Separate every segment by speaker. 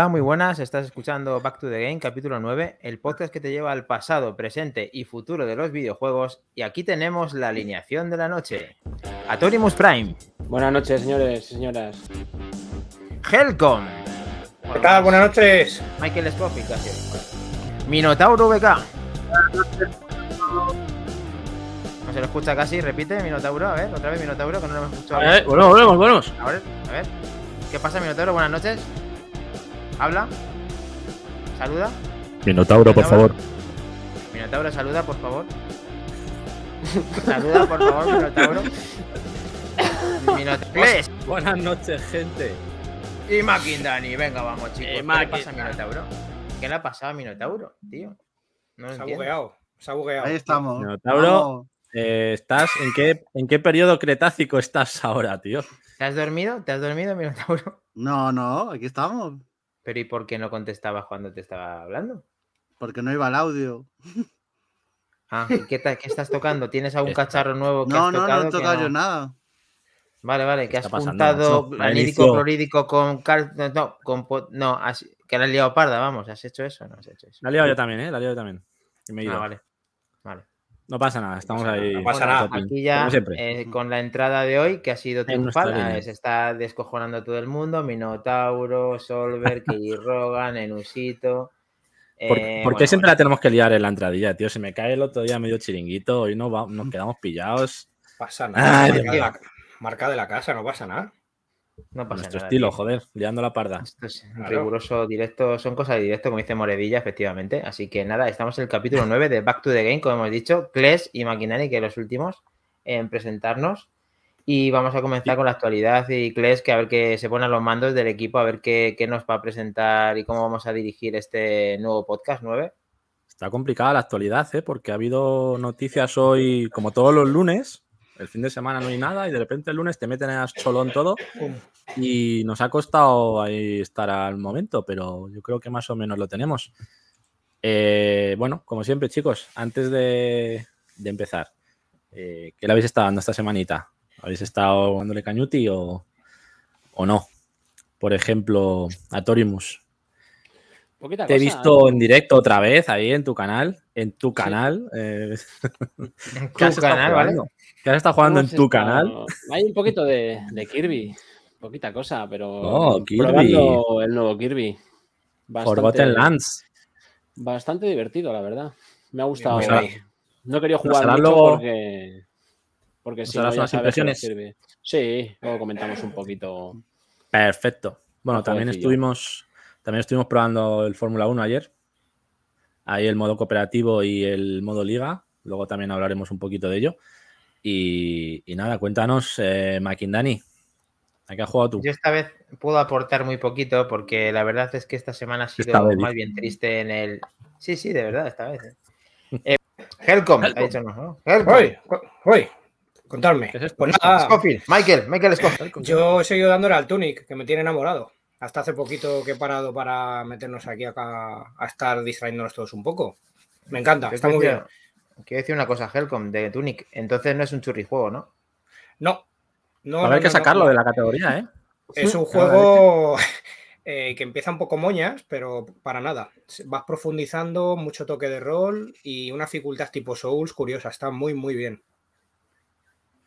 Speaker 1: Hola, muy buenas. Estás escuchando Back to the Game, capítulo 9, el podcast que te lleva al pasado, presente y futuro de los videojuegos. Y aquí tenemos la alineación de la noche. Atorimus Prime.
Speaker 2: Buenas noches, señores y señoras.
Speaker 1: Helcom.
Speaker 3: ¿Qué tal? Buenas noches.
Speaker 1: Michael Scofield, gracias. Minotauro BK. No se lo escucha casi, repite, Minotauro, a ver, otra vez Minotauro, que no lo hemos escuchado.
Speaker 4: A ver, bueno, volvemos, volvemos.
Speaker 1: A ver, a ver. ¿Qué pasa, Minotauro? Buenas noches. Habla. Saluda.
Speaker 4: Minotauro, por favor.
Speaker 1: Minotauro, saluda, por favor. saluda, por favor, Minotauro. Minotauro.
Speaker 4: Buenas noches, gente.
Speaker 1: Y Makindani, venga, vamos, chicos.
Speaker 4: Eh,
Speaker 1: ¿Qué le pasa a Minotauro? ¿Qué le ha pasado a Minotauro, tío? No lo
Speaker 3: Se ha
Speaker 1: entiendo.
Speaker 3: bugueado. Se ha bugueado.
Speaker 5: Ahí estamos.
Speaker 4: Minotauro. Eh, ¿Estás en qué, en qué periodo cretácico estás ahora, tío?
Speaker 1: ¿Te has dormido? ¿Te has dormido, Minotauro?
Speaker 5: No, no, aquí estamos.
Speaker 1: Pero ¿y por qué no contestabas cuando te estaba hablando?
Speaker 5: Porque no iba el audio.
Speaker 1: Ah, ¿y ¿qué, estás tocando? ¿Tienes algún cacharro nuevo que
Speaker 5: No,
Speaker 1: has
Speaker 5: no,
Speaker 1: tocado?
Speaker 5: no he
Speaker 1: que
Speaker 5: tocado
Speaker 1: no?
Speaker 5: yo nada.
Speaker 1: Vale, vale, que has juntado anírico clorhídrico con cal... No, no, con po- no has- que la has liado parda, vamos, ¿has hecho eso? No has hecho eso.
Speaker 4: La he liado yo también, ¿eh? La he liado yo también. Y me he ido.
Speaker 1: Ah, vale.
Speaker 4: No pasa nada, estamos ahí.
Speaker 3: no pasa nada.
Speaker 1: Aquí ya,
Speaker 4: como siempre.
Speaker 1: eh, con la entrada de hoy, que ha sido triunfal, eh, se está descojonando todo el mundo, Minotauro, Solver, Rogan, Enusito.
Speaker 4: ¿Por,
Speaker 1: eh,
Speaker 4: por qué
Speaker 1: bueno,
Speaker 4: siempre la tenemos que liar en la entradilla, tío? Se me cae el otro día medio chiringuito, hoy no va- nos quedamos pillados.
Speaker 3: pasa nada.
Speaker 4: Ay,
Speaker 3: marca,
Speaker 1: Dios
Speaker 3: de la, marca de la casa, no pasa nada.
Speaker 1: No pasa
Speaker 4: Nuestro
Speaker 1: nada,
Speaker 4: estilo,
Speaker 1: tío.
Speaker 4: joder, liando la parda.
Speaker 1: Esto es
Speaker 3: Claro.
Speaker 1: riguroso directo, son cosas de directo, como dice Moredilla, efectivamente. Así que nada, estamos en el capítulo 9 de Back to the Game, como hemos dicho, Kles y Maquinani, que los últimos en presentarnos. Y vamos a comenzar con la actualidad y Kles, que a ver qué se pone a los mandos del equipo, a ver qué, qué nos va a presentar y cómo vamos a dirigir este nuevo podcast 9.
Speaker 4: Está complicada la actualidad, ¿eh? Porque ha habido noticias hoy, como todos los lunes. El fin de semana no hay nada y de repente el lunes te meten a cholón todo. Y nos ha costado ahí estar al momento, pero yo creo que más o menos lo tenemos. Eh, bueno, como siempre, chicos, antes de, de empezar, eh, ¿qué le habéis estado dando esta semanita? ¿Habéis estado dándole cañuti o, o no? Por ejemplo, a Torimus.
Speaker 2: Poquita
Speaker 4: Te he
Speaker 2: cosa,
Speaker 4: visto en directo otra vez ahí en tu canal. En tu canal. eh,
Speaker 1: En
Speaker 4: ¿Qué has
Speaker 1: tu canal, ¿vale?
Speaker 4: ¿Qué has estado jugando en tu
Speaker 2: estado-
Speaker 4: canal?
Speaker 2: Hay un poquito de, de Kirby. Poquita cosa, pero.
Speaker 4: Oh, Kirby.
Speaker 2: Probando el nuevo Kirby.
Speaker 4: Forgotten Lands.
Speaker 2: Bastante divertido, la verdad. Me ha gustado.
Speaker 3: Muy bien.
Speaker 2: No he querido
Speaker 4: Nos
Speaker 2: jugar mucho
Speaker 4: luego-
Speaker 2: porque. Porque si no,
Speaker 4: unas
Speaker 2: que
Speaker 4: impresiones.
Speaker 2: Kirby. Sí, luego comentamos un poquito.
Speaker 4: Perfecto. Bueno, también estuvimos, también estuvimos probando el Fórmula 1 ayer. Ahí el modo cooperativo y el modo liga. Luego también hablaremos un poquito de ello. Y, y nada, cuéntanos, eh, Makindani. ¿A qué has jugado tú?
Speaker 1: Yo esta vez puedo aportar muy poquito porque la verdad es que esta semana ha sido
Speaker 4: Esta
Speaker 1: más bien triste en el... Sí, sí, de verdad, esta vez. ¿eh? Eh, Helcom, ha dicho no, ¿no? Helcom.
Speaker 3: Oye, contadme.
Speaker 4: ¿Qué es esto?
Speaker 3: Pues nada,
Speaker 1: Scofield, Michael, Michael Scofield.
Speaker 3: yo he seguido dándole al Tunic, que me tiene enamorado. Hasta hace poquito que he parado para meternos aquí acá a estar distrayéndonos todos un poco. Me encanta, está muy bien.
Speaker 1: Quiero decir una cosa, Helcom, de Tunic. Entonces no es un churrijuego, ¿no?
Speaker 3: No, no.
Speaker 4: Va a haber
Speaker 3: no,
Speaker 4: que
Speaker 3: no,
Speaker 4: sacarlo
Speaker 3: no.
Speaker 4: de la categoría, ¿eh?
Speaker 3: Es un
Speaker 4: Sí,
Speaker 3: juego eh, que empieza un poco moñas, pero para nada. Vas profundizando, mucho toque de rol y una dificultad tipo Souls curiosa. Está muy, muy bien.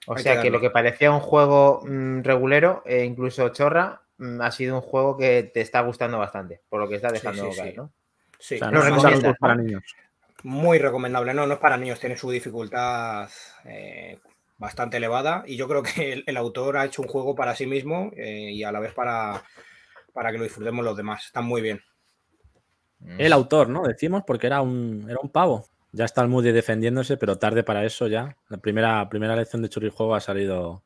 Speaker 1: O
Speaker 3: Hay
Speaker 1: sea
Speaker 3: que
Speaker 1: que lo que parecía un juego mm, regulero e incluso chorra, mm, ha sido un juego que te está gustando bastante, por lo que está
Speaker 3: Sí,
Speaker 1: dejando
Speaker 3: sí,
Speaker 1: caer,
Speaker 3: sí.
Speaker 1: ¿no?
Speaker 3: Sí,
Speaker 4: O sea, no
Speaker 1: recomiendas,
Speaker 4: Souls para
Speaker 1: ¿no?
Speaker 4: niños.
Speaker 3: Muy recomendable. No, no es para niños, tiene su dificultad eh, bastante elevada y yo creo que el, el autor ha hecho un juego para sí mismo eh, y a la vez para, para que lo disfrutemos los demás. Está muy bien.
Speaker 1: Mm.
Speaker 4: El autor, ¿no? Decimos porque era un, era un pavo. Ya está el Moody defendiéndose, pero tarde para eso ya. La primera, primera lección de Churrijuego ha salido,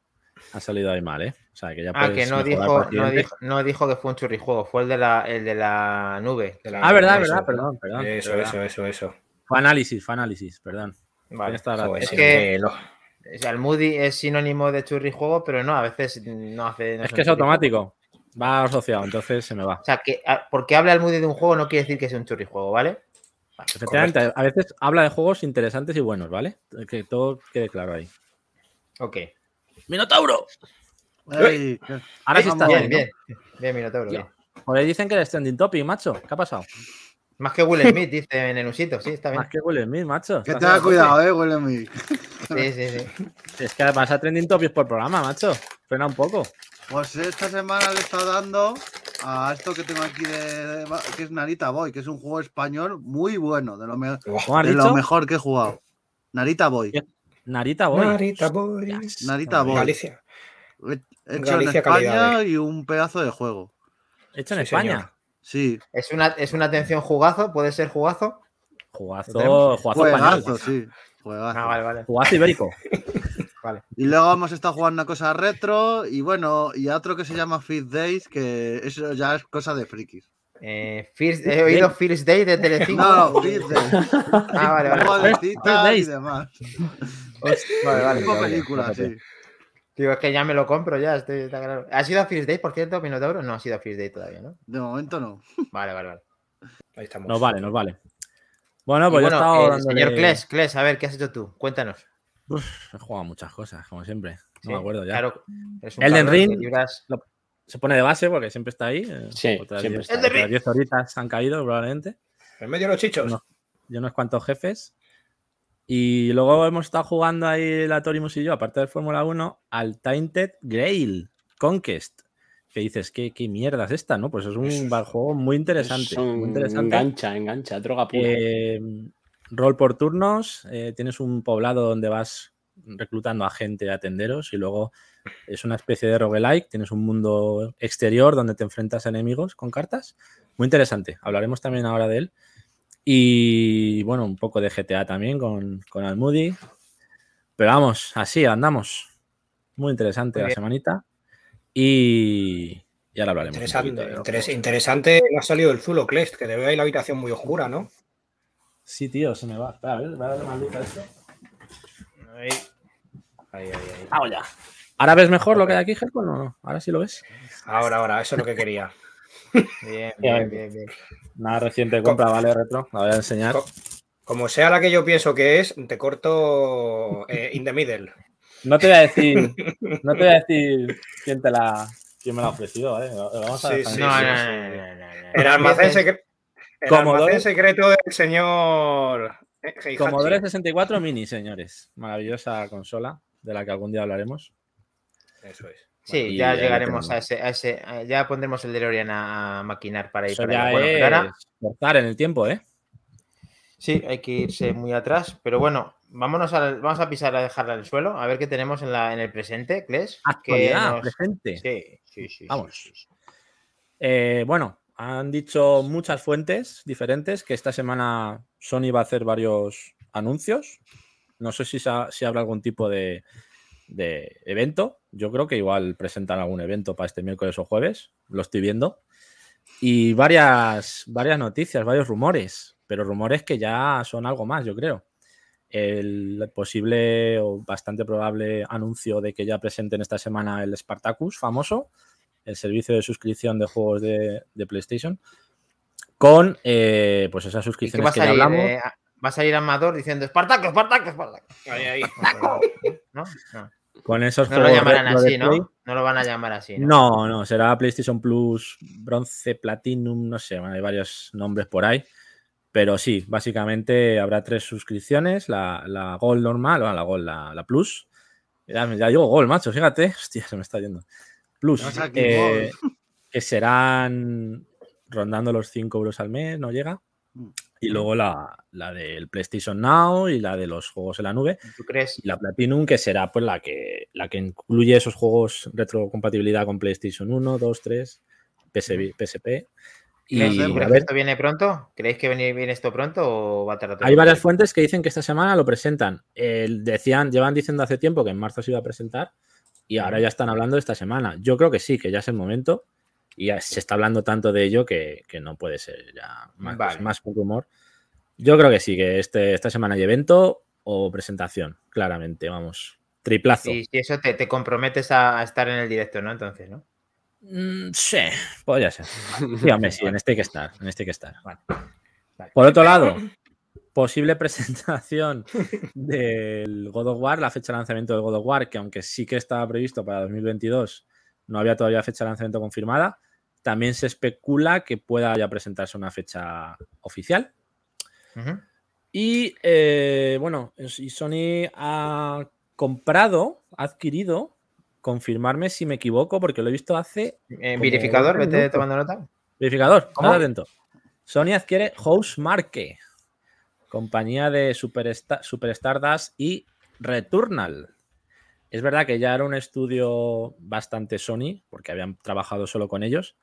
Speaker 4: ha salido ahí mal, ¿eh? O sea, que ya
Speaker 1: Ah, que no dijo, no, dijo, no dijo que fue un churrijuego, fue el de la, el de la nube. de la-
Speaker 4: Ah, verdad,
Speaker 3: Eso,
Speaker 4: verdad, perdón, perdón.
Speaker 3: Eso,
Speaker 4: verdad.
Speaker 3: eso, eso, eso.
Speaker 4: Fue análisis, fue análisis, perdón.
Speaker 1: Vale.
Speaker 3: Joder,
Speaker 1: Es que-
Speaker 3: lo-
Speaker 1: O sea, el Moody es sinónimo de churrijuego, pero no, a veces no hace. no
Speaker 4: Es que es automático. Va asociado, entonces se me va.
Speaker 1: O sea, que a- porque habla el Moody de un juego no quiere decir que sea un churrijuego, ¿vale?
Speaker 4: Efectivamente, a veces habla de juegos interesantes y buenos, ¿vale? Que todo quede claro ahí.
Speaker 1: Ok.
Speaker 4: ¡Minotauro! Ahora sí está
Speaker 1: Bien,
Speaker 4: bien, ¿no?
Speaker 1: bien. Bien, Minotauro, bien.
Speaker 4: Por ahí dicen que eres trending topic, macho. ¿Qué ha pasado?
Speaker 1: Más que Will Smith, dice Nenusito, sí, está bien.
Speaker 4: Más que Will Smith, macho.
Speaker 5: Que tenga cuidado, eh, a mí.
Speaker 1: Sí, sí, sí.
Speaker 4: Es que además a trending topics por programa, macho. Frena un poco.
Speaker 5: Pues esta semana le he estado dando a esto que tengo aquí de, de- que es Narita Boy, que es un juego español muy bueno, de lo, me-
Speaker 4: ¿Cómo has
Speaker 5: de lo mejor que he jugado. Narita Boy.
Speaker 4: ¿Qué? Narita Boy.
Speaker 3: Narita Boy.
Speaker 5: Narita Boy.
Speaker 3: Galicia.
Speaker 5: He hecho
Speaker 3: Galicia
Speaker 5: en
Speaker 3: calidad,
Speaker 5: España y un pedazo de juego.
Speaker 4: Hecho en
Speaker 3: Sí,
Speaker 4: España.
Speaker 3: señor.
Speaker 5: Sí,
Speaker 1: Es una, es una atención jugazo, puede ser jugazo.
Speaker 4: Jugazo, jugazo español.
Speaker 5: juegazo, sí. Juegazo.
Speaker 1: Ah, vale, vale.
Speaker 4: Jugazo ibérico.
Speaker 5: Y luego hemos estado jugando a cosas retro y bueno, y a otro que se llama Fifth Days, que eso ya es cosa de frikis.
Speaker 1: Eh, First- he oído First Day de Telecinco.
Speaker 5: No, Fifth Days.
Speaker 1: Ah, vale, vale.
Speaker 4: First
Speaker 5: y demás.
Speaker 1: Vale, vale.
Speaker 5: Tipo
Speaker 1: vale.
Speaker 5: película, sí.
Speaker 1: Digo, es que ya me lo compro, ya estoy. está claro. ¿Ha sido a First Day, por cierto, Minotauro? No ha sido a First Day todavía, ¿no?
Speaker 5: De momento no.
Speaker 1: Vale, vale, vale.
Speaker 3: Ahí estamos.
Speaker 4: Nos vale, nos vale. Bueno,
Speaker 1: Y
Speaker 4: pues yo he
Speaker 1: bueno,
Speaker 4: estado
Speaker 1: eh,
Speaker 4: dándole-
Speaker 1: señor Kles, Kles, a ver, ¿qué has hecho tú? Cuéntanos.
Speaker 4: He jugado muchas cosas, como siempre. No
Speaker 1: Sí,
Speaker 4: me acuerdo ya.
Speaker 1: Claro,
Speaker 4: Elden Ring.
Speaker 1: libras-
Speaker 4: Se pone de base porque siempre está ahí. eh,
Speaker 2: Sí,
Speaker 4: otras
Speaker 2: siempre
Speaker 4: 10
Speaker 2: está.
Speaker 1: Elden
Speaker 4: otras
Speaker 1: Ring.
Speaker 4: 10 horitas han caído probablemente.
Speaker 3: En medio de los chichos.
Speaker 4: No. Y unos cuantos jefes. Y luego hemos estado jugando ahí la Torimus y yo, aparte del Fórmula 1, al Tainted Grail Conquest. Que dices, ¿qué, qué mierda es esta? ¿no? Pues es un juego muy interesante. Muy interesante.
Speaker 2: Engancha, engancha, droga pura.
Speaker 4: Eh, rol por turnos, eh, tienes un poblado donde vas reclutando a gente a tenderos y luego es una especie de roguelike, tienes un mundo exterior donde te enfrentas a enemigos con cartas. Muy interesante, hablaremos también ahora de él. Y bueno, un poco de GTA también con, con Almudi. Pero vamos, así andamos. Muy interesante
Speaker 1: Muy
Speaker 4: la semanita. Y, y ahora hablaremos.
Speaker 3: Interesante,
Speaker 4: poquito
Speaker 3: interes- interesante. No ha salido el Zulo Clest, que te veo ahí la habitación muy oscura, ¿no?
Speaker 4: Sí, tío, se me va. Espera, a ver, voy a darle más luz a esto.
Speaker 1: Ahí, ahí, ahí. ahí.
Speaker 4: Hago ya. ¿Ahora ves mejor lo que hay aquí, Gercon, o no? ¿Ahora sí lo ves?
Speaker 3: Ahora, ahora, eso es lo que quería.
Speaker 1: Bien,
Speaker 4: Bien.
Speaker 1: bien, bien.
Speaker 4: Una reciente compra, ¿vale? Retro. La voy a enseñar.
Speaker 3: Co- Como sea la que yo pienso que es, te corto eh, in the middle.
Speaker 4: No te voy a decir, no te voy a decir quién te la, quién me la ha ofrecido, ¿vale? Lo lo vamos a
Speaker 3: Sí, sí,
Speaker 1: No,
Speaker 3: sí,
Speaker 1: no, no.
Speaker 3: El almacén,
Speaker 1: Empieces-
Speaker 3: secre- el almacén secreto del señor eh.
Speaker 4: Commodore 64 Mini, señores. Maravillosa consola de la que algún día hablaremos.
Speaker 3: Eso es.
Speaker 1: Sí, ya llegaremos a ese, a ese, a- ya pondremos el DeLorean a, a maquinar para ir
Speaker 4: Eso
Speaker 1: para
Speaker 4: ya.
Speaker 1: Bueno,
Speaker 4: es
Speaker 1: ahora
Speaker 4: cortar en el tiempo, ¿eh?
Speaker 1: sí, hay que irse muy atrás, pero bueno, vámonos al- vamos a pisar a dejarla en el suelo, a ver qué tenemos en, la, en el presente, que
Speaker 4: Actualidad,
Speaker 1: nos-
Speaker 4: presente.
Speaker 1: Sí, sí, sí.
Speaker 4: Vamos.
Speaker 1: sí, sí, sí.
Speaker 4: Eh, bueno, han dicho muchas fuentes diferentes que esta semana Sony va a hacer varios anuncios. No sé si, si habrá algún tipo de, de evento. Yo creo que igual presentan algún evento para este miércoles o jueves. Lo estoy viendo. Y varias, varias noticias, varios rumores, pero rumores que ya son algo más, yo creo. El posible o bastante probable anuncio de que ya presenten esta semana el Spartacus famoso, el servicio de suscripción de juegos de, de PlayStation, con eh, pues esas
Speaker 1: ¿Y qué
Speaker 4: suscripciones que ya hablamos.
Speaker 1: eh, a- va a salir Amador diciendo Espartaco, Espartaco, Espartaco.
Speaker 3: Ahí, ahí.
Speaker 1: ¿No? No,
Speaker 4: Con esos
Speaker 1: no lo
Speaker 4: juegos
Speaker 1: llamarán así,
Speaker 4: Play.
Speaker 1: ¿no? No lo van a llamar así. ¿no?
Speaker 4: No, no, será PlayStation Plus, Bronce, Platinum, no sé, hay varios nombres por ahí. Pero sí, básicamente habrá tres suscripciones: la, la Gold normal, o la Gold, la, la Plus. Ya, ya digo Gold, macho, fíjate. Hostia, se me está yendo. Plus,
Speaker 5: No sé aquí,
Speaker 4: eh, que serán rondando los 5 euros al mes, no llega. Y luego la, la del PlayStation Now y la de los juegos en la nube.
Speaker 1: ¿Tú crees?
Speaker 4: Y la Platinum, que será pues la que, la que incluye esos juegos retrocompatibilidad con PlayStation 1, 2, 3, PSP. PSP. Y
Speaker 1: ¿Creéis
Speaker 5: sé,
Speaker 4: a
Speaker 1: que esto viene pronto? ¿Creéis que viene, viene esto pronto o va a tardar?
Speaker 4: hay varias fuentes que dicen que esta semana lo presentan. Decían, llevan diciendo hace tiempo que en marzo se iba a presentar y ahora ya están hablando de esta semana. Yo creo que sí, que ya es el momento y ya se está hablando tanto de ello que, que no puede ser ya más,
Speaker 1: Vale.
Speaker 4: más un rumor. Yo creo que sí, que este, esta semana hay evento o presentación, claramente, vamos. Triplazo.
Speaker 1: Y si eso te, te comprometes a, a estar en el directo, ¿no? Entonces, ¿no?
Speaker 4: Mm, sí, podría ser. Dígame, sí, en este hay que estar. En este hay que estar. Vale. Por otro lado, posible presentación del God of War, la fecha de lanzamiento del God of War, que aunque sí que estaba previsto para 2022, no había todavía fecha de lanzamiento confirmada. También se especula que pueda ya presentarse una fecha oficial. Y eh, bueno, y Sony ha comprado, ha adquirido, confirmarme si me equivoco, porque lo he visto hace.
Speaker 1: Eh, verificador,
Speaker 4: 20
Speaker 1: vete tomando nota.
Speaker 4: Verificador,
Speaker 1: ¿Cómo?
Speaker 4: atento. Sony adquiere Housemarque, compañía de Super, Sta- Super Stardust y Returnal. Es verdad que ya era un estudio bastante Sony, porque habían trabajado solo con ellos,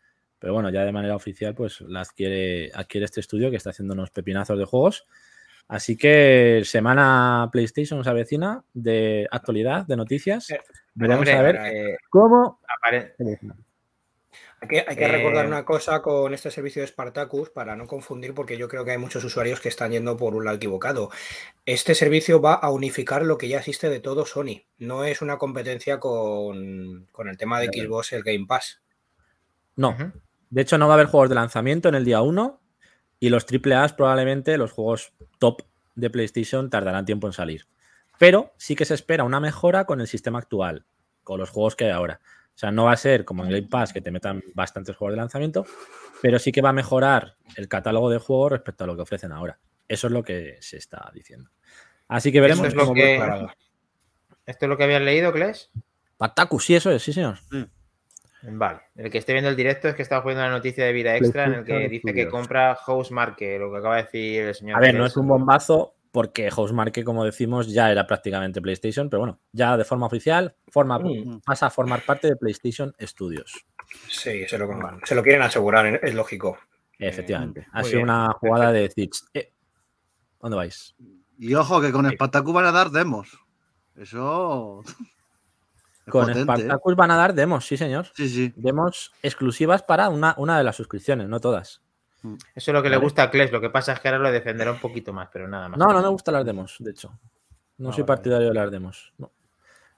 Speaker 4: pero bueno, ya de manera oficial, pues la adquiere, adquiere este estudio que está haciendo unos pepinazos de juegos. Así que semana PlayStation se avecina de actualidad, de noticias.
Speaker 3: Eh,
Speaker 4: Veremos
Speaker 1: Hombre,
Speaker 4: a ver
Speaker 1: eh,
Speaker 4: cómo.
Speaker 1: apare-
Speaker 3: Hay que, hay que
Speaker 1: Eh,
Speaker 3: recordar una cosa con este servicio de Spartacus para no confundir, porque yo creo que hay muchos usuarios que están yendo por un lado equivocado. Este servicio va a unificar lo que ya existe de todo Sony. No es una competencia con, con el tema de Xbox, el Game Pass.
Speaker 4: No. De hecho, no va a haber juegos de lanzamiento en el día 1 y los AAA probablemente, los juegos top de PlayStation, tardarán tiempo en salir. Pero sí que se espera una mejora con el sistema actual, con los juegos que hay ahora. O sea, no va a ser como en Game Pass que te metan bastantes juegos de lanzamiento, pero sí que va a mejorar el catálogo de juegos respecto a lo que ofrecen ahora. Eso es lo que se está diciendo. Así que veremos
Speaker 1: Eso es lo
Speaker 4: cómo
Speaker 1: que-
Speaker 4: va.
Speaker 1: ¿Esto es lo que habías leído, Kles?
Speaker 4: Pataku, sí, eso es, sí, señor.
Speaker 1: Vale. El que esté viendo el directo es que estaba poniendo la noticia de vida extra en el que dice que compra Housemarque, lo que acaba de decir el señor.
Speaker 4: A ver, no es un bombazo porque Housemarque, como decimos, ya era prácticamente PlayStation, pero bueno, ya de forma oficial forma,
Speaker 3: Mm.
Speaker 4: pasa a formar parte de PlayStation Studios.
Speaker 3: Sí, se lo, se lo quieren asegurar, es lógico.
Speaker 4: Efectivamente. ha
Speaker 3: muy
Speaker 4: sido
Speaker 3: bien,
Speaker 4: una jugada de Zitch. Eh, ¿Dónde vais?
Speaker 5: Y ojo que con Spartacus van a dar demos. Eso.
Speaker 4: Con
Speaker 5: potente, ¿eh?
Speaker 4: Spartacus van a dar demos, sí, señor.
Speaker 5: Sí, sí.
Speaker 4: Demos exclusivas para una, una de las suscripciones, no todas.
Speaker 1: Eso es lo que le gusta a Kles. Lo que pasa es que ahora lo defenderá un poquito más, pero nada más.
Speaker 4: No, no me gustan las demos, de hecho. No
Speaker 1: Ah,
Speaker 4: soy
Speaker 1: vale.
Speaker 4: partidario de las demos. no.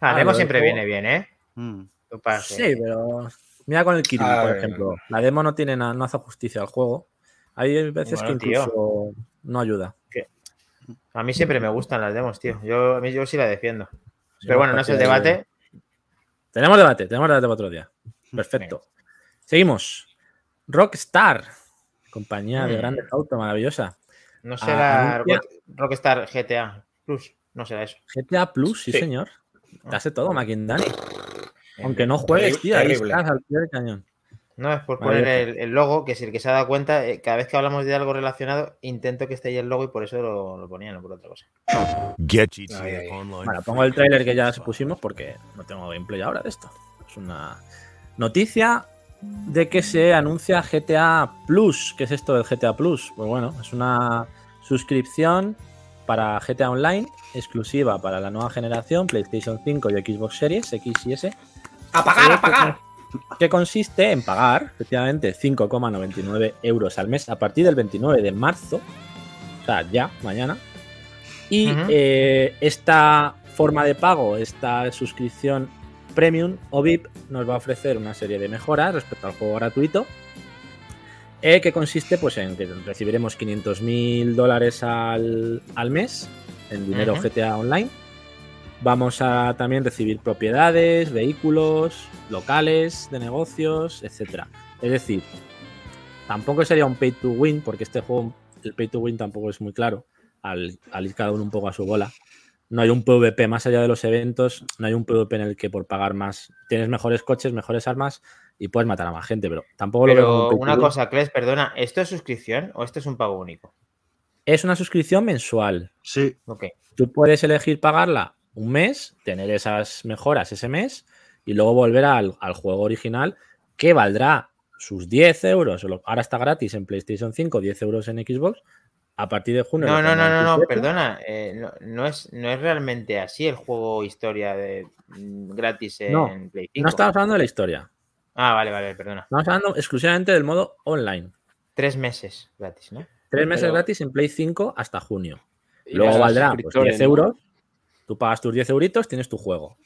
Speaker 1: Ah,
Speaker 4: Ah,
Speaker 1: Demo
Speaker 4: lo del
Speaker 1: siempre viene bien, ¿eh?
Speaker 5: Mm.
Speaker 4: Sí, pero mira con el Kirby,
Speaker 3: A
Speaker 4: por ejemplo. La demo no tiene nada, no hace justicia al juego. Hay veces
Speaker 1: Bueno,
Speaker 4: que
Speaker 1: tío.
Speaker 4: incluso no ayuda.
Speaker 1: A mí siempre me gustan las demos, tío. Yo, a mí yo sí la defiendo. Pero bueno, no es el debate.
Speaker 4: Tenemos debate, tenemos debate para otro día. Perfecto. Seguimos. Rockstar, compañía de
Speaker 1: Mm.
Speaker 4: grandes autos maravillosa.
Speaker 1: No será
Speaker 4: anuncia-
Speaker 1: Rock- Rockstar GTA Plus. No será eso.
Speaker 4: GTA Plus, sí,
Speaker 3: Sí.
Speaker 4: señor. Te hace todo, Maquindani.
Speaker 1: Eh,
Speaker 4: Aunque no juegues, tío, ahí estás al pie del cañón.
Speaker 1: No, es por poner el, el logo, que si el que se ha dado cuenta, eh, cada vez que hablamos de algo relacionado, intento que esté ahí el logo y por eso lo, lo ponía, no por otra cosa.
Speaker 6: Get
Speaker 3: Ay, ay.
Speaker 4: Bueno, pongo el tráiler que ya pusimos porque no tengo gameplay ahora de esto. Es una noticia de que se anuncia GTA Plus. ¿Qué es esto del GTA Plus? Pues bueno, es una suscripción para GTA Online exclusiva para la nueva generación PlayStation 5 y Xbox Series X y S.
Speaker 3: ¡A pagar, a pagar!
Speaker 4: Que consiste en pagar, efectivamente, 5,99 euros al mes a partir del 29 de marzo. O sea, ya, mañana. Y eh, esta forma de pago, esta suscripción premium o VIP, nos va a ofrecer una serie de mejoras respecto al juego gratuito. eh, que consiste pues, en que recibiremos 500 mil dólares al, al mes en dinero. GTA Online. Vamos a también recibir propiedades, vehículos, locales de negocios, etcétera. Es decir, tampoco sería un pay to win, porque este juego, el pay to win tampoco es muy claro, al, al ir cada uno un poco a su bola. No hay un PvP más allá de los eventos, no hay un PvP en el que por pagar más tienes mejores coches, mejores armas y puedes matar a más gente, pero tampoco lo veo
Speaker 1: una cosa, Kles, perdona, ¿esto es suscripción o esto es un pago único?
Speaker 4: Es una suscripción mensual.
Speaker 5: Sí.
Speaker 1: Ok.
Speaker 4: Tú puedes elegir pagarla un mes, tener esas mejoras ese mes y luego volver al, al juego original que valdrá sus 10 euros. Ahora está gratis en PlayStation 5, 10 euros en Xbox. A partir de junio.
Speaker 1: No, no, no, no, no,
Speaker 4: 17.
Speaker 1: perdona. eh, no, no es, no es realmente así el juego historia de mm, gratis en
Speaker 4: No,
Speaker 1: Play 5.
Speaker 4: No estamos hablando de la historia.
Speaker 1: Ah, vale, vale, perdona.
Speaker 4: Estamos hablando exclusivamente del modo online.
Speaker 1: Tres meses gratis, ¿no?
Speaker 4: Tres meses
Speaker 2: Pero-
Speaker 4: gratis en Play 5 hasta junio. Luego valdrá pues,
Speaker 2: suscriptores,
Speaker 4: 10
Speaker 2: ¿no?
Speaker 4: euros. Tú pagas tus 10 euritos, tienes tu juego.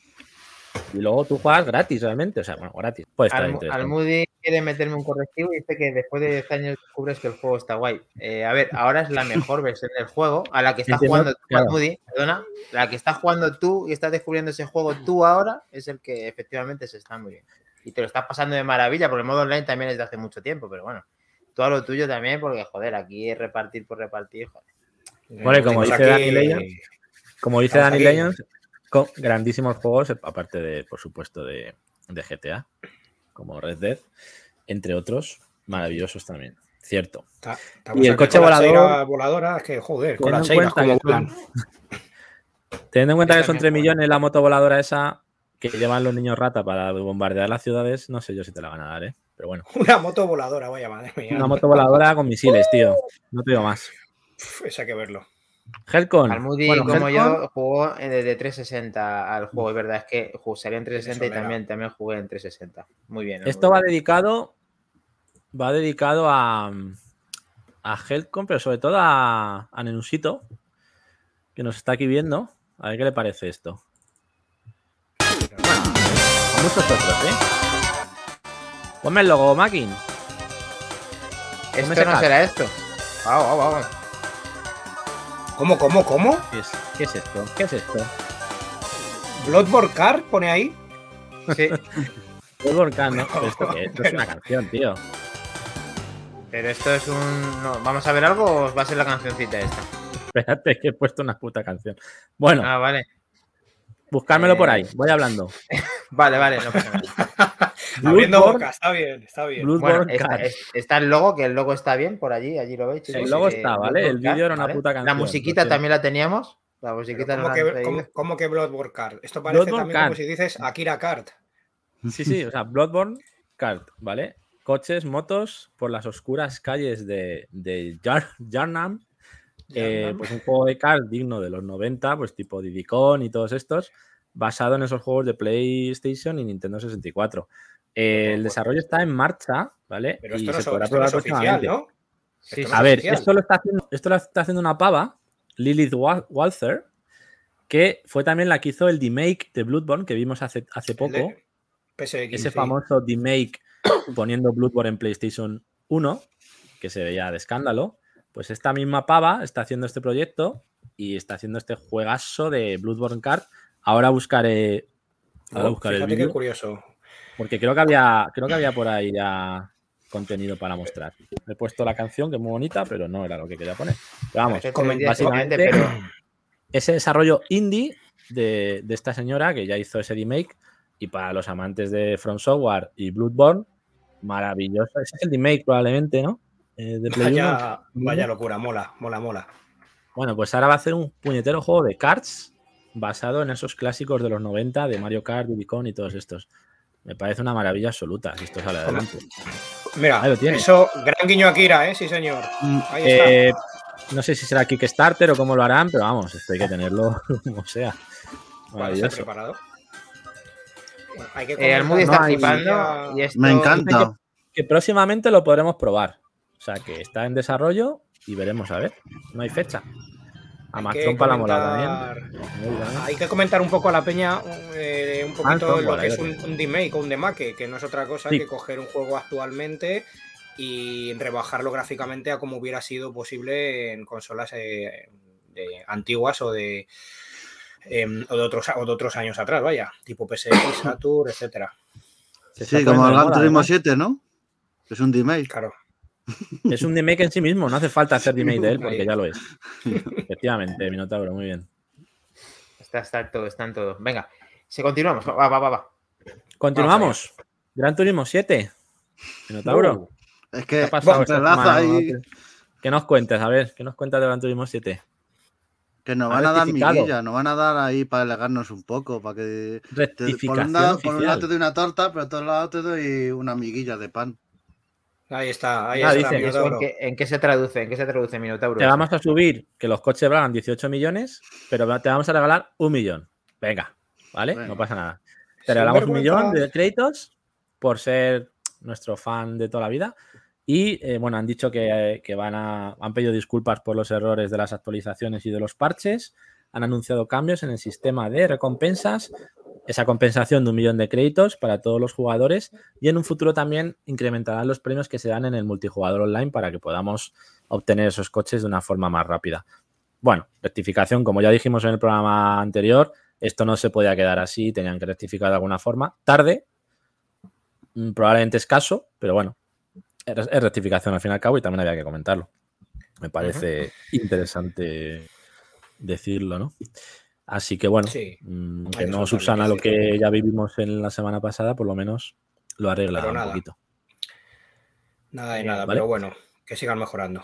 Speaker 4: Y luego tú juegas gratis realmente. O sea, bueno, gratis. Puede estar interesante.
Speaker 1: Almudi quiere meterme un correctivo y dice que después de 10 años descubres que el juego está guay. Eh, a ver, ahora es la mejor versión del juego a la que estás jugando tú,
Speaker 4: claro.
Speaker 1: Almudi, perdona, la que estás jugando tú y estás descubriendo ese juego tú ahora es el que efectivamente se está muy bien. Y te lo estás pasando de maravilla, porque el modo online también es de hace mucho tiempo, pero bueno, todo lo tuyo también, porque joder, aquí es repartir por repartir, joder.
Speaker 4: Bueno, como dice
Speaker 3: aquí-
Speaker 4: Dani Como dice Dani con grandísimos juegos, aparte de, por supuesto, de, de GTA, como Red Dead, entre otros, maravillosos también. Cierto.
Speaker 3: Ta-
Speaker 4: Y el coche
Speaker 3: con la
Speaker 4: volador-
Speaker 3: voladora, es que joder, con las
Speaker 4: en
Speaker 3: cheiras como vuelan.
Speaker 4: Teniendo en cuenta que son
Speaker 3: me
Speaker 4: 3
Speaker 3: mola.
Speaker 4: millones la moto voladora esa que llevan los niños rata para bombardear las ciudades, no sé yo si te la van a dar, ¿eh? Pero bueno.
Speaker 3: Una moto voladora, vaya madre mía.
Speaker 4: Una moto voladora con misiles, tío. No te digo más.
Speaker 3: Uf, Eso hay que verlo.
Speaker 4: Helcon.
Speaker 1: Almudi,
Speaker 4: Bueno,
Speaker 1: como
Speaker 4: Helcon-
Speaker 1: yo, jugó eh, de 360 al juego, es verdad, es que salió en 360 y también, también jugué en 360. Muy bien.
Speaker 4: Esto va dedicado. Va dedicado a. A Helcon, pero sobre todo a, a Nenusito, que nos está aquí viendo. A ver qué le parece esto. A muchos otros, ¿eh? Ponme el logo, Makin.
Speaker 1: Esto no será esto. Vamos, vamos, vamos.
Speaker 3: ¿Cómo, cómo, cómo?
Speaker 4: ¿Qué es, ¿Qué es esto? ¿Qué es esto?
Speaker 3: Bloodborne Car pone ahí.
Speaker 1: Sí,
Speaker 4: volcán, ¿no? Pero ¿Esto qué es? Esto es una canción, tío.
Speaker 1: pero esto es un. no, ¿Vamos a ver algo o va a ser la cancioncita esta?
Speaker 4: Espérate, que he puesto una puta canción. Bueno,
Speaker 1: Ah, vale.
Speaker 4: buscármelo por
Speaker 1: eh,
Speaker 4: ahí. Voy hablando.
Speaker 1: Vale, vale, no pasa nada.
Speaker 3: Abriendo boca, está bien, está bien.
Speaker 1: Bueno, está, el logo, que el logo está bien por allí, allí lo veis.
Speaker 4: El logo está, ¿vale? El
Speaker 1: Bloodborne
Speaker 4: vídeo era una
Speaker 1: ¿vale?
Speaker 4: puta
Speaker 1: La
Speaker 4: canción,
Speaker 1: musiquita
Speaker 4: lo
Speaker 1: también la teníamos. La musiquita
Speaker 3: ¿Cómo
Speaker 1: la
Speaker 3: que, cómo- cómo que Bloodborne Car? Esto parece
Speaker 4: Bloodborne
Speaker 3: también como si dices Akira Kart.
Speaker 4: Sí, sí, o sea, Bloodborne Kart, ¿vale? Coches, motos por las oscuras calles de, de Jar- Jarnam. eh, pues un juego de kart digno de los 90, pues tipo Diddy Kong y todos estos, basado en esos juegos de PlayStation y Nintendo 64. Eh, el desarrollo está en marcha, ¿vale?
Speaker 3: Pero
Speaker 4: y
Speaker 3: esto no,
Speaker 4: se podrá probar próximamente.
Speaker 3: ¿no?
Speaker 1: Sí,
Speaker 4: A ver, esto lo, está haciendo, esto lo está haciendo una pava, Lilith Wa- Walther, que fue también la que hizo el remake de Bloodborne que vimos hace, hace poco.
Speaker 3: PSX,
Speaker 4: ese
Speaker 3: sí.
Speaker 4: famoso remake poniendo Bloodborne en PlayStation 1, que se veía de escándalo. Pues esta misma pava está haciendo este proyecto y está haciendo este juegazo de Bloodborne Kart. Ahora buscaré, ahora
Speaker 3: Oh,
Speaker 4: buscaré el
Speaker 3: qué curioso.
Speaker 4: Porque creo que había, creo que había por ahí ya contenido para mostrar. He puesto la canción, que es muy bonita, pero no era lo que quería poner. Pero vamos,
Speaker 1: Parece
Speaker 3: comen-
Speaker 1: 3D,
Speaker 4: básicamente-
Speaker 1: pero
Speaker 4: ese desarrollo indie de, de esta señora que ya hizo ese remake y para los amantes de From Software y Bloodborne, maravilloso. Ese es el remake probablemente, ¿no? Eh, de Play 1.
Speaker 3: Vaya, vaya locura, mola, mola, mola.
Speaker 4: Bueno, pues ahora va a hacer un puñetero juego de karts basado en esos clásicos de los 90 de Mario Kart, Diddy y todos estos. Me parece una maravilla absoluta si esto sale adelante.
Speaker 3: Mira,
Speaker 4: Ahí lo tienes.
Speaker 3: eso, gran guiño a Akira, ¿eh? Sí, señor.
Speaker 5: Mm,
Speaker 3: está.
Speaker 4: Eh, no sé si será Kickstarter o cómo lo harán, pero vamos, esto hay que tenerlo como sea.
Speaker 3: Vale, está
Speaker 4: Maravilloso.
Speaker 3: preparado. Hay que
Speaker 1: eh, Almudi
Speaker 3: comentar-
Speaker 1: está
Speaker 4: No, y-
Speaker 1: flipando y esto...
Speaker 5: Me encanta.
Speaker 4: que próximamente lo podremos probar. O sea, que está en desarrollo y veremos a ver. No hay fecha.
Speaker 3: Hay
Speaker 4: Amazon
Speaker 3: que
Speaker 4: para la mola
Speaker 3: comentar-
Speaker 4: también.
Speaker 3: Hay que comentar un poco a la peña eh, un poquito
Speaker 4: Hanson,
Speaker 3: lo que es un, un remake o un demake, que no es otra cosa
Speaker 4: Sí.
Speaker 3: que coger un juego actualmente y rebajarlo gráficamente a como hubiera sido posible en consolas eh, de- antiguas o de, em, o de otros o de otros años atrás, vaya, tipo PSX, Saturn, etcétera.
Speaker 5: Sí, como el
Speaker 4: de
Speaker 5: Gran Turismo
Speaker 4: además.
Speaker 5: 7, ¿no? Es un remake.
Speaker 3: Claro.
Speaker 4: Es un remake en sí mismo. No hace falta hacer remake de él porque ya lo es. Efectivamente, Minotauro, muy bien.
Speaker 1: Está, está en todo, está en todo. Venga, si continuamos. Va, va, va, va.
Speaker 4: Continuamos. Gran Turismo 7. Minotauro.
Speaker 3: Uh,
Speaker 5: Es
Speaker 4: ¿Qué
Speaker 5: que
Speaker 4: ha pasado
Speaker 5: se
Speaker 4: esta
Speaker 5: entrelaza
Speaker 4: semana?
Speaker 5: ahí.
Speaker 4: ¿Qué nos cuentas? A ver, ¿qué nos cuentas de Gran Turismo 7?
Speaker 5: Que nos van a dar miguilla, nos van a dar ahí para alegarnos un poco, para que... te- por, un lado, por un lado te doy una torta, pero por otro lado te doy una miguilla de pan.
Speaker 3: Ahí está, ahí
Speaker 4: Ah,
Speaker 3: está.
Speaker 4: dice,
Speaker 1: ¿Y eso en, qué, en qué se traduce? ¿En qué se traduce, Minotauro?
Speaker 4: Te vamos a subir que los coches valgan 18 millones, pero te vamos a regalar un millón. Venga, ¿vale?
Speaker 5: Bueno.
Speaker 4: No pasa nada. Te regalamos un millón de créditos por ser nuestro fan de toda la vida. Y eh, bueno, han dicho que, que van a. Han pedido disculpas por los errores de las actualizaciones y de los parches. Han anunciado cambios en el sistema de recompensas. Esa compensación de un millón de créditos para todos los jugadores. Y en un futuro también incrementarán los premios que se dan en el multijugador online para que podamos obtener esos coches de una forma más rápida. Bueno, rectificación, como ya dijimos en el programa anterior, esto no se podía quedar así, tenían que rectificar de alguna forma. Tarde, mm, probablemente escaso, pero bueno, es, es rectificación al fin y al cabo y también había que comentarlo. Me parece interesante decirlo, ¿no? Así que bueno,
Speaker 3: Sí,
Speaker 4: mm, que no subsana lo que ya vivimos en la semana pasada, por lo menos lo arregla
Speaker 3: Pero
Speaker 4: un
Speaker 3: nada.
Speaker 4: poquito.
Speaker 3: Nada de nada,
Speaker 4: vale.
Speaker 3: pero bueno, que sigan mejorando.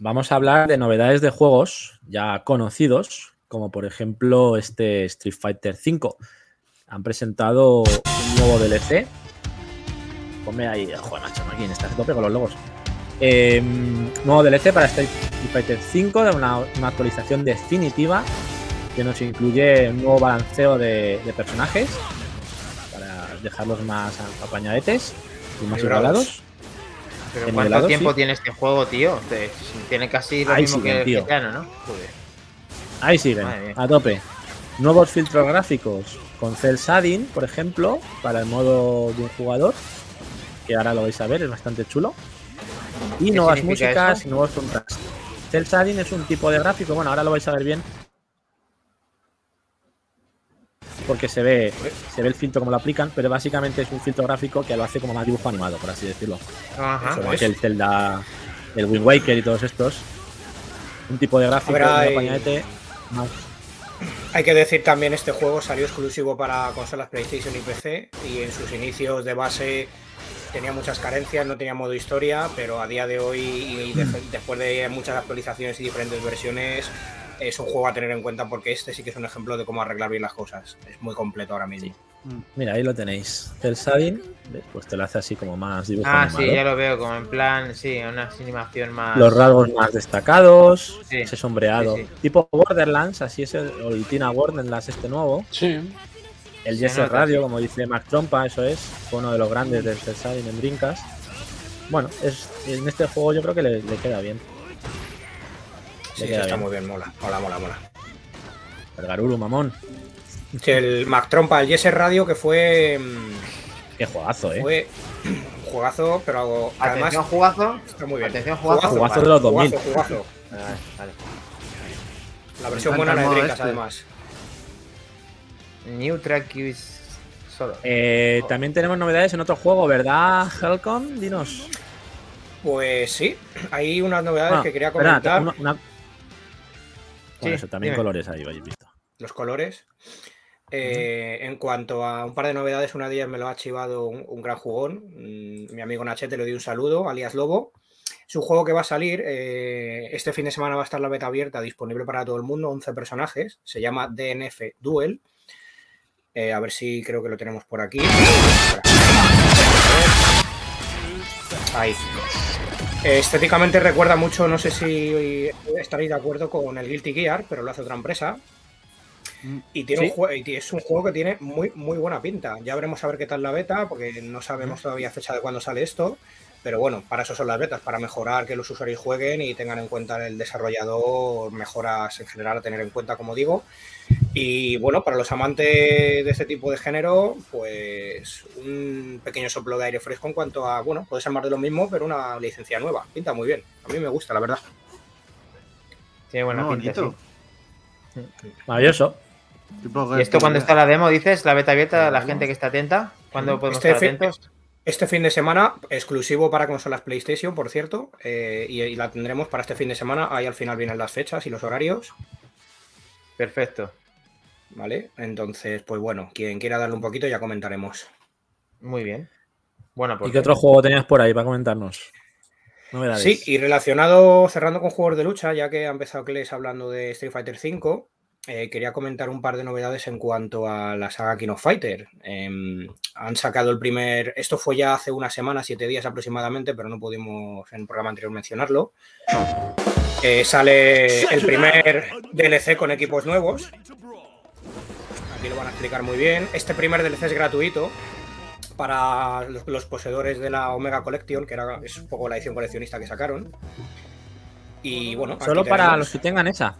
Speaker 4: Vamos a hablar de novedades de juegos ya conocidos, como por ejemplo este Street Fighter V. Han presentado un nuevo DLC. Ponme ahí, joder, macho, aquí estás a tope con los logos. Eh, nuevo DLC para Street Fighter V, de una, una actualización definitiva que nos incluye un nuevo balanceo de, de personajes para dejarlos más apañadetes y más igualados.
Speaker 1: Pero ¿cuánto
Speaker 4: nivelado,
Speaker 1: tiempo
Speaker 4: sí.
Speaker 1: tiene este juego, tío? Te- Tiene casi lo
Speaker 4: Ahí
Speaker 1: mismo
Speaker 4: siguen,
Speaker 1: que el gitano, ¿no? Joder.
Speaker 4: Ahí siguen,
Speaker 1: Madre
Speaker 4: a tope. Nuevos filtros gráficos con Cell Shading, por ejemplo, para el modo de un jugador, que ahora lo vais a ver, es bastante chulo. Y
Speaker 1: ¿Qué
Speaker 4: nuevas músicas
Speaker 1: eso?
Speaker 4: y nuevos contrastes. Cell Shading es un tipo de gráfico, bueno, ahora lo vais a ver bien. Porque se ve, se ve el filtro como lo aplican, pero básicamente es un filtro gráfico que lo hace como más dibujo animado, por así decirlo.
Speaker 1: Ajá.
Speaker 4: Como aquel Zelda, el Wind Waker y todos estos. Un tipo de gráfico, apañadete más
Speaker 3: Hay que decir también este juego salió exclusivo para consolas PlayStation y PC y en sus inicios de base tenía muchas carencias, no tenía modo historia, pero a día de hoy y de- después de muchas actualizaciones y diferentes versiones es un juego a tener en cuenta porque este sí que es un ejemplo de cómo arreglar bien las cosas. Es muy completo ahora mismo.
Speaker 4: Mira, ahí lo tenéis. El ¿ves? pues te lo hace así como más dibujo
Speaker 1: Ah,
Speaker 4: animado.
Speaker 1: sí, ya lo veo, como en plan, sí, una animación más.
Speaker 4: Los rasgos más destacados,
Speaker 1: Sí,
Speaker 4: ese sombreado.
Speaker 1: sí, sí.
Speaker 4: Tipo Borderlands, así es el, o el Tina Borderlands este nuevo.
Speaker 2: Sí.
Speaker 4: El
Speaker 1: Se
Speaker 4: Jesse Radio, como dice Mac Trompa, eso es. Fue uno de los grandes del cel shading en Drinkas. Bueno, es, en este juego yo creo que le, le queda bien.
Speaker 3: Sí,
Speaker 4: queda
Speaker 3: está
Speaker 4: bien.
Speaker 3: muy bien, mola, mola, mola, mola.
Speaker 4: El Garuru, mamón.
Speaker 3: Sí, el Mac Trompa, el Jesse Radio, que fue, mm,
Speaker 4: Qué juegazo, eh.
Speaker 3: fue un juegazo, pero además
Speaker 1: Atención, jugazo.
Speaker 3: está muy bien.
Speaker 1: Atención, jugazo.
Speaker 4: Jugazo de los 2000.
Speaker 3: Jugazo, jugazo.
Speaker 1: Ah, vale.
Speaker 3: La versión buena la de Drinkas,
Speaker 5: este.
Speaker 3: además.
Speaker 1: New track is solo.
Speaker 4: Eh, también tenemos novedades en otro juego, ¿verdad, Helcom? Dinos.
Speaker 3: Pues sí, hay unas novedades
Speaker 4: Ah,
Speaker 3: que quería
Speaker 4: espera,
Speaker 3: comentar.
Speaker 4: una- una- Eso, también
Speaker 1: dime.
Speaker 4: colores ahí, habéis visto.
Speaker 3: Los colores. Eh, En cuanto a un par de novedades, una de ellas me lo ha chivado un, un gran jugón. mm, Mi amigo Nachete le dio un saludo, alias Lobo. Es un juego que va a salir. eh, este fin de semana va a estar la beta abierta, disponible para todo el mundo, 11 personajes. Se llama DNF Duel. Eh, a ver si creo que lo tenemos por aquí. Ahí. Eh, Estéticamente recuerda mucho, no sé si estaréis de acuerdo con el Guilty Gear, pero lo hace otra empresa. Y, tiene
Speaker 4: Sí.
Speaker 3: un y es un juego que tiene muy, muy buena pinta. Ya veremos a ver qué tal la beta, porque no sabemos todavía fecha de cuándo sale esto. Pero bueno, para eso son las betas, para mejorar que los usuarios jueguen y tengan en cuenta el desarrollador, mejoras en general a tener en cuenta, como digo. Y bueno, para los amantes de este tipo de género, pues un pequeño soplo de aire fresco en cuanto a, bueno, puede ser más de lo mismo, pero una licencia nueva. Pinta muy bien. A mí me gusta, la verdad.
Speaker 1: Tiene buena
Speaker 5: Muy
Speaker 1: pinta, sí.
Speaker 4: Maravilloso.
Speaker 1: ¿Y esto cuando está la demo, dices? ¿La beta abierta? ¿La gente que está atenta? ¿Cuándo podemos
Speaker 3: Este
Speaker 1: estar
Speaker 3: fin-
Speaker 1: atentos?
Speaker 3: Este fin de semana, exclusivo para consolas PlayStation, por cierto, eh, y, y la tendremos para este fin de semana. Ahí al final vienen las fechas y los horarios,
Speaker 1: Perfecto.
Speaker 3: ¿vale? Entonces, pues bueno, quien quiera darle un poquito ya comentaremos.
Speaker 1: Muy bien. Bueno, pues.
Speaker 4: ¿Y qué otro juego tenías por ahí para comentarnos? Novedades.
Speaker 3: Sí, y relacionado, cerrando con juegos de lucha, ya que ha empezado Kles hablando de Street Fighter V, eh, quería comentar un par de novedades en cuanto a la saga King of Fighter. Em, han sacado el primer, esto fue ya hace una semana, siete días aproximadamente, pero no pudimos en el programa anterior mencionarlo. Eh, sale el primer DLC con equipos nuevos. Aquí lo van a explicar muy bien. Este primer DLC es gratuito para los, los poseedores de la Omega Collection, que era, es un poco la edición coleccionista que sacaron. Y bueno,
Speaker 4: Solo para
Speaker 3: tenemos-
Speaker 4: los que tengan esa.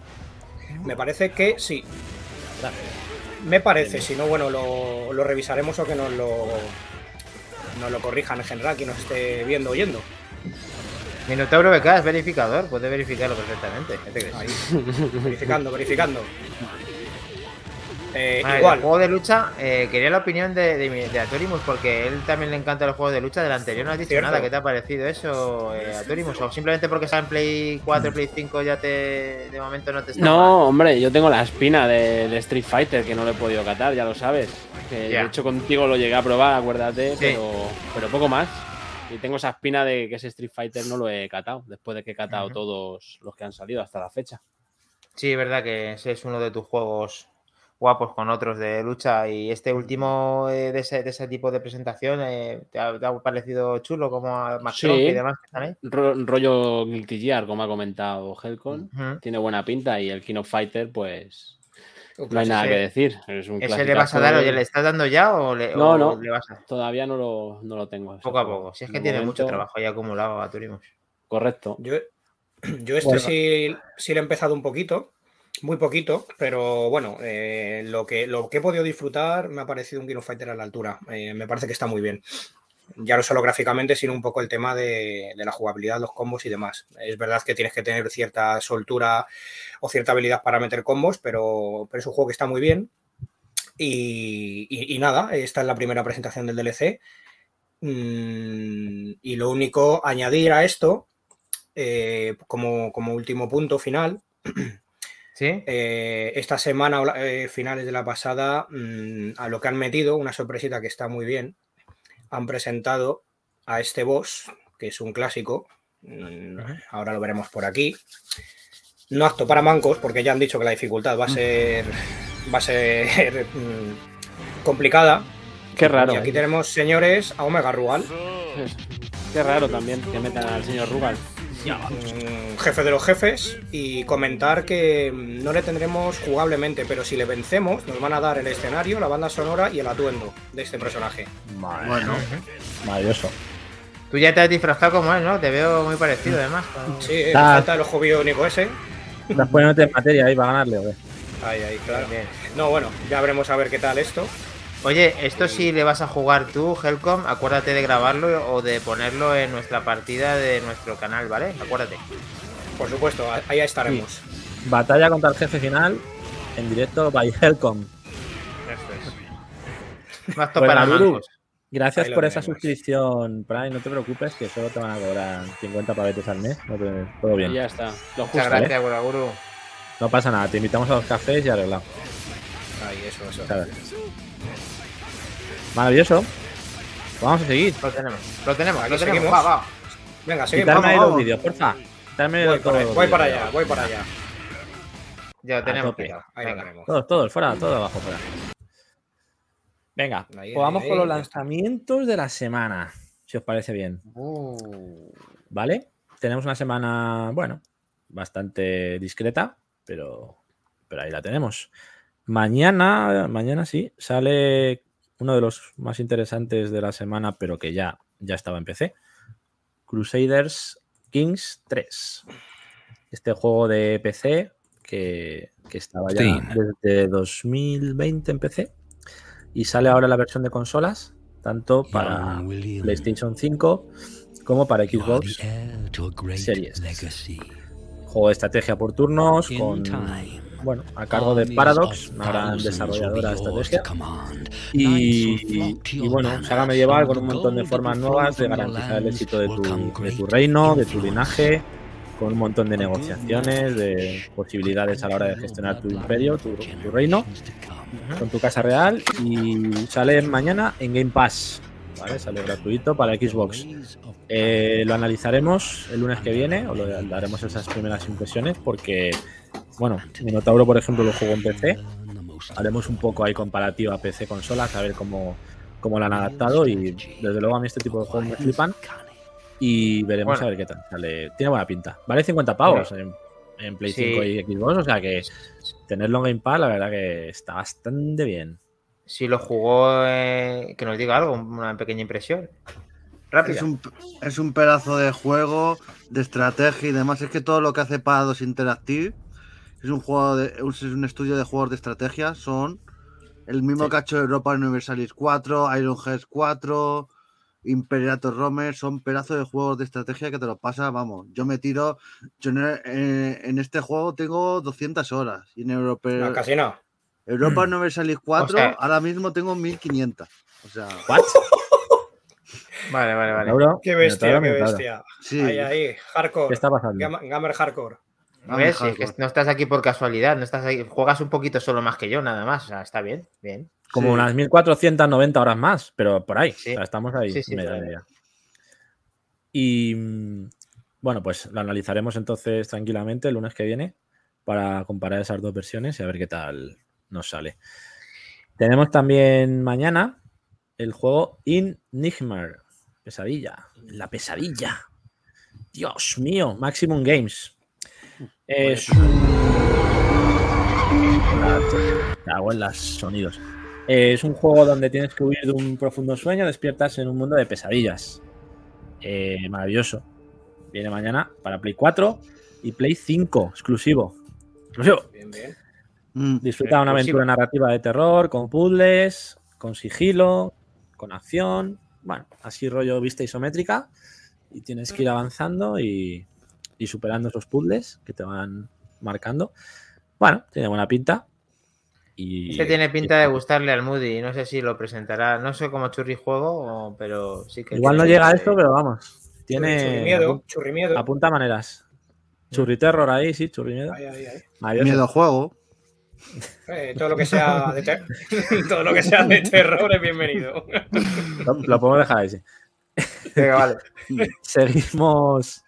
Speaker 3: Me parece que sí. Me parece, si no, bueno, lo, lo revisaremos o que nos lo, nos lo corrijan en general, quien nos esté viendo oyendo.
Speaker 1: Minotauro BK es verificador, puede verificarlo perfectamente.
Speaker 3: Ahí. verificando, verificando. Eh,
Speaker 1: Vale,
Speaker 3: igual,
Speaker 1: El juego de lucha, eh, quería la opinión de, de, mi- de Atorimus, porque él también le encanta los juegos de lucha. Del anterior no has dicho
Speaker 3: Cierto.
Speaker 1: nada. ¿Qué te ha parecido eso, eh, Atorimus? ¿O simplemente porque está en Play 4, Play 5 ya te. de momento no te está.
Speaker 2: No, hombre, yo tengo la espina de, de Street Fighter que no lo he podido catar, ya lo sabes. Que. De hecho, contigo lo llegué a probar, acuérdate,
Speaker 1: Sí.
Speaker 2: pero, pero poco más. Y tengo esa espina de que ese Street Fighter no lo he catado, después de que he catado todos los que han salido hasta la fecha.
Speaker 1: Sí, es verdad que ese es uno de tus juegos guapos con otros de lucha. Y este último eh, de, ese, de ese tipo de presentación, eh, ¿te, ha, te ha parecido chulo como a Max
Speaker 2: Sí.
Speaker 1: Y demás que están ahí?
Speaker 2: Ro- rollo Guilty Gear, como ha comentado Helcon, tiene buena pinta y el King of Fighter, pues
Speaker 3: un
Speaker 2: no hay nada
Speaker 1: ese-
Speaker 2: que decir. Es un
Speaker 1: ¿Ese le vas a dar? Oye, ¿le estás dando ya o le,
Speaker 2: No,
Speaker 1: o
Speaker 2: no.
Speaker 1: le vas a.?
Speaker 2: Todavía no lo, no lo tengo.
Speaker 1: Poco a poco. Si es que tiene mucho trabajo ya acumulado a Turimus.
Speaker 2: Correcto.
Speaker 3: Yo, yo este
Speaker 4: Bueno.
Speaker 3: sí, sí le he empezado un poquito, muy poquito, pero bueno, eh, lo, que, lo que he podido disfrutar me ha parecido un King of Fighter a la altura. Eh, me parece que está muy bien. Ya no solo gráficamente, sino un poco el tema de, la jugabilidad, los combos y demás. Es verdad que tienes que tener cierta soltura o cierta habilidad para meter combos, pero, es un juego que está muy bien. Y nada, esta es la primera presentación del DLC. Mm, y lo único, añadir a esto, eh, como, como último punto final,
Speaker 1: ¿Sí?
Speaker 3: eh, esta semana, eh, finales de la pasada, mm, a lo que han metido, una sorpresita que está muy bien, han presentado a este boss, que es un clásico, mm, ahora lo veremos por aquí. No apto para mancos, porque ya han dicho que la dificultad va a ser, va a ser mm, complicada.
Speaker 2: Qué raro.
Speaker 3: Y aquí tenemos, señores, a Omega Rugal,
Speaker 2: Qué raro también que metan al señor Rugal.
Speaker 3: Mm, jefe de los jefes, y comentar que no le tendremos jugablemente, pero si le vencemos, nos van a dar el escenario, la banda sonora y el atuendo de este personaje.
Speaker 5: Bueno,
Speaker 4: Maravilloso.
Speaker 1: Tú ya te has disfrazado como él, ¿no? Te veo muy parecido, además.
Speaker 3: Sí, eh,
Speaker 4: Ah.
Speaker 3: falta el ojo biónico ese.
Speaker 4: Estás poniéndote en materia ahí para ganarle, ¿o qué?
Speaker 3: Ahí, ahí, claro.
Speaker 1: Bien.
Speaker 3: No, bueno, ya veremos a ver qué tal esto.
Speaker 1: Oye, esto si le vas a jugar tú, Helcom, acuérdate de grabarlo o de ponerlo en nuestra partida de nuestro canal, ¿vale? Acuérdate.
Speaker 3: Por supuesto, ahí estaremos.
Speaker 4: Batalla contra el jefe final en directo by Helcom.
Speaker 1: Más
Speaker 4: Pues,
Speaker 1: para
Speaker 4: Maduro,
Speaker 1: mancos.
Speaker 4: Gracias por esa
Speaker 3: tenemos.
Speaker 4: suscripción, Prime. No te preocupes, que solo te van a cobrar 50 pavetes al mes. No te- todo
Speaker 2: Y
Speaker 4: bien.
Speaker 2: ya está. Lo
Speaker 1: Muchas
Speaker 2: justo.
Speaker 1: gracias, Guraguru.
Speaker 4: No pasa nada. Te invitamos a los cafés y arreglado.
Speaker 3: Ahí, eso, eso.
Speaker 4: Maravilloso. Vamos a seguir.
Speaker 1: Lo tenemos, lo tenemos,
Speaker 3: Aquí
Speaker 1: lo tenemos.
Speaker 3: seguimos.
Speaker 1: Va, va.
Speaker 3: Venga, seguimos.
Speaker 4: Quitarme ahí
Speaker 5: vamos,
Speaker 4: los vídeos, porfa. Quitarme
Speaker 3: Voy,
Speaker 4: todos
Speaker 3: para,
Speaker 4: los
Speaker 3: voy para
Speaker 4: vídeos.
Speaker 3: allá, voy para allá.
Speaker 1: Ya lo tenemos quitado.
Speaker 3: Ahí lo tenemos.
Speaker 4: Todos, todos, fuera, todo abajo, fuera. Venga,
Speaker 3: Ahí,
Speaker 4: pues vamos
Speaker 3: ahí,
Speaker 4: con los lanzamientos de la semana, si os parece bien.
Speaker 1: Uh,
Speaker 4: ¿Vale? Tenemos una semana, bueno, bastante discreta, pero, pero ahí la tenemos. Mañana, mañana sí, sale uno de los más interesantes de la semana, pero que ya, ya estaba en PC. Crusaders Kings 3. Este juego de PC que, que estaba ya
Speaker 6: Steam.
Speaker 4: desde 2020 en PC y sale ahora la versión de consolas, tanto para PlayStation 5 como para Xbox Series. Juego de estrategia por turnos con bueno, a cargo de Paradox, una gran desarrolladora de estrategia. Y, y, bueno, saga medieval con un montón de formas nuevas de garantizar el éxito de tu, de tu reino, de tu linaje, con un montón de negociaciones, de posibilidades a la hora de gestionar tu imperio, tu, tu reino, con tu casa real. Y sale mañana en Game Pass. ¿vale? Sale gratuito para Xbox. Eh, lo analizaremos el lunes que viene, o lo daremos esas primeras impresiones, porque, bueno, Minotauro, por ejemplo, lo jugó en PC. Haremos un poco ahí comparativa PC-consolas, a ver cómo, cómo lo han adaptado. Y desde luego a mí este tipo de juegos me flipan. Y veremos
Speaker 1: Bueno.
Speaker 4: a ver qué tal sale. Tiene buena pinta. Vale 50 pavos en, en Play
Speaker 1: Sí.
Speaker 4: 5 y Xbox, o sea que tenerlo en Game Pass, la verdad que está bastante bien.
Speaker 1: Si lo jugó, eh, que nos diga algo, una pequeña impresión. Rápida.
Speaker 5: Es un, es un pedazo de juego, de estrategia y demás. Es que todo lo que hace Paradox Interactive es un juego de, es un estudio de juegos de estrategia. Son el mismo
Speaker 4: Sí.
Speaker 5: cacho de Europa Universalis 4, Iron Heads 4, Imperator Romer. Son pedazos de juegos de estrategia que te lo pasa, vamos. Yo me tiro. Yo en, eh, en este juego tengo 200 horas. Y en Europa.
Speaker 3: No, casi no.
Speaker 5: Europa Universalis 4,
Speaker 1: sea-
Speaker 5: ahora mismo tengo 1500. O sea,
Speaker 4: ¿What?
Speaker 1: Vale, vale, vale.
Speaker 3: Qué bestia, qué bestia.
Speaker 5: sí.
Speaker 3: Ahí, ahí, hardcore.
Speaker 4: ¿Qué está pasando?
Speaker 3: Gam- Gamer hardcore.
Speaker 1: ¿Ves?
Speaker 5: Gamer
Speaker 1: Sí, que no estás aquí por casualidad, no estás aquí, juegas un poquito solo más que yo, nada más. O sea, está bien, bien.
Speaker 4: Como
Speaker 5: Sí.
Speaker 4: unas 1490 horas más, pero por ahí.
Speaker 1: Sí.
Speaker 4: O sea, estamos ahí.
Speaker 1: Sí, sí,
Speaker 4: media,
Speaker 1: por ahí.
Speaker 4: media. Y mm, bueno, pues lo analizaremos entonces tranquilamente el lunes que viene para comparar esas dos versiones y a ver qué tal nos sale. Tenemos también mañana el juego Enigma. Pesadilla. La pesadilla. Dios mío, Maximum Games. Es un... Cago en los sonidos. Eh, es un juego donde tienes que huir de un profundo sueño, despiertas en un mundo de pesadillas. Eh, maravilloso. Viene mañana para Play 4 y Play 5, exclusivo. Exclusivo.
Speaker 3: Bien, bien.
Speaker 5: Mm,
Speaker 4: Disfruta de una
Speaker 1: Exclusivo.
Speaker 4: aventura narrativa de terror, con puzzles, con sigilo, con acción. Bueno, así rollo vista isométrica. Y tienes que ir avanzando y, y superando esos puzzles que te van marcando. Bueno, tiene buena pinta. Y,
Speaker 1: Este tiene pinta de gustarle al Moody. No sé si lo presentará. No sé cómo churri juego, o- pero sí que.
Speaker 4: Igual no llega a esto,
Speaker 1: de-
Speaker 4: pero vamos.
Speaker 3: Churri
Speaker 4: Tiene.
Speaker 3: miedo,
Speaker 4: apun-
Speaker 3: churri miedo.
Speaker 4: Apunta maneras. Churri terror ahí, sí, churri miedo.
Speaker 3: Ahí, ahí.
Speaker 5: Miedo juego.
Speaker 3: Eh, todo lo que sea de ter- todo lo que sea de terror es bienvenido.
Speaker 4: Lo, lo podemos dejar ahí, sí.
Speaker 1: Venga, vale.
Speaker 4: Seguimos.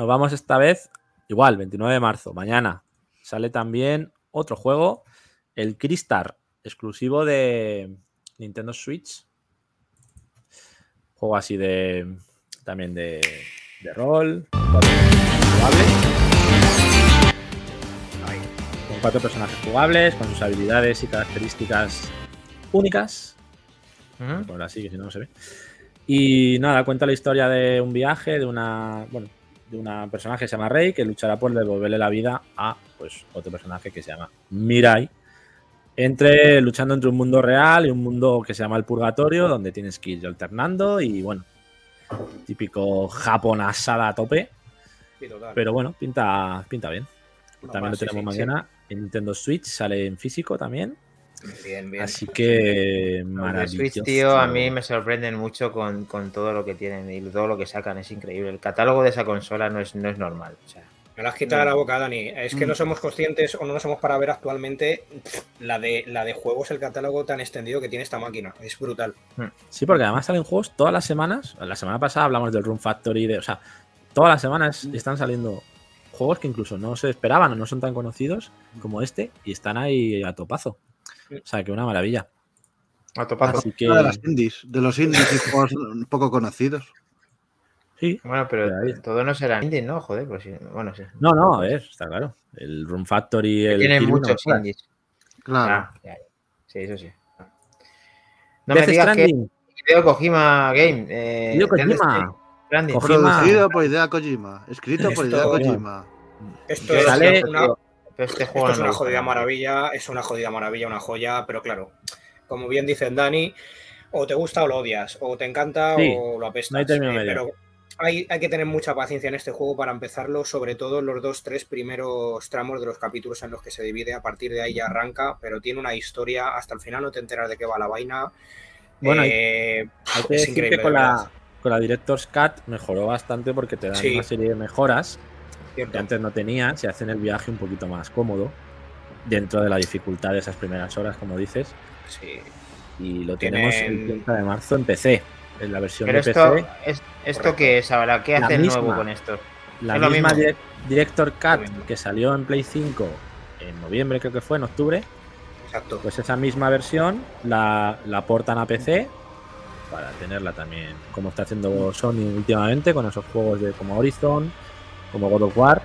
Speaker 4: Nos vamos esta vez, igual, 29 de marzo, mañana. Sale también otro juego, el Crystar, exclusivo de Nintendo Switch. Juego así de. También de, de rol. Con cuatro personajes jugables, con sus habilidades y características únicas. Por así, que si no, no se ve. Y nada, cuenta la historia de un viaje, de una. Bueno, de una personaje que se llama Rey, que luchará por devolverle la vida a pues otro personaje que se llama Mirai. Entre, luchando entre un mundo real y un mundo que se llama el purgatorio, donde tienes que ir alternando y bueno, típico japonasada a tope.
Speaker 3: Sí.
Speaker 4: Pero bueno, pinta, pinta bien.
Speaker 3: No,
Speaker 4: también lo
Speaker 3: sí,
Speaker 4: tenemos
Speaker 3: sí, sí.
Speaker 4: mañana en Nintendo Switch, sale en físico también.
Speaker 3: Bien, bien.
Speaker 4: Así que
Speaker 1: Los
Speaker 4: maravilloso.
Speaker 1: Switch, tío, a mí me sorprenden mucho con, con todo lo que tienen y todo lo que sacan. Es increíble. El catálogo de esa consola no es, no es normal. O sea,
Speaker 3: Me la has quitado la boca, Dani. Es que
Speaker 5: Mm.
Speaker 3: no somos conscientes o no nos somos para ver actualmente la de, la de juegos, el catálogo tan extendido que tiene esta máquina. Es brutal.
Speaker 4: Sí, porque además salen juegos todas las semanas. La semana pasada hablamos del Room Factory, de, o sea, todas las semanas están saliendo juegos que incluso no se esperaban o no son tan conocidos como este y están ahí a topazo. O sea, que una maravilla.
Speaker 1: a topazo.
Speaker 4: Así que,
Speaker 5: de las indies, de los indies y juegos poco conocidos.
Speaker 4: sí.
Speaker 1: Bueno, pero
Speaker 4: Pero ahí-
Speaker 1: todo no será indie, ¿no? Joder, pues sí. Bueno, sí.
Speaker 4: No, no, a ver, está claro. El Room Factory, el
Speaker 1: Tienen
Speaker 4: Kirby, no
Speaker 1: muchos
Speaker 4: jodas.
Speaker 1: indies.
Speaker 5: Claro.
Speaker 1: Ah, ya, ya. Sí, eso sí. No me digas que Hideo Kojima Game. Eh,
Speaker 4: Hideo Kojima. Kojima.
Speaker 5: Producido por Idea Kojima. Escrito por Idea Kojima.
Speaker 3: Esto es
Speaker 4: sale-
Speaker 3: una,
Speaker 1: Pero este
Speaker 3: esto
Speaker 1: juego
Speaker 3: es
Speaker 1: no me
Speaker 3: una jodida maravilla, es una jodida maravilla, una joya, pero claro, como bien dicen Dani, o te gusta o lo odias, o te encanta
Speaker 4: Sí,
Speaker 3: o lo apestas.
Speaker 4: no hay término
Speaker 3: Eh,
Speaker 4: medio.
Speaker 3: pero hay, hay que tener mucha paciencia en este juego para empezarlo, sobre todo los dos, tres primeros tramos de los capítulos en los que se divide, a partir de ahí ya arranca, pero tiene una historia, hasta el final no te enteras de qué va la vaina.
Speaker 4: Bueno, hay-
Speaker 3: Eh,
Speaker 4: Hay que
Speaker 3: es
Speaker 4: decir
Speaker 3: increíble,
Speaker 4: que con la, con la Director's Cut mejoró bastante porque te dan
Speaker 3: Sí.
Speaker 4: una serie de mejoras
Speaker 3: cierto.
Speaker 4: que antes no tenías y hacen el viaje un poquito más cómodo dentro de la dificultad de esas primeras horas, como dices.
Speaker 3: Sí.
Speaker 4: Y lo
Speaker 3: Tienen-
Speaker 4: tenemos el 30 de marzo en PC, en la versión
Speaker 1: Pero
Speaker 4: de
Speaker 1: esto,
Speaker 4: PC.
Speaker 1: es, ¿esto qué es ahora? ¿Qué hace
Speaker 4: misma.
Speaker 1: nuevo con esto?
Speaker 4: La
Speaker 1: es
Speaker 4: misma Director Cut que salió en Play 5 en noviembre, creo que fue, en octubre,
Speaker 3: Exacto.
Speaker 4: pues esa misma versión la, la portan a PC para tenerla también, como está haciendo Sony últimamente con esos juegos de como Horizon, como God of War.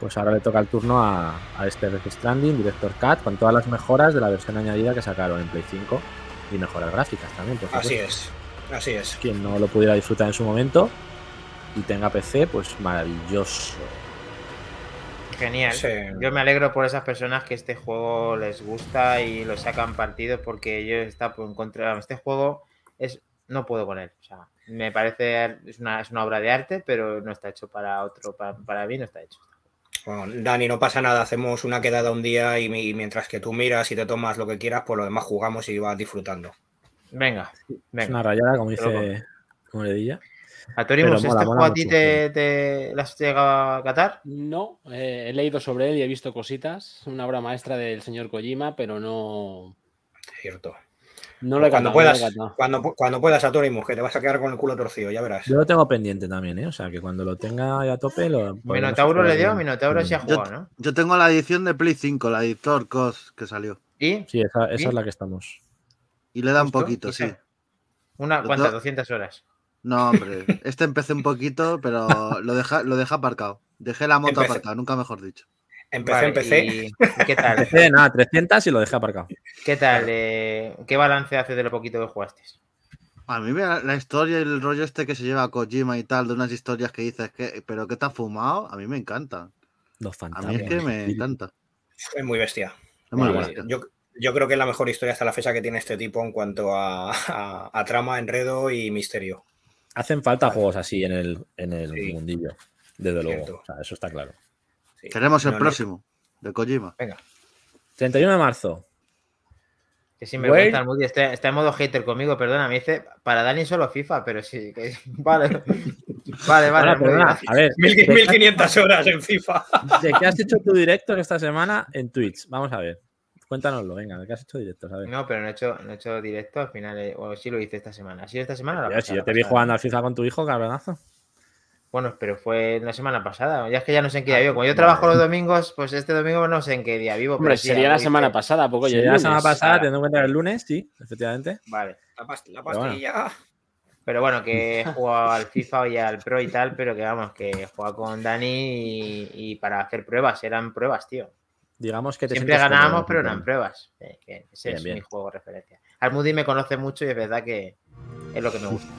Speaker 4: Pues ahora le toca el turno a, a este Death Stranding, Director Cut, con todas las mejoras de la versión añadida que sacaron en Play 5 y mejoras gráficas también. Por
Speaker 3: Así es. Así es.
Speaker 4: Quien no lo pudiera disfrutar en su momento y tenga PC, pues maravilloso.
Speaker 1: Genial.
Speaker 3: Sí.
Speaker 1: Yo me alegro por esas personas que este juego les gusta y lo sacan partido porque yo está por en contra. Este juego es no puedo con él. O sea, me parece es una, es una obra de arte, pero no está hecho para otro. Para, para mí no está hecho.
Speaker 3: Bueno, Dani, no pasa nada, hacemos una quedada un día y, mi- y mientras que tú miras y te tomas lo que quieras, pues lo demás jugamos y vas disfrutando.
Speaker 1: Venga,
Speaker 4: Es
Speaker 1: venga.
Speaker 4: una rayada, como dice mola,
Speaker 1: ¿este
Speaker 4: mola
Speaker 1: juego a ti te, te las has llegado a catar?
Speaker 2: No, eh, he leído sobre él y he visto cositas. Una obra maestra del señor Kojima, pero no,
Speaker 3: Cierto.
Speaker 2: No lo he
Speaker 3: cuando,
Speaker 2: catado, no lo he
Speaker 3: puedas, cuando, cuando puedas, Atorimus, que te vas a quedar con el culo torcido, ya verás.
Speaker 4: Yo lo tengo pendiente también, ¿eh? O sea, que cuando lo tenga ya a tope lo...
Speaker 1: Minotauro le dio, Minotauro sí ha
Speaker 4: un-
Speaker 5: Yo-
Speaker 1: jugado, ¿no?
Speaker 5: Yo tengo la edición de Play 5, la editor COS que salió.
Speaker 1: ¿Y?
Speaker 4: Sí, esa, es la que estamos.
Speaker 5: Y le da un poquito,
Speaker 1: ¿y
Speaker 5: sí.
Speaker 1: ¿Una, ¿Cuántas?
Speaker 5: dos-
Speaker 1: 200 horas.
Speaker 5: No, hombre. Este empecé un poquito, pero lo deja, lo deja aparcado. Dejé la moto
Speaker 3: Empecé.
Speaker 5: aparcada, nunca mejor dicho.
Speaker 3: Empecé,
Speaker 1: Vale,
Speaker 3: empecé.
Speaker 1: ¿y ¿Qué tal?
Speaker 4: Empecé, nada, 300 y lo dejé aparcado.
Speaker 1: ¿Qué tal? eh, ¿Qué balance haces de lo poquito que jugaste?
Speaker 5: A mí me- la historia y el rollo este que se lleva a Kojima y tal, de unas historias que dices que, pero que te ha fumado, a mí me encanta.
Speaker 4: Los
Speaker 5: A
Speaker 4: fantasmas.
Speaker 5: mí es que me encanta.
Speaker 3: Es muy bestia.
Speaker 5: Es muy bestia.
Speaker 3: yo, yo creo que es la mejor historia hasta la fecha que tiene este tipo en cuanto a, a- a trama, enredo y misterio.
Speaker 4: Hacen falta juegos así en el, en el
Speaker 3: Sí.
Speaker 4: mundillo, desde luego. O sea, eso está claro.
Speaker 3: Sí.
Speaker 5: Queremos el
Speaker 3: No, no-
Speaker 5: próximo, de Kojima.
Speaker 1: Venga.
Speaker 4: 31 de marzo.
Speaker 1: Que sinvergüenza
Speaker 4: Wait.
Speaker 1: el Moody está, está en modo hater conmigo, perdona, me dice, para Dani solo FIFA, pero sí, que, vale, vale, vale.
Speaker 4: Ahora, perdona, a ver,
Speaker 3: Mil-
Speaker 4: ¿de qué,
Speaker 3: 1500 horas en FIFA.
Speaker 4: de qué has hecho tu directo esta semana en Twitch? Vamos a ver. Cuéntanoslo, venga, ¿de qué has hecho directos? A ver.
Speaker 1: No, pero no he hecho, no he hecho directo al final, eh, o sí lo hice esta semana. ¿Ha sido esta semana o la
Speaker 4: si yo te vi
Speaker 1: Pasada.
Speaker 4: jugando al FIFA con tu hijo, cabronazo.
Speaker 1: Bueno, pero fue la semana pasada. Ya es que ya no sé en qué día
Speaker 4: Ah,
Speaker 1: vivo. Como yo trabajo los domingos, pues este domingo no sé en qué día vivo.
Speaker 2: Hombre,
Speaker 1: pero sí,
Speaker 2: sería la semana pasada, poco el
Speaker 4: la semana pasada, teniendo en cuenta el lunes, sí, efectivamente.
Speaker 1: Vale.
Speaker 3: La, past- la
Speaker 4: Pero bueno.
Speaker 3: pastilla.
Speaker 1: Pero bueno, que he jugado al FIFA y al Pro y tal, pero que vamos, que he jugado con Dani y, y para hacer pruebas, eran pruebas, tío.
Speaker 4: Digamos que te
Speaker 1: Siempre ganábamos,
Speaker 4: cómodo,
Speaker 1: pero
Speaker 4: ¿no?
Speaker 1: eran pruebas. Eh, que ese
Speaker 4: Bien,
Speaker 1: es
Speaker 4: bien.
Speaker 1: mi juego de referencia. Al Moody me conoce mucho y es verdad que es lo que me gusta.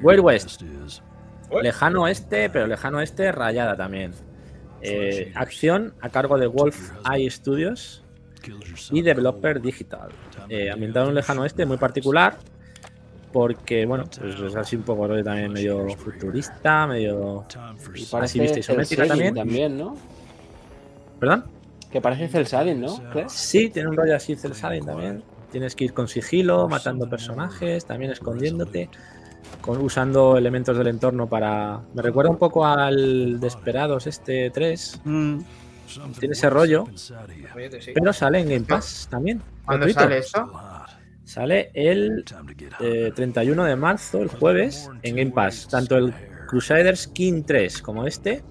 Speaker 4: Wild West. Lejano este, pero lejano este, rayada también. Eh, acción a cargo de Wolf Eye Studios y Developer Digital. Eh, ambientado en un lejano este muy particular, porque, bueno, pues es así un poco rollo también medio futurista, medio.
Speaker 2: Y parece
Speaker 4: vista isométrica también.
Speaker 2: ¿no?
Speaker 4: ¿Perdón?
Speaker 2: Que parece Cel shading, ¿no? ¿Crees?
Speaker 4: Sí, tiene un rollo así cel shading también. Tienes que ir con sigilo, matando personajes, también escondiéndote, con, usando elementos del entorno para. Me recuerda un poco al Desperados este 3.
Speaker 5: Mm,
Speaker 4: Tiene ese rollo, pero sale en Game Pass también.
Speaker 1: ¿Cuándo
Speaker 4: gratuito.
Speaker 1: sale esto?
Speaker 4: Sale el eh, 31 de marzo, el jueves, en Game Pass. Tanto el Crusaders King 3 como este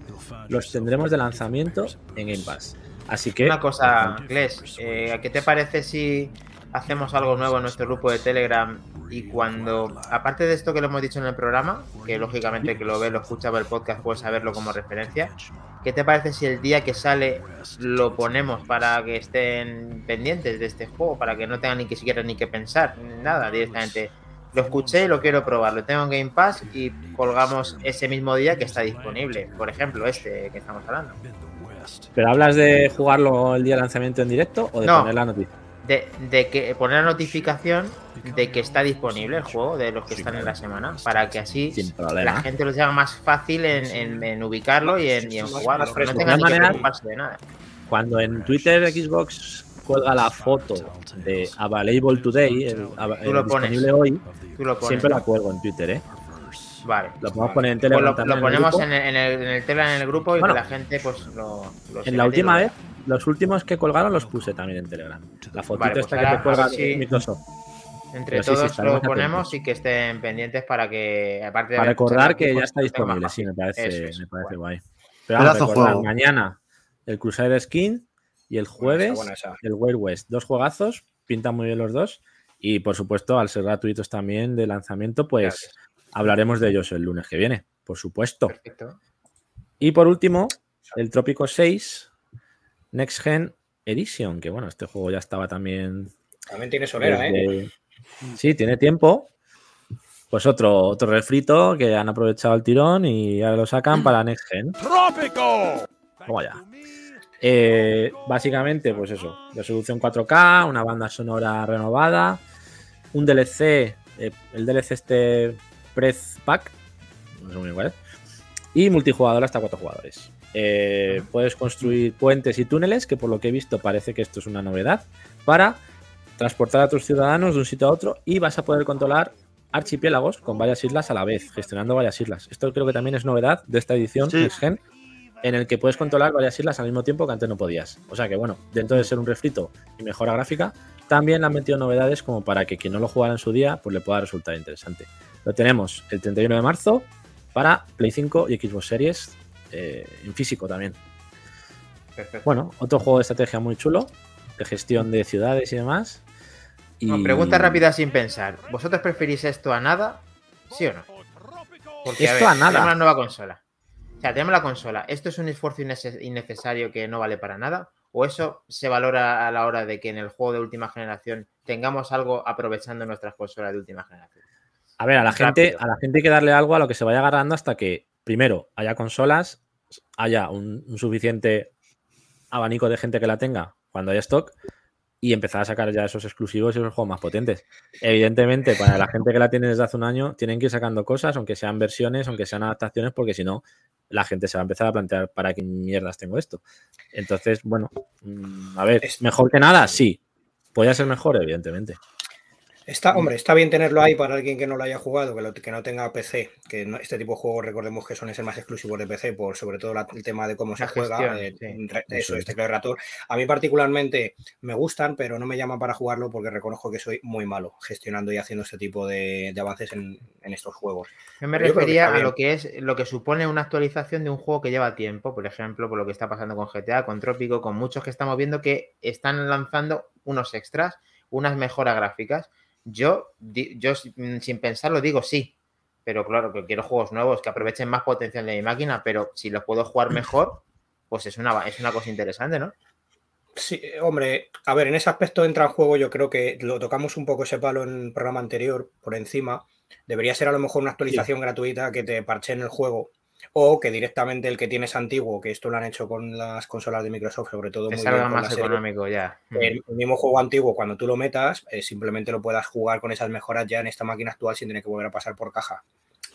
Speaker 4: los tendremos de lanzamiento en Game Pass. Así que.
Speaker 1: Una cosa, Gles, eh, ¿qué te parece si hacemos algo nuevo en nuestro grupo de Telegram y cuando, aparte de esto que lo hemos dicho en el programa, que lógicamente que lo ve, lo escucha, el podcast, puedes saberlo como referencia, ¿qué te parece si el día que sale lo ponemos para que estén pendientes de este juego, para que no tengan ni que siquiera ni que pensar, nada, directamente? Lo escuché y lo quiero probar, lo tengo en Game Pass y colgamos ese mismo día que está disponible. Por ejemplo, este que estamos hablando.
Speaker 4: ¿Pero hablas de jugarlo el día de lanzamiento en directo o de
Speaker 1: No.
Speaker 4: poner la noticia?
Speaker 1: De, de que poner la notificación de que está disponible el juego de los que están en la semana para que así la gente lo tenga más fácil en, en- en ubicarlo y en, y en jugarlo. que no tengan que
Speaker 4: manera-
Speaker 1: preocuparse de nada.
Speaker 4: Cuando en Twitter Xbox cuelga la foto de Available Today, el,
Speaker 1: lo
Speaker 4: disponible hoy,
Speaker 1: Tú lo pones.
Speaker 4: siempre la cuelgo en Twitter, ¿eh?
Speaker 1: Vale.
Speaker 4: Lo podemos poner en
Speaker 1: Pues
Speaker 4: Telegram
Speaker 1: lo,
Speaker 4: también
Speaker 1: lo ponemos en el, en, el, en el Telegram, en el grupo y
Speaker 4: Bueno.
Speaker 1: que la gente pues lo, lo
Speaker 4: En la última
Speaker 1: lo
Speaker 4: vez, los últimos que colgaron los puse también en Telegram. La fotito
Speaker 1: Vale, pues
Speaker 4: esta
Speaker 1: ahora
Speaker 4: que te cuelga
Speaker 1: si-
Speaker 4: Microsoft.
Speaker 1: Entre
Speaker 4: Pero sí, sí,
Speaker 1: todos lo ponemos
Speaker 4: atentos.
Speaker 1: y que estén pendientes para que, aparte de
Speaker 4: Para recordar que ya está disponible, sí, me parece,
Speaker 1: Eso
Speaker 4: me parece
Speaker 1: bueno.
Speaker 4: guay. Pero vamos,
Speaker 5: juego.
Speaker 4: mañana el Crusader Skin y el jueves
Speaker 3: buena esa.
Speaker 4: el Wild West. Dos juegazos, pintan muy bien los dos. Y por supuesto, al ser gratuitos también de lanzamiento, pues
Speaker 3: Gracias.
Speaker 4: hablaremos de ellos el lunes que viene, por supuesto.
Speaker 1: Perfecto.
Speaker 4: Y por último, el Trópico 6 Next Gen Edition, que bueno, este juego ya estaba también.
Speaker 3: También tiene solera, ¿eh?
Speaker 4: Sí, tiene tiempo. Pues otro, otro refrito que han aprovechado el tirón y ahora lo sacan para Next Gen.
Speaker 6: ¡Trópico!
Speaker 4: Vamos allá. Eh, básicamente, pues eso, resolución 4K, una banda sonora renovada, un DLC, eh, el DLC este Press Pack, no sé muy bien cuál es, y multijugador hasta cuatro jugadores. Eh, puedes construir puentes y túneles, que por lo que he visto parece que esto es una novedad, para transportar a tus ciudadanos de un sitio a otro y vas a poder controlar archipiélagos con varias islas a la vez, gestionando varias islas. Esto creo que también es novedad de esta edición
Speaker 5: Sí.
Speaker 4: Gen, en el que puedes controlar varias islas al mismo tiempo que antes no podías. O sea que bueno, dentro de ser un refrito y mejora gráfica, también le han metido novedades como para que quien no lo jugara en su día, pues le pueda resultar interesante. Lo tenemos el 31 de marzo para Play 5 y Xbox Series eh, en físico también.
Speaker 1: Perfecto.
Speaker 4: Bueno, otro juego de estrategia muy chulo, de gestión de ciudades y demás. Y...
Speaker 1: No, pregunta rápida sin pensar. ¿Vosotros preferís esto a nada? ¿Sí o no? Porque,
Speaker 4: Esto a nada.
Speaker 1: Tenemos la nueva consola. O sea, tenemos la consola. ¿Esto es un esfuerzo innece- innecesario que no vale para nada? ¿O eso se valora a la hora de que en el juego de última generación tengamos algo aprovechando nuestras consolas de última generación?
Speaker 4: A ver, a la gente, a la gente hay que darle algo a lo que se vaya agarrando hasta que, primero, haya consolas, haya un, un suficiente abanico de gente que la tenga cuando haya stock y empezar a sacar ya esos exclusivos y esos juegos más potentes. Evidentemente, para la gente que la tiene desde hace un año, tienen que ir sacando cosas, aunque sean versiones, aunque sean adaptaciones, porque si no, la gente se va a empezar a plantear para qué mierdas tengo esto. Entonces, bueno, mm, a ver,
Speaker 3: Es-
Speaker 4: mejor que nada, sí. Podría ser mejor, evidentemente.
Speaker 3: Está, hombre, está bien tenerlo ahí para alguien que no lo haya jugado, que, lo- que no tenga PC, que no- este tipo de juegos recordemos que son ser más exclusivos de PC, por sobre todo la- el tema de cómo se
Speaker 1: La
Speaker 3: juega,
Speaker 1: gestión,
Speaker 3: eh,
Speaker 1: sí.
Speaker 3: re-
Speaker 4: Eso
Speaker 3: eso,
Speaker 4: es.
Speaker 3: este teclado y ratón. A mí particularmente me gustan, pero no me llaman para jugarlo porque reconozco que soy muy malo gestionando y haciendo este tipo de, de avances en, en estos juegos.
Speaker 1: Yo me
Speaker 3: Pero
Speaker 1: refería a lo que es lo que supone una actualización de un juego que lleva tiempo, por ejemplo, por lo que está pasando con GTA, con Trópico, con muchos que estamos viendo que están lanzando unos extras, unas mejoras gráficas. Yo, yo mm, sin pensarlo digo sí, pero claro que quiero juegos nuevos que aprovechen más potencial de mi máquina, pero si los puedo jugar mejor, pues es una, es una cosa interesante, ¿no?
Speaker 3: Sí, eh, hombre, a ver, en ese aspecto entra en juego, yo creo que lo tocamos un poco ese palo en el programa anterior, por encima. Debería ser a lo mejor una actualización gratuita que te parche en el juego. O que directamente el que tienes antiguo, que esto lo han hecho con las consolas de Microsoft, sobre todo
Speaker 1: Que
Speaker 3: muy
Speaker 1: salga
Speaker 3: bien con
Speaker 1: más
Speaker 3: serie,
Speaker 1: económico ya.
Speaker 3: El mismo juego antiguo, cuando tú lo metas, eh, simplemente lo puedas jugar con esas mejoras ya en esta máquina actual sin tener que volver a pasar por caja.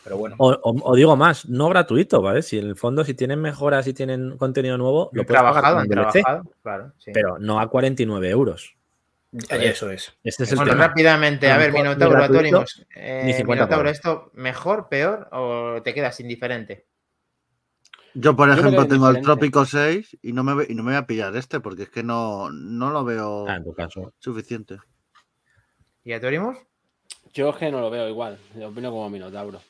Speaker 3: Pero bueno,
Speaker 4: O, o- o digo más, no gratuito, ¿vale? Si en el fondo, si tienen mejoras y tienen contenido nuevo, lo puedes pagar
Speaker 1: trabajado,
Speaker 4: DLC,
Speaker 1: trabajado, claro. sí.
Speaker 4: pero no a 49 euros.
Speaker 3: eh, eso es.
Speaker 4: Este es el
Speaker 1: Bueno,
Speaker 4: tema.
Speaker 1: rápidamente, a ver, Minotauro,
Speaker 4: gratuito.
Speaker 1: Eh,
Speaker 4: ni 50
Speaker 1: Minotauro. ¿esto mejor, peor o te quedas indiferente?
Speaker 5: Yo, por ejemplo, tengo el. Trópico 6 y no me, y no me voy a pillar este porque es que no, no lo veo
Speaker 4: Ah, en tu caso.
Speaker 5: suficiente.
Speaker 1: ¿Y Atórimos?
Speaker 2: Yo es que no lo veo igual. Yo opino como Minotauro.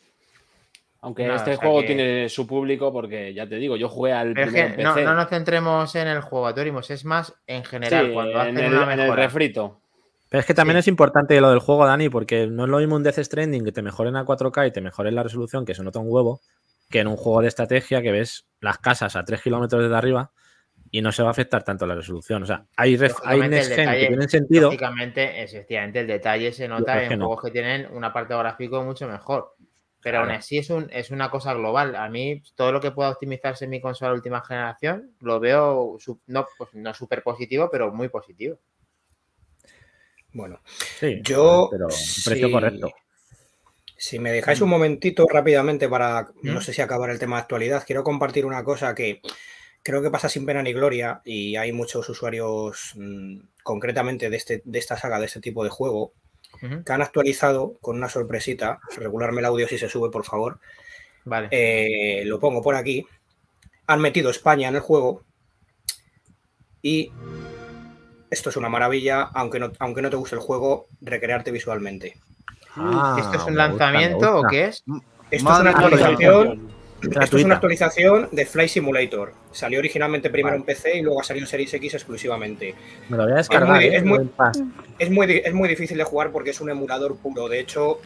Speaker 2: Aunque este
Speaker 1: o sea
Speaker 2: juego
Speaker 1: que-
Speaker 2: tiene su público, porque ya te digo, yo jugué al
Speaker 1: Pero
Speaker 2: primero
Speaker 1: que no,
Speaker 2: PC.
Speaker 1: no nos centremos en el juego, Atórimos, es más en general,
Speaker 2: Sí,
Speaker 1: cuando hacen
Speaker 2: en, el,
Speaker 1: una
Speaker 2: en el refrito.
Speaker 4: Pero es que también
Speaker 1: Sí.
Speaker 4: es importante lo del juego, Dani, porque no es lo mismo un Death Stranding que te mejoren a 4K y te mejoren la resolución, que se nota un huevo, que en un juego de estrategia que ves las casas a 3 kilómetros desde arriba y no se va a afectar tanto la resolución. O sea, hay, ref- hay Next Gen que tienen sentido.
Speaker 1: Lógicamente, efectivamente, el detalle se nota en
Speaker 4: que no.
Speaker 1: juegos que tienen un apartado gráfico mucho mejor. Pero aún así es, un, es una cosa global. A mí, todo lo que pueda optimizarse en mi consola de última generación, lo veo no, pues, no súper positivo, pero muy positivo.
Speaker 3: Bueno,
Speaker 4: Sí,
Speaker 3: yo.
Speaker 4: pero un precio
Speaker 3: sí,
Speaker 4: correcto.
Speaker 3: Si me dejáis un momentito rápidamente para,
Speaker 1: ¿Mm?
Speaker 3: no sé si acabar el tema de actualidad, quiero compartir una cosa que creo que pasa sin pena ni gloria y hay muchos usuarios mm, concretamente de, este, de esta saga, de este tipo de juego, que han actualizado con una sorpresita, regularme el audio si se sube, por favor,
Speaker 1: Vale.
Speaker 3: Eh, lo pongo por aquí, han metido España en el juego y esto es una maravilla, aunque no, aunque no te guste el juego, recrearte visualmente.
Speaker 4: Ah,
Speaker 1: ¿Esto es un
Speaker 4: gusta,
Speaker 1: lanzamiento o qué es?
Speaker 3: Esto es una actualización Esto es una actualización de Flight Simulator. Salió originalmente primero
Speaker 1: Vale.
Speaker 3: en PC y luego ha salido en Series X exclusivamente.
Speaker 4: Me lo voy a descargar.
Speaker 3: muy-
Speaker 4: ¿eh?
Speaker 3: es muy-. Es muy, di- es muy difícil de jugar porque es un emulador puro. De hecho,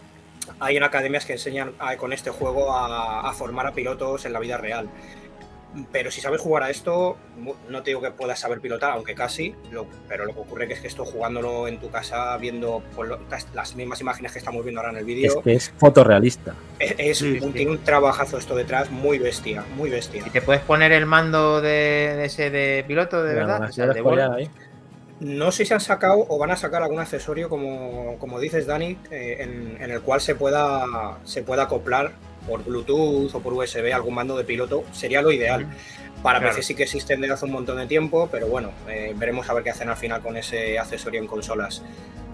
Speaker 3: hay en academias que enseñan a- con este juego a, a formar a pilotos en la vida real. Pero si sabes jugar a esto, no te digo que puedas saber pilotar, aunque casi, lo- pero lo que ocurre que es que esto jugándolo en tu casa, viendo lo- las, mismas imágenes que estamos viendo ahora en el
Speaker 4: Es
Speaker 3: vídeo,
Speaker 4: que es fotorrealista.
Speaker 3: es, es
Speaker 5: Sí,
Speaker 3: un,
Speaker 1: sí.
Speaker 3: tiene un trabajazo esto detrás muy bestia, muy bestia.
Speaker 1: ¿Y te puedes poner el mando de, de ese de piloto de
Speaker 4: Mira,
Speaker 1: verdad? O sea, de.
Speaker 3: No sé si han sacado o van a sacar algún accesorio, como, como dices, Dani, eh, en, en el cual se pueda, se pueda acoplar por Bluetooth o por USB algún mando de piloto. Sería lo ideal. Para
Speaker 1: Claro.
Speaker 3: PC sí que existen desde hace un montón de tiempo, pero bueno, eh, veremos a ver qué hacen al final con ese accesorio en consolas.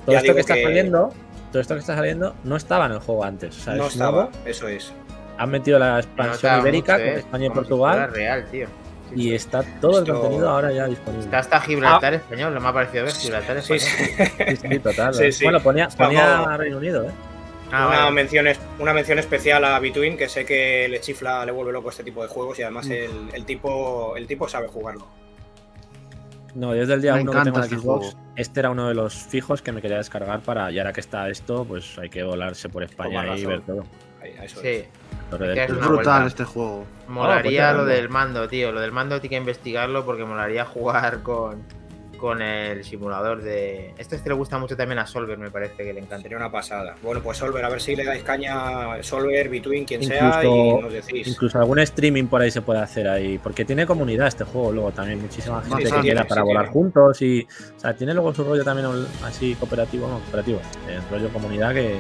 Speaker 4: Todo
Speaker 3: Ya
Speaker 4: esto que está
Speaker 3: que-
Speaker 4: saliendo, todo esto que está saliendo no estaba en el juego antes. O sea,
Speaker 3: no
Speaker 4: es
Speaker 3: estaba,
Speaker 4: nuevo.
Speaker 3: eso es.
Speaker 4: Han metido la expansión ibérica
Speaker 1: mucho,
Speaker 4: con
Speaker 1: ¿eh?
Speaker 4: España y
Speaker 1: si
Speaker 4: Portugal.
Speaker 1: real, tío. Sí,
Speaker 4: Y está todo
Speaker 3: Esto-
Speaker 4: el contenido ahora ya disponible.
Speaker 1: Está hasta Gibraltar español, lo me ha parecido ver Gibraltar
Speaker 3: Sí,
Speaker 1: español.
Speaker 3: sí.
Speaker 4: Sí, sí, total.
Speaker 3: Sí, sí.
Speaker 4: Bueno, ponía, ponía. Reino Unido, ¿eh?
Speaker 1: Ah,
Speaker 3: una,
Speaker 1: vale.
Speaker 3: mención, es- una mención especial a Between, que sé que le chifla, le vuelve loco este tipo de juegos y además el, el tipo, el tipo sabe jugarlo.
Speaker 4: No, desde el día
Speaker 5: Me
Speaker 4: uno que tengo
Speaker 5: este
Speaker 4: Xbox,
Speaker 5: juego.
Speaker 4: este era uno de los fijos que me quería descargar para, y ahora que está esto, pues hay que volarse por España y ver todo.
Speaker 3: Ahí, eso.
Speaker 1: Sí, que es
Speaker 5: brutal
Speaker 1: vuelta.
Speaker 5: este juego.
Speaker 1: molaría
Speaker 4: Ah, pues
Speaker 1: lo
Speaker 4: ya,
Speaker 1: del mando, tío. Lo del mando hay que investigarlo porque molaría jugar con, con el simulador de. Esto este le gusta mucho también a Solver, me parece que le encanta.
Speaker 3: Sería una pasada. Bueno, pues Solver, a ver si le dais caña a Solver, Between, quien
Speaker 4: Incluso-
Speaker 3: sea, y nos decís.
Speaker 4: Incluso algún streaming por ahí se puede hacer ahí, porque tiene comunidad este juego luego también, muchísima gente
Speaker 5: sí
Speaker 4: que
Speaker 5: tiene,
Speaker 4: queda
Speaker 3: sí
Speaker 4: para volar
Speaker 3: tiene.
Speaker 4: juntos y, o sea, tiene luego su rollo también así cooperativo, no, cooperativo, el rollo comunidad que,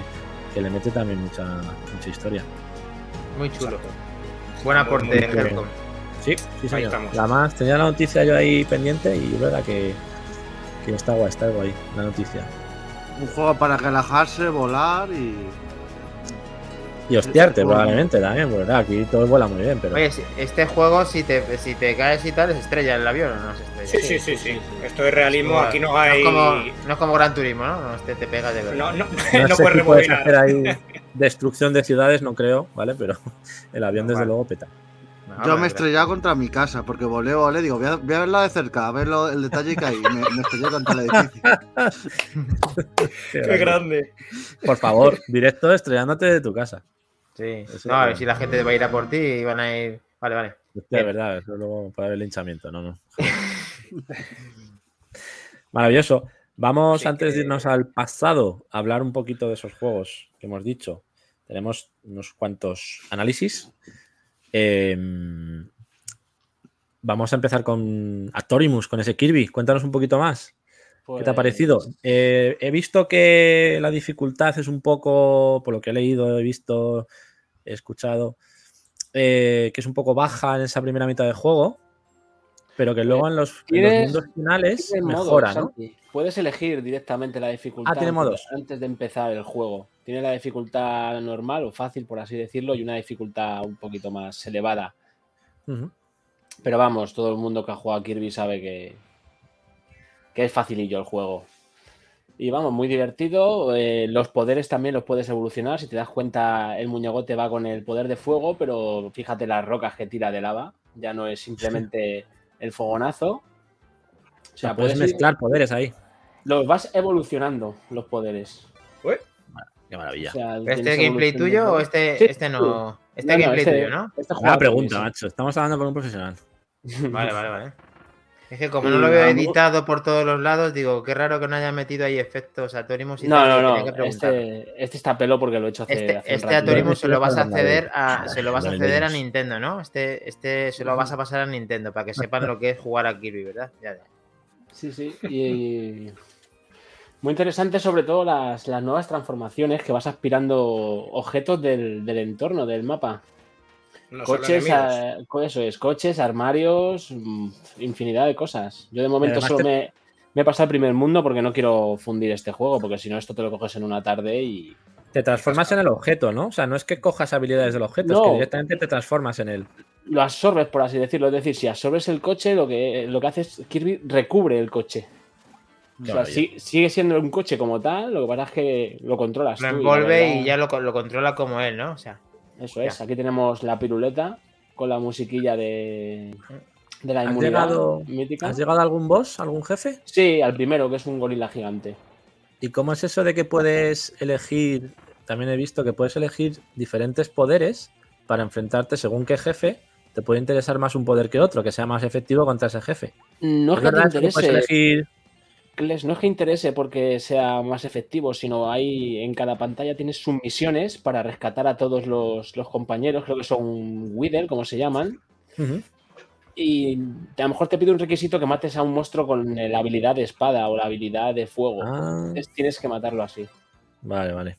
Speaker 4: que le mete también mucha, mucha historia.
Speaker 1: Muy chulo.
Speaker 3: Exacto.
Speaker 1: Buen aporte.
Speaker 4: Sí, sí, señor.
Speaker 3: estamos.
Speaker 4: Además, tenía la noticia yo ahí pendiente y es verdad que, que está guay, está guay la noticia.
Speaker 5: Un juego para relajarse, volar y.
Speaker 4: Y hostiarte,
Speaker 5: Bueno.
Speaker 4: probablemente también, verdad, aquí todo vuela muy bien, pero.
Speaker 1: Oye, este juego, si te, si te caes y tal, ¿es estrella el avión o no es estrella?
Speaker 3: Sí, sí, sí, sí. Esto es realismo, aquí no hay.
Speaker 1: es como, no es como Gran Turismo, ¿no? No, este te pegas de verdad.
Speaker 3: No, no,
Speaker 4: no
Speaker 3: no puedes
Speaker 4: hacer ahí destrucción de ciudades, no creo, ¿vale? Pero el avión, desde
Speaker 1: Vale.
Speaker 4: luego, peta.
Speaker 5: Yo me he estrellado contra mi casa porque volé, volé. Digo, voy a, voy a verla de cerca, a ver lo- el detalle que hay. Me, me estrellé contra el edificio.
Speaker 3: Qué grande.
Speaker 4: Por favor, directo estrellándote de tu casa.
Speaker 1: Sí.
Speaker 4: Eso
Speaker 1: No, a
Speaker 4: es
Speaker 1: ver si la gente va a ir a por ti y van a ir. Vale, vale.
Speaker 4: Hostia, de verdad, eso luego puede haber linchamiento, no, no. Maravilloso. Vamos,
Speaker 3: Así
Speaker 4: antes de irnos al pasado, a hablar un poquito de esos juegos que hemos dicho. Tenemos unos cuantos análisis. Eh, vamos a empezar con Actorimus, con ese Kirby. Cuéntanos un poquito más. ¿Qué te ha
Speaker 2: Pues,
Speaker 4: parecido? Eh, he visto que la dificultad es un poco, por lo que he leído, he visto, he escuchado, eh, que es un poco baja en esa primera mitad de juego, pero que luego en los, en los
Speaker 2: Tienes-
Speaker 4: mundos finales mejora, ¿no?
Speaker 2: Santi. Puedes elegir directamente la dificultad
Speaker 4: Ah,
Speaker 2: antes- de empezar el juego. Tiene la dificultad normal o fácil, por así decirlo, y una dificultad un poquito más elevada. Pero vamos, todo el mundo que ha jugado a Kirby sabe que, que es facilillo el juego. Y vamos, muy divertido. eh, los poderes también los puedes evolucionar. Si te das cuenta, el muñegote va con el poder de fuego, pero fíjate las rocas que tira de lava. Ya no es simplemente el fogonazo. O
Speaker 4: O sea, puedes mezclar poderes ahí.
Speaker 2: Los vas evolucionando, los poderes.
Speaker 4: Qué maravilla.
Speaker 2: O sea,
Speaker 1: ¿Este gameplay tuyo o este,
Speaker 2: Sí,
Speaker 1: este no? Este
Speaker 2: No, no,
Speaker 1: gameplay
Speaker 2: este-
Speaker 1: tuyo, ¿no?
Speaker 2: este juego
Speaker 4: Buena
Speaker 2: a
Speaker 4: pregunta, macho. Estamos hablando con un profesional.
Speaker 1: Vale, vale, vale. Es que como
Speaker 2: Y
Speaker 1: no lo veo
Speaker 2: vamos-
Speaker 1: editado por todos los lados, digo, qué raro que no hayan metido ahí efectos atónimos y
Speaker 2: No,
Speaker 1: tal,
Speaker 2: no, no. Este, este está pelo porque lo he hecho hace,
Speaker 1: Este,
Speaker 2: hace
Speaker 1: este. Atorimus se lo vas a acceder a, se lo vas a acceder a. Nintendo, ¿no? Este, este se lo vas a pasar a Nintendo para que sepan lo que es jugar a Kirby, ¿verdad? Ya, ya.
Speaker 2: Sí, sí. Y, muy interesante, sobre todo las, las nuevas transformaciones que vas aspirando objetos del, del entorno, del mapa.
Speaker 3: No
Speaker 2: coches, a- co- eso es, coches, armarios, mm, infinidad de cosas. Yo de momento solo
Speaker 4: te-
Speaker 2: me, me he pasado el primer mundo porque no quiero fundir este juego, porque si no esto te lo coges en una tarde y
Speaker 4: Te transformas en el objeto, ¿no? O sea, no es que cojas habilidades del objeto, es que directamente te transformas en él.
Speaker 2: lo absorbes, por así decirlo. Es decir, si absorbes el coche, lo que, lo que hace es Kirby recubre el coche. O sea, sí- sigue siendo un coche como tal, lo que pasa es que lo controlas
Speaker 1: Lo
Speaker 2: tú.
Speaker 1: envuelve y ya lo, lo controla como él, ¿no? O sea,
Speaker 2: Eso es, aquí tenemos la piruleta con la musiquilla de, de la
Speaker 4: ¿Has
Speaker 2: inmunidad
Speaker 4: llegado-
Speaker 2: mítica.
Speaker 4: ¿Has llegado a algún boss, algún jefe?
Speaker 2: Sí, al primero, que es un gorila gigante.
Speaker 4: ¿Y cómo es eso de que puedes elegir? También he visto que puedes elegir diferentes poderes para enfrentarte según qué jefe. Te puede interesar más un poder que otro, que sea más efectivo contra ese jefe.
Speaker 2: No es
Speaker 4: ¿Es
Speaker 2: que te
Speaker 4: verdad que puedes
Speaker 2: interese,
Speaker 4: elegir
Speaker 2: No es que interese porque sea más efectivo, sino hay en cada pantalla tienes sus misiones para rescatar a todos los, los compañeros, creo que son Wither, como se llaman. Y a lo mejor te pide un requisito que mates a un monstruo con la habilidad de espada o la habilidad de fuego.
Speaker 4: Ah,
Speaker 2: Entonces tienes que matarlo así.
Speaker 4: vale, vale.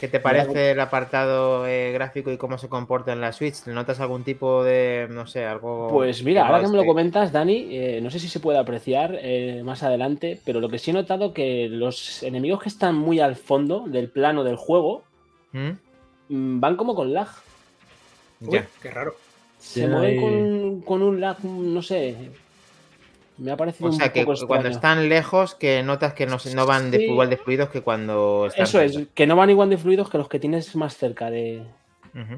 Speaker 1: ¿Qué te parece el apartado eh, gráfico y cómo se comporta en la Switch? ¿Notas algún tipo de, no sé, algo...
Speaker 2: Pues mira, ahora que me lo comentas, Dani, eh, no sé si se puede apreciar eh, más adelante, pero lo que sí he notado que los enemigos que están muy al fondo del plano del juego
Speaker 1: ¿Mm?
Speaker 2: mm, van como con lag.
Speaker 3: Uy,
Speaker 1: Ya.
Speaker 3: qué raro.
Speaker 2: Se mueven con, con un lag, no sé. Me ha parecido
Speaker 1: O sea,
Speaker 2: un
Speaker 1: que
Speaker 2: poco
Speaker 1: cuando están lejos, que notas que no, se- no van de,
Speaker 2: Sí.
Speaker 1: igual de fluidos que cuando están
Speaker 2: Eso es, que no van igual de fluidos que los que tienes más cerca de,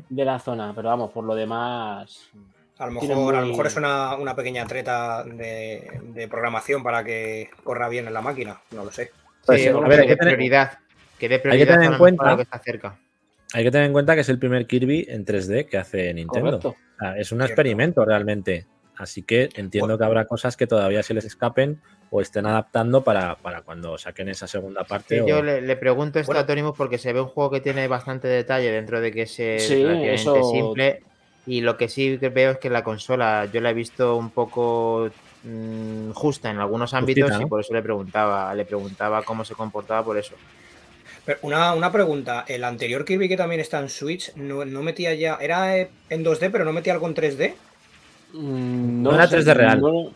Speaker 2: de la zona. Pero vamos, por lo demás.
Speaker 3: A lo mejor, a lo mejor es una, una pequeña treta de, de programación para que corra bien en la máquina. No lo sé.
Speaker 4: Pues,
Speaker 1: Sí,
Speaker 4: a ver,
Speaker 1: que
Speaker 4: hay que
Speaker 1: dé
Speaker 4: tener-
Speaker 1: prioridad. Que dé
Speaker 4: que
Speaker 1: prioridad
Speaker 4: tener
Speaker 1: a
Speaker 4: en cuenta-
Speaker 1: lo que está cerca.
Speaker 4: Hay que tener en cuenta que es el primer Kirby en 3D que hace Nintendo. O sea, es un
Speaker 3: Cierto.
Speaker 4: experimento realmente. Así que entiendo
Speaker 3: Bueno.
Speaker 4: que habrá cosas que todavía se les escapen o estén adaptando para, para cuando saquen esa segunda parte.
Speaker 1: Sí,
Speaker 4: o-
Speaker 1: yo le, le pregunto esto
Speaker 3: Bueno.
Speaker 1: a Torimus porque se ve un juego que tiene bastante detalle dentro de que es eh,
Speaker 2: Sí, eso-
Speaker 1: simple. Y lo que sí que veo es que la consola yo la he visto un poco mm, justa en algunos ámbitos
Speaker 4: ¿no?
Speaker 1: y por eso le preguntaba, le preguntaba cómo se comportaba por eso.
Speaker 3: Pero una, una pregunta. El anterior Kirby que también está en Switch, no, no metía ya. Era eh, en 2D, pero no metía algo en 3D.
Speaker 2: Mm,
Speaker 4: No era 3D real.
Speaker 2: no-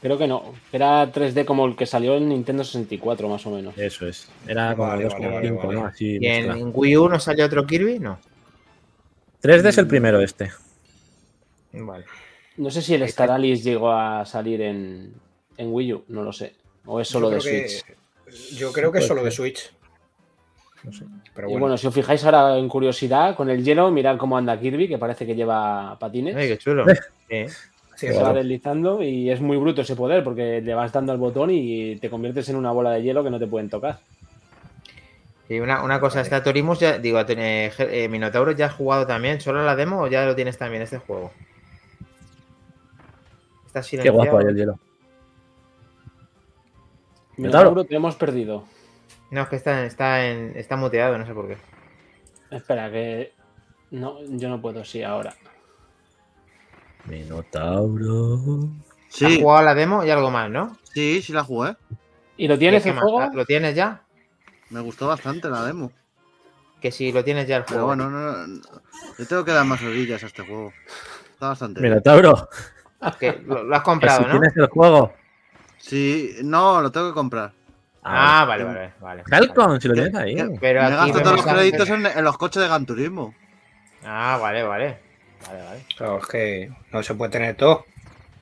Speaker 2: creo que no. Era 3D como el que salió en Nintendo 64, más o menos.
Speaker 4: Eso es. Era como
Speaker 3: Vale,
Speaker 4: 2,5,
Speaker 3: vale, vale,
Speaker 4: ¿no?
Speaker 3: vale.
Speaker 4: Así
Speaker 1: ¿Y en, en Wii U no salió otro Kirby? No.
Speaker 4: 3D es el primero este.
Speaker 1: Vale.
Speaker 2: No sé si el Star Alice llegó a salir en, en Wii U, no lo sé. O es solo de
Speaker 3: creo que-
Speaker 2: Switch.
Speaker 3: yo creo que es solo de. Switch.
Speaker 4: No sé.
Speaker 3: Pero
Speaker 2: Y
Speaker 3: bueno.
Speaker 2: si os fijáis ahora en curiosidad, con el hielo, mirad cómo anda Kirby, que parece que lleva patines.
Speaker 1: Ay, qué chulo. Sí.
Speaker 3: Sí,
Speaker 2: se va
Speaker 4: Claro.
Speaker 2: deslizando y es muy bruto ese poder porque le vas dando al botón y te conviertes en una bola de hielo que no te pueden tocar.
Speaker 1: Y una, una cosa,
Speaker 3: Vale.
Speaker 1: está Torimus, ya, digo, eh, eh, Minotauro ya has jugado también, ¿solo la demo o ya lo tienes también este juego? Está
Speaker 4: Qué
Speaker 1: silenciado.
Speaker 4: guapo ahí el hielo.
Speaker 2: Minotauro
Speaker 4: Minotauro.
Speaker 2: te hemos perdido.
Speaker 1: No, es que está, está, en, está muteado, no sé por qué.
Speaker 2: Espera, que. No, yo no puedo, sí, ahora.
Speaker 4: Minotauro.
Speaker 1: ¿Has
Speaker 5: Sí,
Speaker 1: jugado la demo y algo más, no?
Speaker 5: sí, sí la jugué.
Speaker 2: ¿Y lo tienes
Speaker 1: ¿Qué
Speaker 2: el
Speaker 1: más?
Speaker 2: juego?
Speaker 1: ¿Lo tienes ya?
Speaker 5: Me gustó bastante la demo.
Speaker 1: Que si lo tienes ya el
Speaker 5: Pero
Speaker 1: juego.
Speaker 5: bueno, no, no- le tengo que dar más orillas a este juego. Está bastante bien.
Speaker 4: Minotauro.
Speaker 1: Que lo, lo has
Speaker 4: que
Speaker 1: comprado,
Speaker 4: si
Speaker 1: ¿no?
Speaker 4: tienes el juego.
Speaker 5: Sí, no, lo tengo que comprar.
Speaker 1: Ah, vale, vale, vale.
Speaker 4: Helcom, si lo tienes ahí.
Speaker 1: Pero
Speaker 5: Me
Speaker 1: aquí
Speaker 5: gasto todos los créditos en, en los coches de Gran Turismo.
Speaker 1: Ah, vale, vale. Vale, vale.
Speaker 3: Claro, es que no se puede tener todo.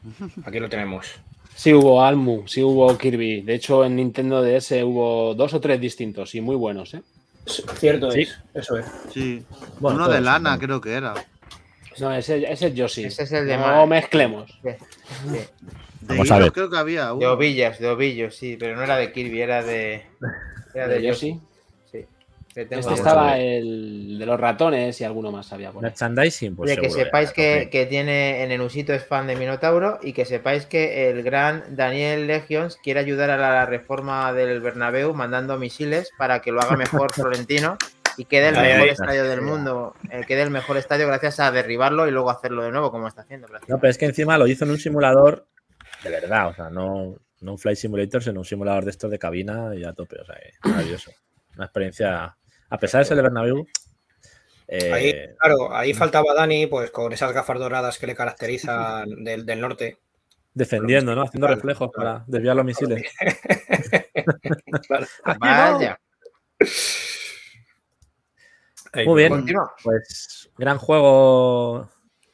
Speaker 3: Aquí lo tenemos.
Speaker 2: Sí hubo Almu, sí hubo Kirby. De hecho, en Nintendo DS hubo dos o tres distintos y muy buenos, ¿eh?
Speaker 3: Cierto
Speaker 4: Sí.
Speaker 3: es. Eso es.
Speaker 5: Sí.
Speaker 4: Bueno,
Speaker 5: Uno de
Speaker 4: todos,
Speaker 5: lana, creo que era.
Speaker 2: No, ese, ese es Yoshi.
Speaker 1: Ese es el de
Speaker 2: no mezclemos.
Speaker 1: Sí, sí.
Speaker 5: De
Speaker 4: Vamos a
Speaker 5: hilos
Speaker 4: ver.
Speaker 5: creo que había
Speaker 1: De
Speaker 5: uno.
Speaker 1: ovillas, de ovillos, sí, pero no era de Kirby, era de. Era de,
Speaker 2: De
Speaker 1: Yoshi.
Speaker 2: Yoshi.
Speaker 1: Sí.
Speaker 2: Este estaba el de los ratones y alguno más había por.
Speaker 4: Merchandising, pues
Speaker 1: Oye, que
Speaker 4: seguro
Speaker 1: sepáis
Speaker 4: era,
Speaker 1: que, que tiene en el Usito es fan de Minotauro y que sepáis que el gran Daniel Legions quiere ayudar a la reforma del Bernabéu mandando misiles para que lo haga mejor Florentino y quede el mejor estadio del mundo, eh, quede el mejor estadio gracias a derribarlo y luego hacerlo de nuevo como está haciendo.
Speaker 4: No, pero es que encima lo hizo en un simulador de verdad, o sea, no, no un Flight Simulator, sino un simulador de estos de cabina y a tope, o sea, maravilloso. Una experiencia, a pesar de ser de Bernabéu, eh,
Speaker 3: Ahí, claro, ahí faltaba Dani, pues con esas gafas doradas que le caracterizan del, del norte.
Speaker 4: defendiendo, ¿no? Haciendo
Speaker 3: Claro,
Speaker 4: reflejos
Speaker 3: claro.
Speaker 4: para desviar los misiles.
Speaker 3: Claro.
Speaker 1: Vaya.
Speaker 4: Muy bien.
Speaker 1: Continúa.
Speaker 4: Pues gran juego.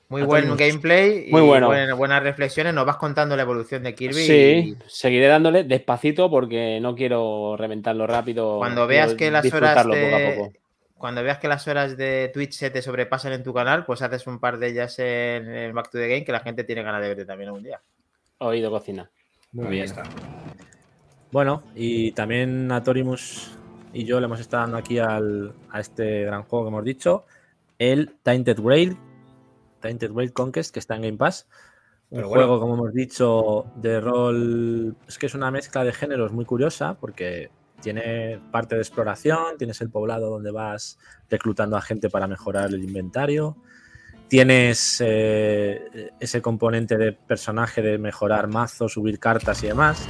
Speaker 1: Muy buen
Speaker 4: todos.
Speaker 1: gameplay y
Speaker 2: Muy bueno.
Speaker 1: buen- buenas reflexiones. Nos vas contando la evolución de Kirby.
Speaker 2: Sí,
Speaker 1: y
Speaker 2: seguiré dándole despacito porque no quiero reventarlo rápido.
Speaker 1: cuando veas que las horas
Speaker 2: disfrutarlo poco a
Speaker 1: de,
Speaker 2: poco.
Speaker 1: cuando veas que las horas de Twitch se te sobrepasan en tu canal, pues haces un par de ellas en el Back to the Game que la gente tiene ganas de verte también un día.
Speaker 2: Oído cocina.
Speaker 4: Muy
Speaker 3: Ahí
Speaker 4: bien.
Speaker 3: está.
Speaker 4: Bueno, y también a Torimus y yo le hemos estado dando aquí al, a este gran juego que hemos dicho, el Tainted Grail, Tainted Grail Conquest, que está en Game Pass. Un
Speaker 3: Pero bueno.
Speaker 4: juego, como hemos dicho, de rol. Es que es una mezcla de géneros muy curiosa, porque tiene parte de exploración, tienes el poblado donde vas reclutando a gente para mejorar el inventario. Tienes eh, ese componente de personaje de mejorar mazos, subir cartas y demás.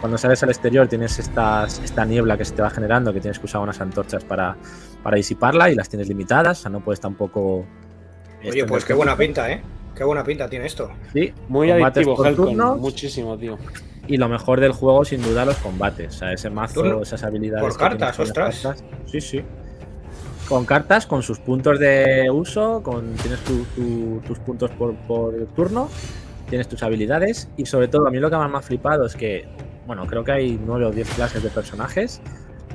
Speaker 4: cuando sales al exterior tienes estas, esta niebla que se te va generando, que tienes que usar unas antorchas para, para disiparla y las tienes limitadas, o sea, no puedes tampoco...
Speaker 3: Oye, pues qué buena pinta, ¿eh? Qué buena pinta tiene esto.
Speaker 4: Sí,
Speaker 2: Muy
Speaker 4: combates
Speaker 2: adictivo,
Speaker 4: turnos.
Speaker 2: Muchísimo, tío.
Speaker 4: Y lo mejor del juego, sin duda, los combates. O sea, ese mazo,
Speaker 3: Turno-
Speaker 4: esas habilidades.
Speaker 3: por cartas, ostras.
Speaker 4: cartas. Sí, sí. Con cartas, con sus puntos de uso, con tienes tu- tu- tus puntos por, por turno, tienes tus habilidades. Y sobre todo, a mí lo que más me ha flipado es que, bueno, creo que hay nueve o diez clases de personajes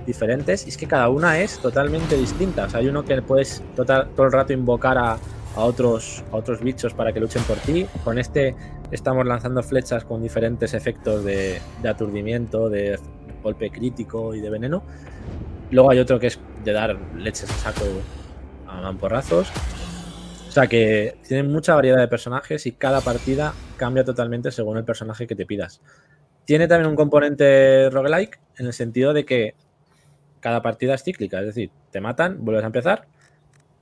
Speaker 4: diferentes. Y es que cada una es totalmente distinta. O sea, hay uno que puedes total- todo el rato invocar a, a otros, a otros bichos para que luchen por ti. Con este estamos lanzando flechas con diferentes efectos de, aturdimiento, de golpe crítico y de veneno. Luego hay otro que es de dar leches a saco a mamporrazos. O sea que tienen mucha variedad de personajes y cada partida cambia totalmente según el personaje que te pidas. Tiene también un componente roguelike en el sentido de que cada partida es cíclica, es decir, te matan, vuelves a empezar,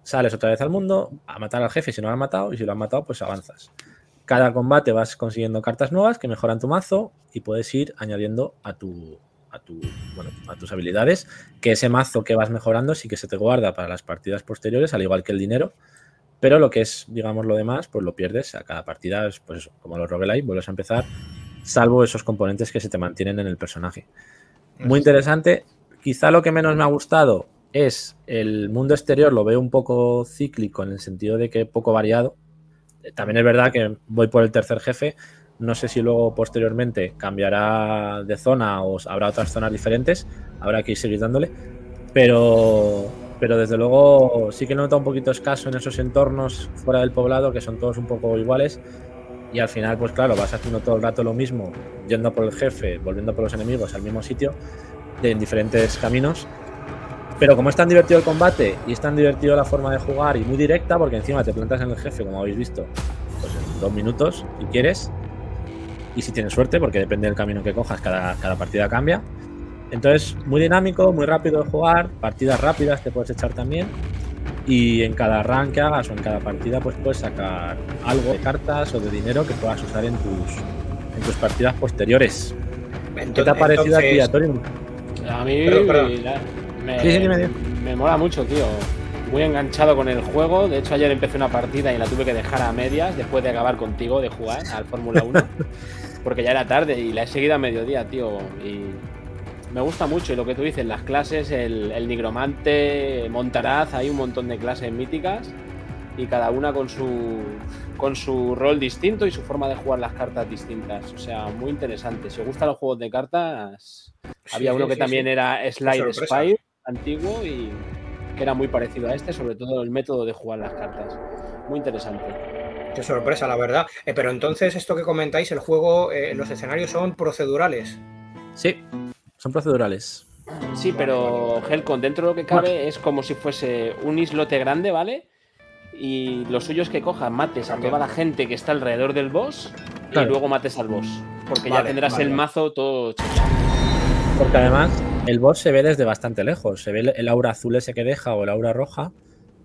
Speaker 4: sales otra vez al mundo a matar al jefe si no lo han matado y si lo han matado pues avanzas. Cada combate vas consiguiendo cartas nuevas que mejoran tu mazo y puedes ir añadiendo a tu a tu bueno, a tus habilidades, que ese mazo que vas mejorando sí que se te guarda para las partidas posteriores, al igual que el dinero, pero lo que es, digamos, lo demás, pues lo pierdes a cada partida, es, pues eso, como los roguelike, vuelves a empezar, salvo esos componentes que se te mantienen en el personaje. Muy interesante. Quizá lo que menos me ha gustado es el mundo exterior, lo veo un poco cíclico en el sentido de que poco variado. También es verdad que voy por el tercer jefe. No sé si luego posteriormente cambiará de zona o habrá otras zonas diferentes. Habrá que ir seguir dándole. Pero, pero desde luego sí que nota un poquito escaso en esos entornos fuera del poblado, que son todos un poco iguales. Y al final, pues claro, vas haciendo todo el rato lo mismo, yendo por el jefe, volviendo por los enemigos al mismo sitio, en diferentes caminos. Pero como es tan divertido el combate y es tan divertido la forma de jugar y muy directa, porque encima te plantas en el jefe, como habéis visto, pues en dos minutos, si quieres, y si tienes suerte, porque depende del camino que cojas, cada, cada partida cambia. Entonces, muy dinámico, muy rápido de jugar, partidas rápidas te puedes echar también. Y en cada run que hagas o en cada partida, pues puedes sacar algo de cartas o de dinero que puedas usar en tus, en tus partidas posteriores. ¿Qué te ha parecido aquí,
Speaker 3: Entonces,
Speaker 4: Torium?
Speaker 2: A mí
Speaker 3: Perdón, perdón.
Speaker 2: la- me,
Speaker 4: Sí, sí, dime, dime.
Speaker 2: me mola mucho, tío. Muy enganchado con el juego. De hecho, ayer empecé una partida y la tuve que dejar a medias después de acabar contigo de jugar al Fórmula 1. porque ya era tarde y la he seguido a mediodía, tío. Y me gusta mucho. Y lo que tú dices, las clases, el, el nigromante, Montaraz, hay un montón de clases míticas. Y cada una con su, con su rol distinto y su forma de jugar las cartas distintas. O sea, muy interesante. Si os gustan los juegos de cartas, había
Speaker 3: sí,
Speaker 2: uno que
Speaker 3: sí,
Speaker 2: también
Speaker 3: sí.
Speaker 2: era Slide. Spire, antiguo, y que era muy parecido a este, sobre todo el método de jugar las cartas. Muy interesante.
Speaker 3: Qué sorpresa, la verdad. Eh, pero entonces, esto que comentáis, el juego, eh, los escenarios son procedurales.
Speaker 4: Sí, son procedurales.
Speaker 2: Sí, pero Helcon, dentro de lo que cabe, es como si fuese un islote grande, ¿vale? Y lo suyo es que cojas, mates a toda la gente que está alrededor del boss
Speaker 4: Claro.
Speaker 2: y luego mates al boss. Porque ya tendrás
Speaker 3: vale,
Speaker 2: el mazo todo.
Speaker 4: Porque además el boss se ve desde bastante lejos. Se ve el- aura azul ese que deja o el aura roja.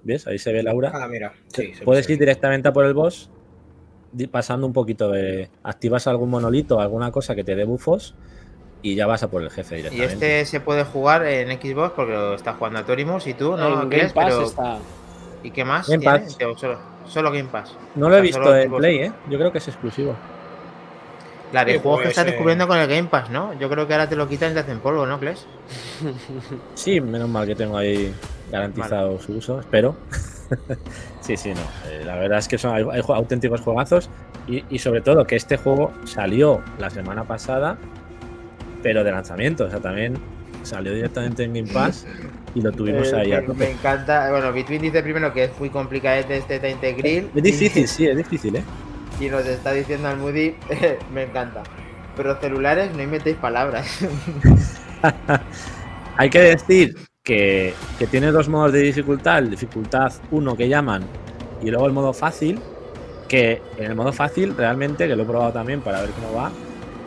Speaker 4: ¿Ves? Ahí se ve el aura.
Speaker 3: Ah, mira. Sí, se-
Speaker 4: Puedes
Speaker 3: se-
Speaker 4: ir directamente a por el boss di- pasando un poquito de... Activas algún monolito, alguna cosa que te dé bufos y ya vas a por el jefe
Speaker 1: Y
Speaker 4: directamente.
Speaker 1: este se puede jugar en Xbox porque lo está jugando a Torimus y tú, ¿no?
Speaker 2: Game
Speaker 1: ¿Crees?
Speaker 2: Pass
Speaker 1: Pero-
Speaker 2: está.
Speaker 1: ¿Y qué más?
Speaker 4: Game
Speaker 1: tiene?
Speaker 4: Pass.
Speaker 1: Solo, solo Game Pass.
Speaker 4: No lo he
Speaker 1: o sea,
Speaker 4: visto en. Play, ¿eh? Yo creo que es exclusivo.
Speaker 1: La de
Speaker 3: Sí,
Speaker 1: juegos que
Speaker 3: pues,
Speaker 1: estás
Speaker 3: eh,
Speaker 1: descubriendo con el Game Pass, ¿no? Yo creo que ahora te lo quitan y te hacen polvo, ¿no, Kles?
Speaker 4: Sí, menos mal que tengo ahí garantizado su uso, espero. sí, sí, no. eh, la verdad es que son hay, auténticos juegazos y, y sobre todo que este juego salió la semana pasada, pero de lanzamiento. O sea, también salió directamente en Game Pass y lo tuvimos
Speaker 1: Eh,
Speaker 4: ahí a
Speaker 1: me,
Speaker 4: tope.
Speaker 1: me encanta. Bueno, Between dice primero que es muy complicado este Tainted Grill.
Speaker 4: Es difícil, sí, es difícil, ¿eh?
Speaker 1: Y nos está diciendo al Moody, me encanta. Pero celulares no metéis palabras.
Speaker 4: Hay que decir que, que tiene dos modos de dificultad, dificultad 1 que llaman y luego el modo fácil, que en el modo fácil realmente, que lo he probado también para ver cómo va,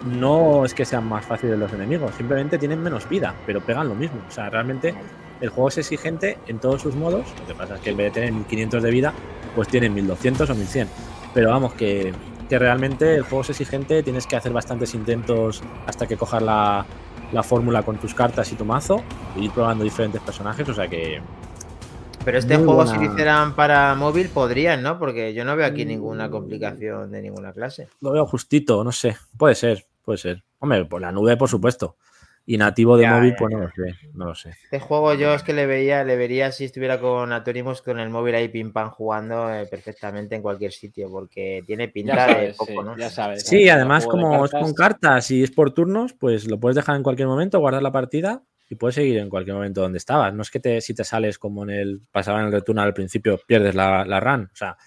Speaker 4: no es que sean más fáciles los enemigos, simplemente tienen menos vida, pero pegan lo mismo. O sea, realmente el juego es exigente en todos sus modos, lo que pasa es que en vez de tener 1500 de vida, pues tienen 1200 o 1100. Pero vamos, que, que realmente el juego es exigente, tienes que hacer bastantes intentos hasta que cojas la, la fórmula con tus cartas y tu mazo, y ir probando diferentes personajes, o sea que
Speaker 1: Pero este juego,
Speaker 4: buena.
Speaker 1: si lo hicieran para móvil, podrían, ¿no? Porque yo no veo aquí ninguna complicación de ninguna clase.
Speaker 4: lo veo justito, no sé, puede ser, puede ser. Hombre, por la nube, por supuesto. Y nativo de
Speaker 1: Ya,
Speaker 4: móvil,
Speaker 1: ya,
Speaker 4: pues no lo sé, no lo sé.
Speaker 1: Este juego yo es que le veía, le vería si estuviera con Atorimus con el móvil ahí pim pam jugando eh, perfectamente en cualquier sitio, porque tiene pinta de poco,
Speaker 2: sí,
Speaker 1: ¿no?
Speaker 2: ya sabes.
Speaker 4: Sí, además, como es con cartas y es por turnos, pues lo puedes dejar en cualquier momento, guardar la partida y puedes seguir en cualquier momento donde estabas. No es que te, si te sales como en el pasaba en el return al principio, pierdes la, la run. O sea,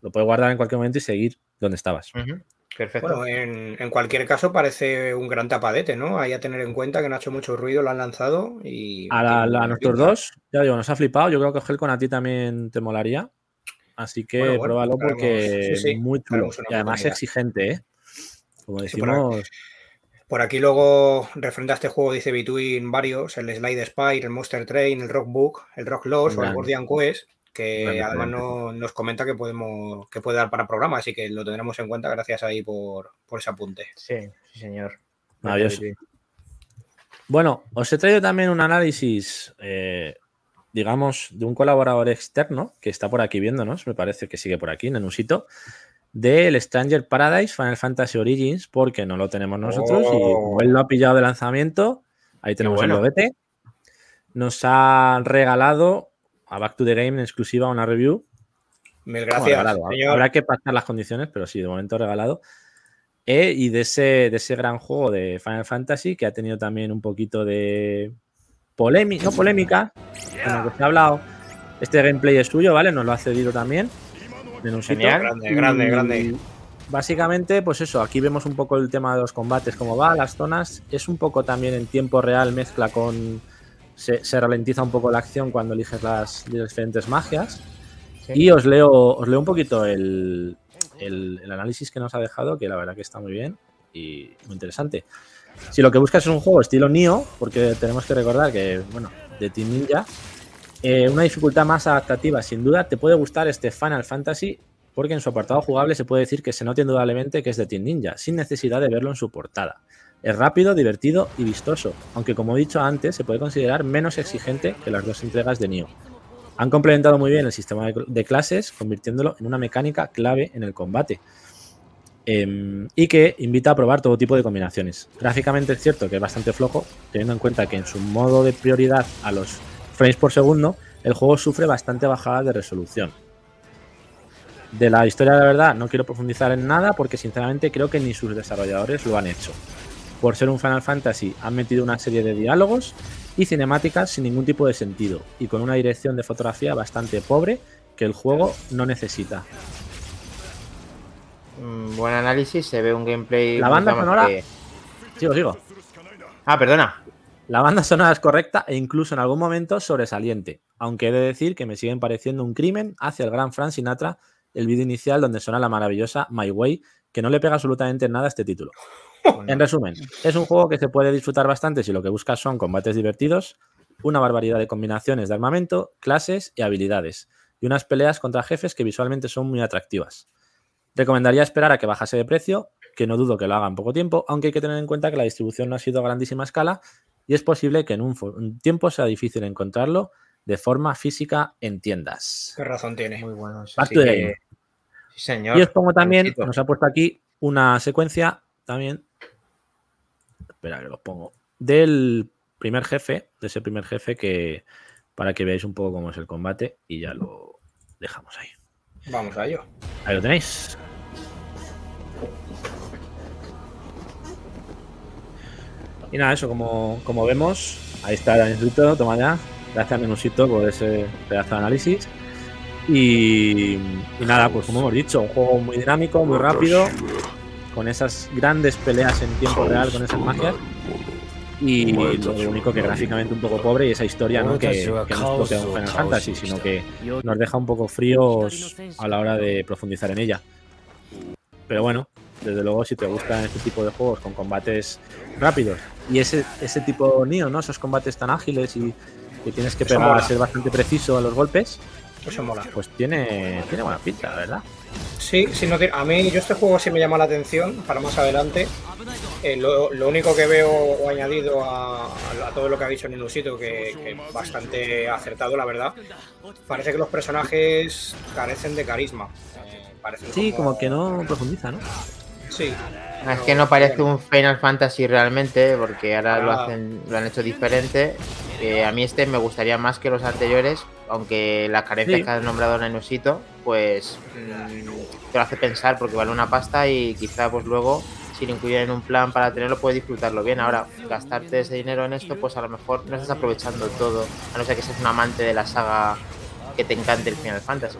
Speaker 4: lo puedes guardar en cualquier momento y seguir donde estabas.
Speaker 1: Perfecto.
Speaker 3: Bueno, en, en cualquier caso parece un gran tapadete, ¿no? Hay a tener en cuenta que no ha hecho mucho ruido, lo han lanzado y...
Speaker 4: A, la-
Speaker 3: tiene
Speaker 4: a
Speaker 3: buena
Speaker 4: nuestros
Speaker 3: pinta.
Speaker 4: dos, ya digo, nos ha flipado. Yo creo que Helcon a ti también te molaría. Así que
Speaker 3: Bueno, bueno,
Speaker 4: pruébalo porque
Speaker 3: sí, sí,
Speaker 4: muy chulo. Y además exigente, ¿eh? Como
Speaker 3: Sí, por aquí.
Speaker 4: decimos,
Speaker 3: Por aquí luego, referente a este juego, dice Between varios, el Slide Spire, el Monster Train, el Rock Book, el Rock Lost o el Guardian Quest, que además no- nos comenta que podemos que puede dar para programa, así que lo tendremos en cuenta. Gracias ahí por, por ese apunte.
Speaker 1: Sí, sí, señor.
Speaker 4: Maravilloso. Bueno, os he traído también un análisis, eh, digamos, de un colaborador externo que está por aquí viéndonos, me parece que sigue por aquí, Nenusito, del Stranger Paradise Final Fantasy Origins, porque no lo tenemos nosotros y
Speaker 3: Oh.
Speaker 4: como él lo ha pillado de lanzamiento, ahí tenemos
Speaker 1: bueno.
Speaker 4: el loguete. Nos ha regalado a Back to the Game en exclusiva una review
Speaker 3: Mil gracias, señor.
Speaker 4: Habrá que pactar las condiciones, pero sí, de momento regalado. Eh, y de ese, de ese gran juego de Final Fantasy que ha tenido también un poquito de polémica, no polémica, en lo que se ha hablado. Este gameplay es suyo, ¿vale? Nos lo ha cedido también. Menusito.
Speaker 1: Genial.
Speaker 3: Grande, grande,
Speaker 4: Y
Speaker 3: grande.
Speaker 4: Básicamente, pues eso, aquí vemos un poco el tema de los combates, cómo va, las zonas. Es un poco también en tiempo real, mezcla con. Se, se ralentiza un poco la acción cuando eliges las diferentes magias.
Speaker 1: Sí.
Speaker 4: Y os leo, os leo un poquito el, el- el análisis que nos ha dejado, que la verdad que está muy bien y muy interesante. Si lo que buscas es un juego estilo Nioh, porque tenemos que recordar que, bueno, de Team Ninja, eh, una dificultad más adaptativa, sin duda, te puede gustar este Final Fantasy, porque en su apartado jugable se puede decir que se nota indudablemente que es de Team Ninja, sin necesidad de verlo en su portada. Es rápido, divertido y vistoso, aunque como he dicho antes, se puede considerar menos exigente que las dos entregas de Nioh. Han complementado muy bien el sistema de, clases, convirtiéndolo en una mecánica clave en el combate. Em, y que invita a probar todo tipo de combinaciones. Gráficamente es cierto que es bastante flojo, teniendo en cuenta que en su modo de prioridad a los frames por segundo, el juego sufre bastante bajada de resolución. De la historia la verdad no quiero profundizar en nada porque sinceramente creo que ni sus desarrolladores lo han hecho. Por ser un Final Fantasy han metido una serie de diálogos y cinemáticas sin ningún tipo de sentido y con una dirección de fotografía bastante pobre que el juego no necesita.
Speaker 1: Mm, buen análisis, se ve un gameplay.
Speaker 4: La banda sonora-
Speaker 1: que-
Speaker 4: Sigo, sigo.
Speaker 1: Ah, perdona.
Speaker 4: La banda sonora es correcta e incluso en algún momento sobresaliente, aunque he de decir que me siguen pareciendo un crimen hacia el gran Frank Sinatra el vídeo inicial donde suena la maravillosa My Way, que no le pega absolutamente nada a este título. En resumen, es un juego que se puede disfrutar bastante si lo que buscas son combates divertidos, una barbaridad de combinaciones de armamento, clases y habilidades, y unas peleas contra jefes que visualmente son muy atractivas. Recomendaría esperar a que bajase de precio, que no dudo que lo haga en poco tiempo, aunque hay que tener en cuenta que la distribución no ha sido a grandísima escala y es posible que en un, tiempo sea difícil encontrarlo de forma física en tiendas.
Speaker 3: Qué razón tiene.
Speaker 1: Muy bueno. eso
Speaker 4: Back
Speaker 1: sí que-
Speaker 4: game.
Speaker 1: Sí, señor.
Speaker 4: Y os pongo también, nos ha puesto aquí una secuencia también. Espera que lo pongo. Del primer jefe, de ese primer jefe que para que veáis un poco cómo es el combate y ya lo dejamos ahí.
Speaker 3: Vamos a ello.
Speaker 4: Ahí lo tenéis. Y nada, eso, como, como vemos, ahí está el instituto, toma ya. Gracias, Menusito, por ese pedazo de análisis. Y, y nada, pues como hemos dicho, un juego muy dinámico, muy rápido, con esas grandes peleas en tiempo real, con esas magias. Y lo único que gráficamente un poco pobre y esa historia ¿no? que, que no es propia de Final Fantasy, sino que nos deja un poco fríos a la hora de profundizar en ella. Pero bueno, desde luego, si te gustan este tipo de juegos con combates rápidos y ese, ese tipo Nio, ¿no? Esos combates tan ágiles y que tienes que pegar,
Speaker 3: mola.
Speaker 4: ser bastante preciso a los golpes,
Speaker 3: Eso mola.
Speaker 4: Pues tiene, tiene buena pinta, la verdad.
Speaker 3: Sí, sí, no a mí yo este juego sí me llama la atención para más adelante. Eh, lo, lo único que veo o añadido a, a todo lo que ha dicho Ninusito, que, que bastante acertado, la verdad, parece que los personajes carecen de carisma. Eh,
Speaker 4: Sí, como que no profundiza, ¿no?
Speaker 3: Sí.
Speaker 1: Es que no parece un Final Fantasy realmente, porque ahora lo
Speaker 3: Ah.
Speaker 1: hacen, lo han hecho diferente. Eh, a mí este me gustaría más que los anteriores, aunque las carencias
Speaker 4: Sí.
Speaker 1: que has nombrado en Enusito, pues mm, te lo hace pensar porque vale una pasta y quizá pues luego si lo incluyen en un plan para tenerlo puedes disfrutarlo bien. Ahora, gastarte ese dinero en esto, pues a lo mejor no estás aprovechando todo, a no ser que seas un amante de la saga que te encante el Final Fantasy.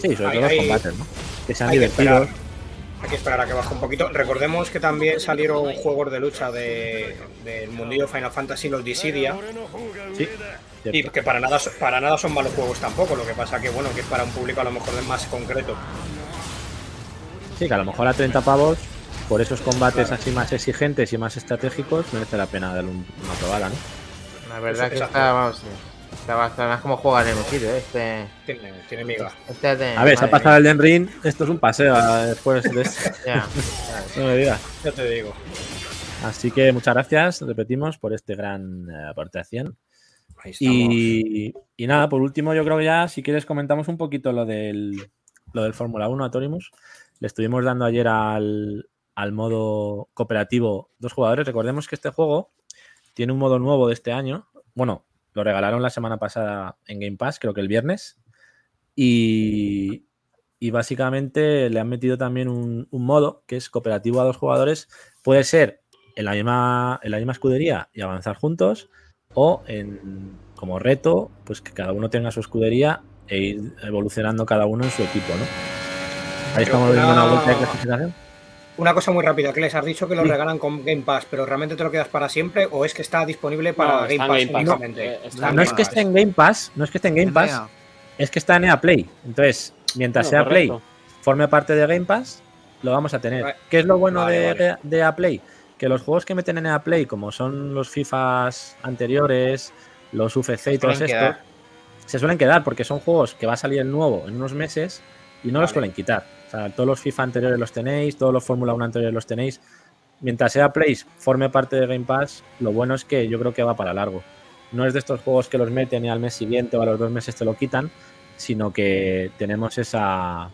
Speaker 4: Sí, sobre
Speaker 3: Hay-
Speaker 4: todo los combates, ¿no? Que sean
Speaker 3: que
Speaker 4: divertidos.
Speaker 3: esperar. Hay que esperar a que baje un poquito. Recordemos que también salieron juegos de lucha de- del mundillo Final Fantasy, los Dissidia,
Speaker 4: Sí,
Speaker 3: y que para nada, para nada son malos juegos tampoco. Lo que pasa que bueno, que es para un público a lo mejor más concreto.
Speaker 4: Sí, que a lo mejor a 30 pavos, por esos combates así más exigentes y más estratégicos, merece la pena darle un- una probada, ¿no?
Speaker 1: La verdad que está, vamos, está bastante más como juega en Enusito, ¿eh? Este,
Speaker 3: Tiene, tiene miga.
Speaker 1: este
Speaker 4: A ver, se ha pasado el Den Ring, esto es un paseo después de esto.
Speaker 1: ya.
Speaker 4: No me digas.
Speaker 3: Ya te digo.
Speaker 4: Así que muchas gracias, repetimos, por este gran eh, aportación. Y, y nada, por último, yo creo que ya, si quieres, comentamos un poquito lo del, lo del Fórmula 1 a Torimus. Le estuvimos dando ayer al, al modo cooperativo dos jugadores. Recordemos que este juego tiene un modo nuevo de este año. Bueno, lo regalaron la semana pasada en Game Pass, creo que el viernes. Y, y básicamente le han metido también un, un modo que es cooperativo a dos jugadores. Puede ser en la misma, en la misma escudería y avanzar juntos o en, como reto, pues que cada uno tenga su escudería e ir evolucionando cada uno en su equipo, ¿no? Ahí estamos viendo una
Speaker 3: una-
Speaker 4: vuelta de clasificación.
Speaker 3: Una cosa muy rápida, que les has dicho que lo regalan con Game Pass, pero realmente te lo quedas para siempre o es que está disponible para
Speaker 2: No,
Speaker 3: Game, Pass
Speaker 2: Game Pass.
Speaker 3: únicamente.
Speaker 2: Eh,
Speaker 4: No es que esté en Game Pass, no es que esté en Game Pass, es que está en EA Play. Entonces, mientras sea Play, forme parte de Game Pass, lo vamos a tener.
Speaker 3: Vale.
Speaker 4: ¿Qué es lo bueno
Speaker 3: Vale,
Speaker 4: de,
Speaker 3: vale.
Speaker 4: de EA Play? Que los juegos que meten en EA Play, como son los FIFAs anteriores, los UFC y todos estos,
Speaker 1: quedar.
Speaker 4: se suelen quedar porque son juegos que va a salir el nuevo en unos meses y no los suelen quitar. Sea, todos los FIFA anteriores los tenéis, todos los Fórmula 1 anteriores los tenéis. Mientras sea Play forme parte de Game Pass, lo bueno es que yo creo que va para largo. No es de estos juegos que los meten y al mes siguiente o a los dos meses te lo quitan, sino que tenemos esa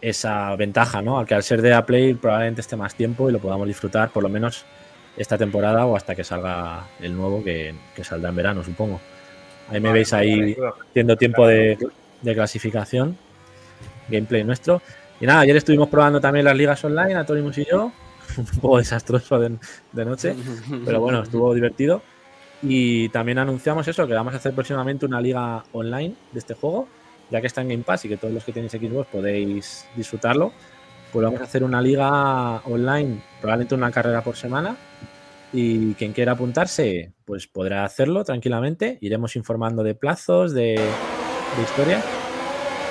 Speaker 4: esa ventaja, ¿no? Que al ser de Play probablemente esté más tiempo y lo podamos disfrutar por lo menos esta temporada o hasta que salga el nuevo que, que saldrá en verano, supongo. Ahí me
Speaker 3: Vale,
Speaker 4: veis ahí
Speaker 3: vale.
Speaker 4: haciendo tiempo de, de clasificación, gameplay nuestro. Y nada, ayer estuvimos probando también las ligas online, Atorimus y yo, un poco desastroso de, noche, pero bueno, estuvo divertido. Y también anunciamos eso, que vamos a hacer próximamente una liga online de este juego, ya que está en Game Pass y que todos los que tenéis Xbox podéis disfrutarlo. Pues vamos a hacer una liga online, probablemente una carrera por semana. Y quien quiera apuntarse, pues podrá hacerlo tranquilamente. Iremos informando de plazos, de, de historia.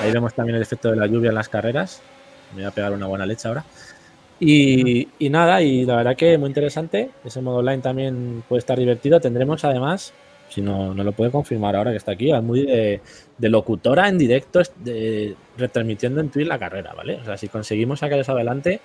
Speaker 4: Ahí vemos también el efecto de la lluvia en las carreras. Me voy a pegar una buena leche ahora. Y, y nada, y la verdad que muy interesante. Ese modo online también puede estar divertido. Tendremos además, si no, no lo puede confirmar ahora que está aquí, al muy de, de locutora en directo, de, retransmitiendo en Twitch la carrera, ¿vale? O sea, si conseguimos sacar eso adelante,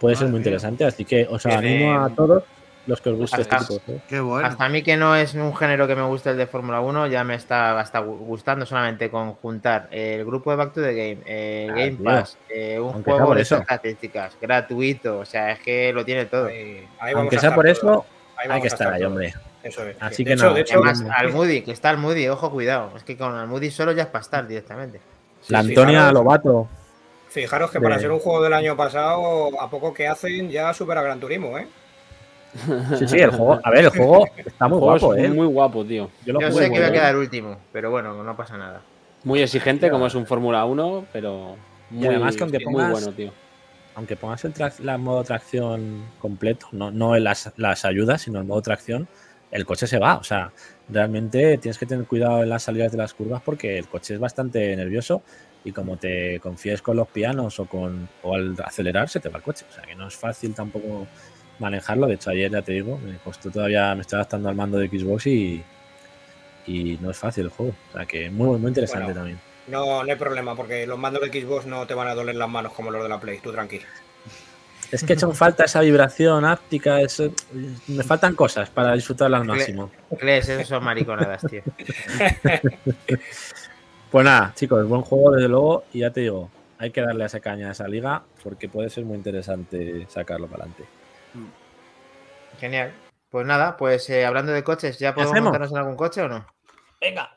Speaker 4: puede ser
Speaker 5: Madre
Speaker 4: muy
Speaker 5: mía.
Speaker 4: interesante. Así que os animo a todos los que os guste este
Speaker 1: Hasta-
Speaker 4: tipo juegos.
Speaker 5: Qué bueno.
Speaker 1: Hasta a mí que no es un género que me guste el de Fórmula 1, ya me está hasta gu- gustando solamente con juntar el grupo de Back to the Game, el
Speaker 4: Ah,
Speaker 1: Game
Speaker 4: tío.
Speaker 1: Pass, eh, un
Speaker 4: Aunque
Speaker 1: juego
Speaker 4: por
Speaker 1: de
Speaker 4: eso.
Speaker 1: estadísticas, gratuito, o sea, es que lo tiene todo.
Speaker 3: Ahí- ahí
Speaker 4: Aunque sea por eso,
Speaker 3: Ahí
Speaker 4: hay que estar ahí, hombre.
Speaker 3: Eso es.
Speaker 4: Así
Speaker 3: de
Speaker 4: que
Speaker 3: hecho,
Speaker 4: nada,
Speaker 3: de hecho,
Speaker 1: Además, al Moody, que está al Moody, ojo, cuidado, es que con el Moody solo ya es para estar directamente.
Speaker 4: La
Speaker 3: sí,
Speaker 4: Antonia
Speaker 3: fijaros.
Speaker 4: Lobato.
Speaker 3: Fijaros que para ser un juego del año pasado, a poco que hacen, ya supera Gran Turismo, ¿eh?
Speaker 4: Sí, sí, el juego. A ver, el juego está muy
Speaker 2: juego
Speaker 4: guapo,
Speaker 2: es
Speaker 4: ¿eh?
Speaker 2: Muy guapo, tío.
Speaker 4: Yo lo
Speaker 1: Yo
Speaker 4: jugué,
Speaker 1: sé que voy a quedar último, pero bueno, no pasa nada.
Speaker 2: Muy exigente, como es un Fórmula 1, pero muy,
Speaker 4: además que aunque
Speaker 2: muy
Speaker 4: pongas-
Speaker 2: bueno, tío.
Speaker 4: aunque pongas el la modo tracción completo, no, no en las, las ayudas, sino el modo tracción, el coche se va. O sea, realmente tienes que tener cuidado en las salidas de las curvas porque el coche es bastante nervioso y como te confíes con los pianos o, con, o al acelerar, se te va el coche. O sea, que no es fácil tampoco manejarlo. De hecho, ayer ya te digo, me costó todavía, me estoy adaptando al mando de Xbox y, y no es fácil el juego. O sea que muy, muy interesante
Speaker 3: Bueno.
Speaker 4: también.
Speaker 3: No, no hay problema, porque los mandos de Xbox no te van a doler las manos como los de la Play, tú tranquilo.
Speaker 4: Es que hecho falta esa vibración áptica, eso- me faltan cosas para disfrutarla al máximo.
Speaker 1: Cles, esos son mariconadas, tío.
Speaker 4: Pues nada, chicos, buen juego desde luego y ya te digo, hay que darle a esa caña a esa liga porque puede ser muy interesante sacarlo para adelante.
Speaker 1: Genial. Pues nada, pues eh, hablando de coches, ¿ya podemos montarnos en algún coche o no?
Speaker 4: Venga.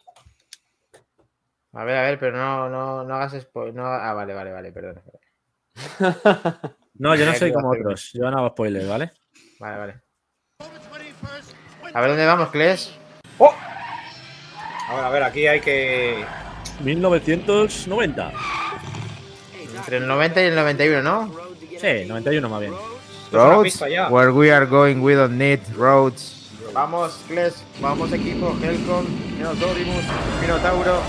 Speaker 1: A ver, a ver, pero no, no, no hagas spoiler. No... Ah, vale, vale, vale, perdón.
Speaker 4: No, yo no soy como otros, yo no hago spoilers, ¿vale?
Speaker 1: Vale, vale. A ver dónde vamos, Cles.
Speaker 3: A ver, a ver, aquí hay que.
Speaker 4: 1990.
Speaker 1: Entre el 90 y el 91, ¿no?
Speaker 4: Sí, 91 más bien.
Speaker 3: Ya.
Speaker 1: where we are going, we don't need roads. Vamos, Cles, vamos equipo, Helcom, Minotaurimus, Minotauro.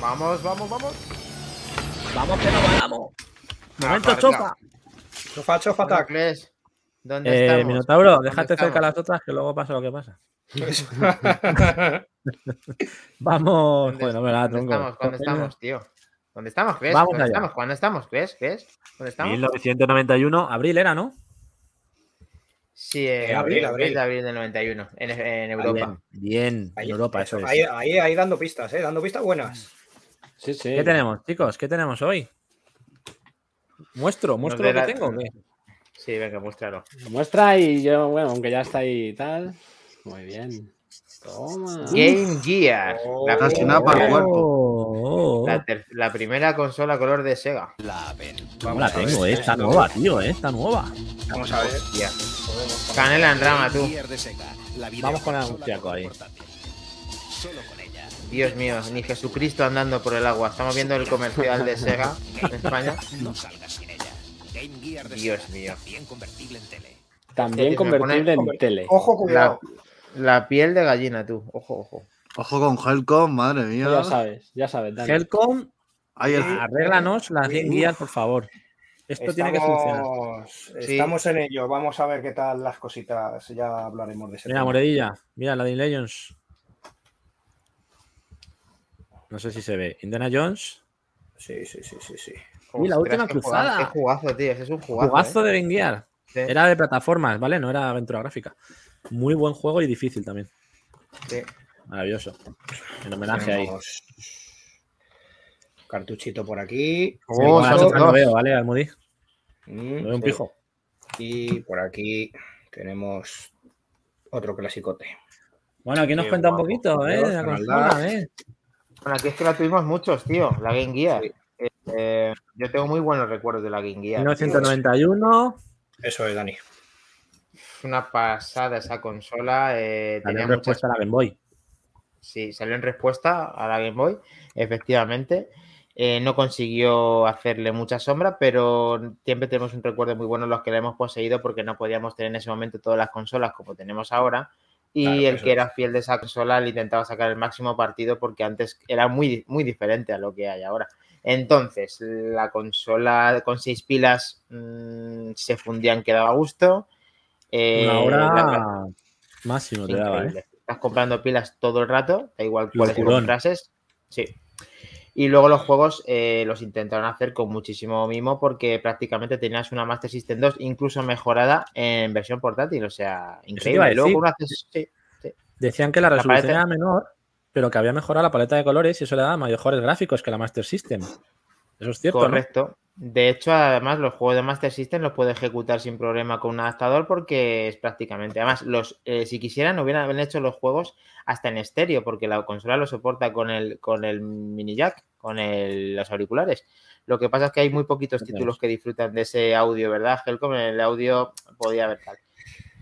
Speaker 1: Vamos, vamos, vamos.
Speaker 4: Vamos que no vamos. Momento
Speaker 1: Aparca.
Speaker 3: Chofa, chofa,
Speaker 1: Bueno,
Speaker 3: atac.
Speaker 1: Cles, ¿dónde
Speaker 4: Eh,
Speaker 1: estamos?
Speaker 4: Minotauro,
Speaker 1: ¿Dónde
Speaker 4: déjate cerca las otras que luego pasa lo que pasa. Vamos.
Speaker 1: ¿Dónde,
Speaker 4: Joder, no me la
Speaker 1: dónde estamos? ¿Dónde estamos, tío? ¿Dónde estamos, Cles?
Speaker 4: Vamos
Speaker 1: ¿Dónde
Speaker 4: allá.
Speaker 1: estamos? ¿Cuándo estamos, Cles? ¿Cles? ¿Dónde estamos?
Speaker 4: 1991, abril era, ¿no?
Speaker 1: Sí, eh,
Speaker 3: Eh,
Speaker 1: abril,
Speaker 3: abril,
Speaker 1: abril
Speaker 3: abril.
Speaker 1: de abril del 91, en, en Europa.
Speaker 4: Bien, bien,
Speaker 3: Ahí,
Speaker 4: en Europa, eso es.
Speaker 3: ahí, ahí, ahí dando pistas, ¿eh? Dando pistas buenas.
Speaker 2: Sí, sí.
Speaker 4: ¿Qué tenemos, chicos? ¿Qué tenemos hoy? ¿Muestro? ¿Muestro lo que
Speaker 1: la-
Speaker 4: tengo? qué?
Speaker 1: Sí, venga, muéstralo.
Speaker 2: Lo Muestra y yo, bueno, aunque ya está ahí y tal. Muy bien. Toma.
Speaker 1: Game Gear.
Speaker 3: Oh.
Speaker 1: la,
Speaker 5: Casi
Speaker 1: primera-
Speaker 5: nada para el
Speaker 4: Oh,
Speaker 5: cuerpo.
Speaker 4: oh, oh.
Speaker 1: la la primera consola color de Sega.
Speaker 4: ¿Cómo
Speaker 3: Vamos
Speaker 4: la
Speaker 3: a ver,
Speaker 4: tengo, eh? Está
Speaker 3: esto-
Speaker 4: nueva, tío, eh. Está nueva.
Speaker 3: Vamos a ver.
Speaker 1: Hostia. Canela en rama, tú.
Speaker 4: Vamos con el anunciaco ahí.
Speaker 1: Dios mío, ni Jesucristo andando por el agua. Estamos viendo el comercial de Sega en España. Dios mío.
Speaker 2: También
Speaker 1: Se me
Speaker 2: convertible
Speaker 1: pone-
Speaker 2: en tele.
Speaker 3: Ojo, cuidado.
Speaker 1: La piel de gallina, tú. Ojo, ojo.
Speaker 5: Ojo con Helcom, madre mía.
Speaker 2: Ya sabes, ya sabes, Dani.
Speaker 4: Helcom,
Speaker 5: el-
Speaker 4: arréglanos la Game Gear, por favor. Esto tiene que funcionar.
Speaker 3: Estamos,
Speaker 1: Sí.
Speaker 3: en ello. Vamos a ver qué tal las cositas. Ya hablaremos de eso.
Speaker 4: Mira, Moredilla. Mira, la de Legends. No sé si se ve. Indiana Jones.
Speaker 3: Sí, sí, sí, sí, sí.
Speaker 4: Y la última cruzada.
Speaker 1: jugazo, Qué jugazo, tío. Es un jugazo.
Speaker 4: Jugazo
Speaker 1: ¿eh?
Speaker 4: de Gear.
Speaker 1: Sí,
Speaker 4: Era de plataformas, ¿vale? No era aventura gráfica. Muy buen juego y difícil también.
Speaker 1: sí.
Speaker 4: Maravilloso. En homenaje ahí.
Speaker 3: Tenemos Cartuchito por aquí.
Speaker 1: Oh,
Speaker 4: otras no veo, ¿vale? Almudí.
Speaker 3: Mm,
Speaker 4: No veo un
Speaker 3: sí.
Speaker 4: pijo.
Speaker 3: Y por aquí tenemos otro clasicote.
Speaker 4: Bueno, aquí nos
Speaker 3: Qué
Speaker 4: cuenta un poquito, ¿eh? La consola, ¿eh?
Speaker 1: Bueno, aquí es que la tuvimos muchos, tío. La Game Gear.
Speaker 3: Sí.
Speaker 1: Eh, eh, yo tengo muy buenos recuerdos de la Game Gear.
Speaker 4: 1991.
Speaker 3: Eso es, Dani.
Speaker 1: Es una pasada esa consola. eh,
Speaker 4: Salió
Speaker 1: tenía
Speaker 4: en
Speaker 1: muchas
Speaker 4: respuesta a la Game Boy.
Speaker 1: Sí, salió en respuesta a la Game Boy, efectivamente. Eh, no consiguió hacerle mucha sombra, pero siempre tenemos un recuerdo muy bueno los que la hemos poseído porque no podíamos tener en ese momento todas las consolas como tenemos ahora. Y
Speaker 3: Claro,
Speaker 1: el que era fiel de esa consola le intentaba sacar el máximo partido porque antes era muy, muy diferente a lo que hay ahora. Entonces, la consola con seis pilas mm, se fundían que daba gusto. Eh,
Speaker 4: Una hora máximo te daba, ¿eh?
Speaker 1: Estás comprando pilas todo el rato, da igual cuáles comprases. Sí. Y luego los juegos eh, los intentaron hacer con muchísimo mimo porque prácticamente tenías una Master System 2 incluso mejorada en versión portátil, o sea, increíble. Y luego sí,
Speaker 4: Decían que la
Speaker 1: La
Speaker 4: resolución
Speaker 1: paleta-
Speaker 4: era menor, pero que había mejorado la paleta de colores y eso le daba mejores gráficos que la Master System. Eso es cierto, ¿no?
Speaker 1: De hecho, además, los juegos de Master System los puede ejecutar sin problema con un adaptador porque es prácticamente. Además, los, eh, si quisieran, hubieran hecho los juegos hasta en estéreo, porque la consola lo soporta con el, con el mini jack, con el- los auriculares. Lo que pasa es que hay muy poquitos títulos que disfrutan de ese audio, ¿verdad, Helcom? El audio podía haber tal.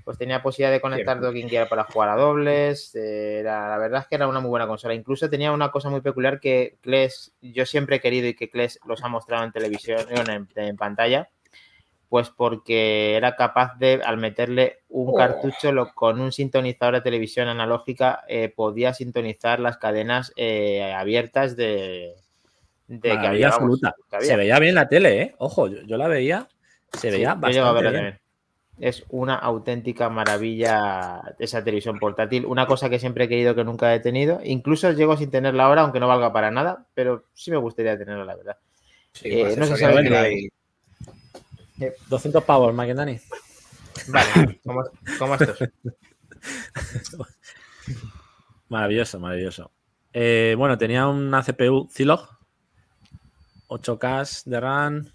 Speaker 1: Pues tenía posibilidad de conectar
Speaker 3: Cierto.
Speaker 1: Docking Gear para jugar a dobles. era, la verdad es que era una muy buena consola. Incluso tenía una cosa muy peculiar que Kles, yo siempre he querido y que Kles los ha mostrado en televisión, en, en pantalla, pues porque era capaz de, al meterle un
Speaker 3: Oh.
Speaker 1: cartucho lo- con un sintonizador de televisión analógica, eh, podía sintonizar las cadenas eh, abiertas de, de que había.
Speaker 4: absoluta.
Speaker 1: que había.
Speaker 4: Se veía bien la tele, ¿eh? Ojo, yo, yo la veía, se
Speaker 1: Sí,
Speaker 4: veía
Speaker 1: yo a
Speaker 4: bastante bien.
Speaker 1: Es una auténtica maravilla esa televisión portátil. Una cosa que siempre he querido que nunca he tenido. Incluso llego sin tenerla ahora, aunque no valga para nada, pero sí me gustaría tenerla, la verdad.
Speaker 3: Sí,
Speaker 1: Eh,
Speaker 3: pues
Speaker 1: no se sabe que-
Speaker 3: hay-
Speaker 4: 200 pavos, Maquindani.
Speaker 1: Vale, como, como estos.
Speaker 4: Maravilloso, maravilloso. Eh, bueno, tenía una CPU Zilog, 8K de RAM,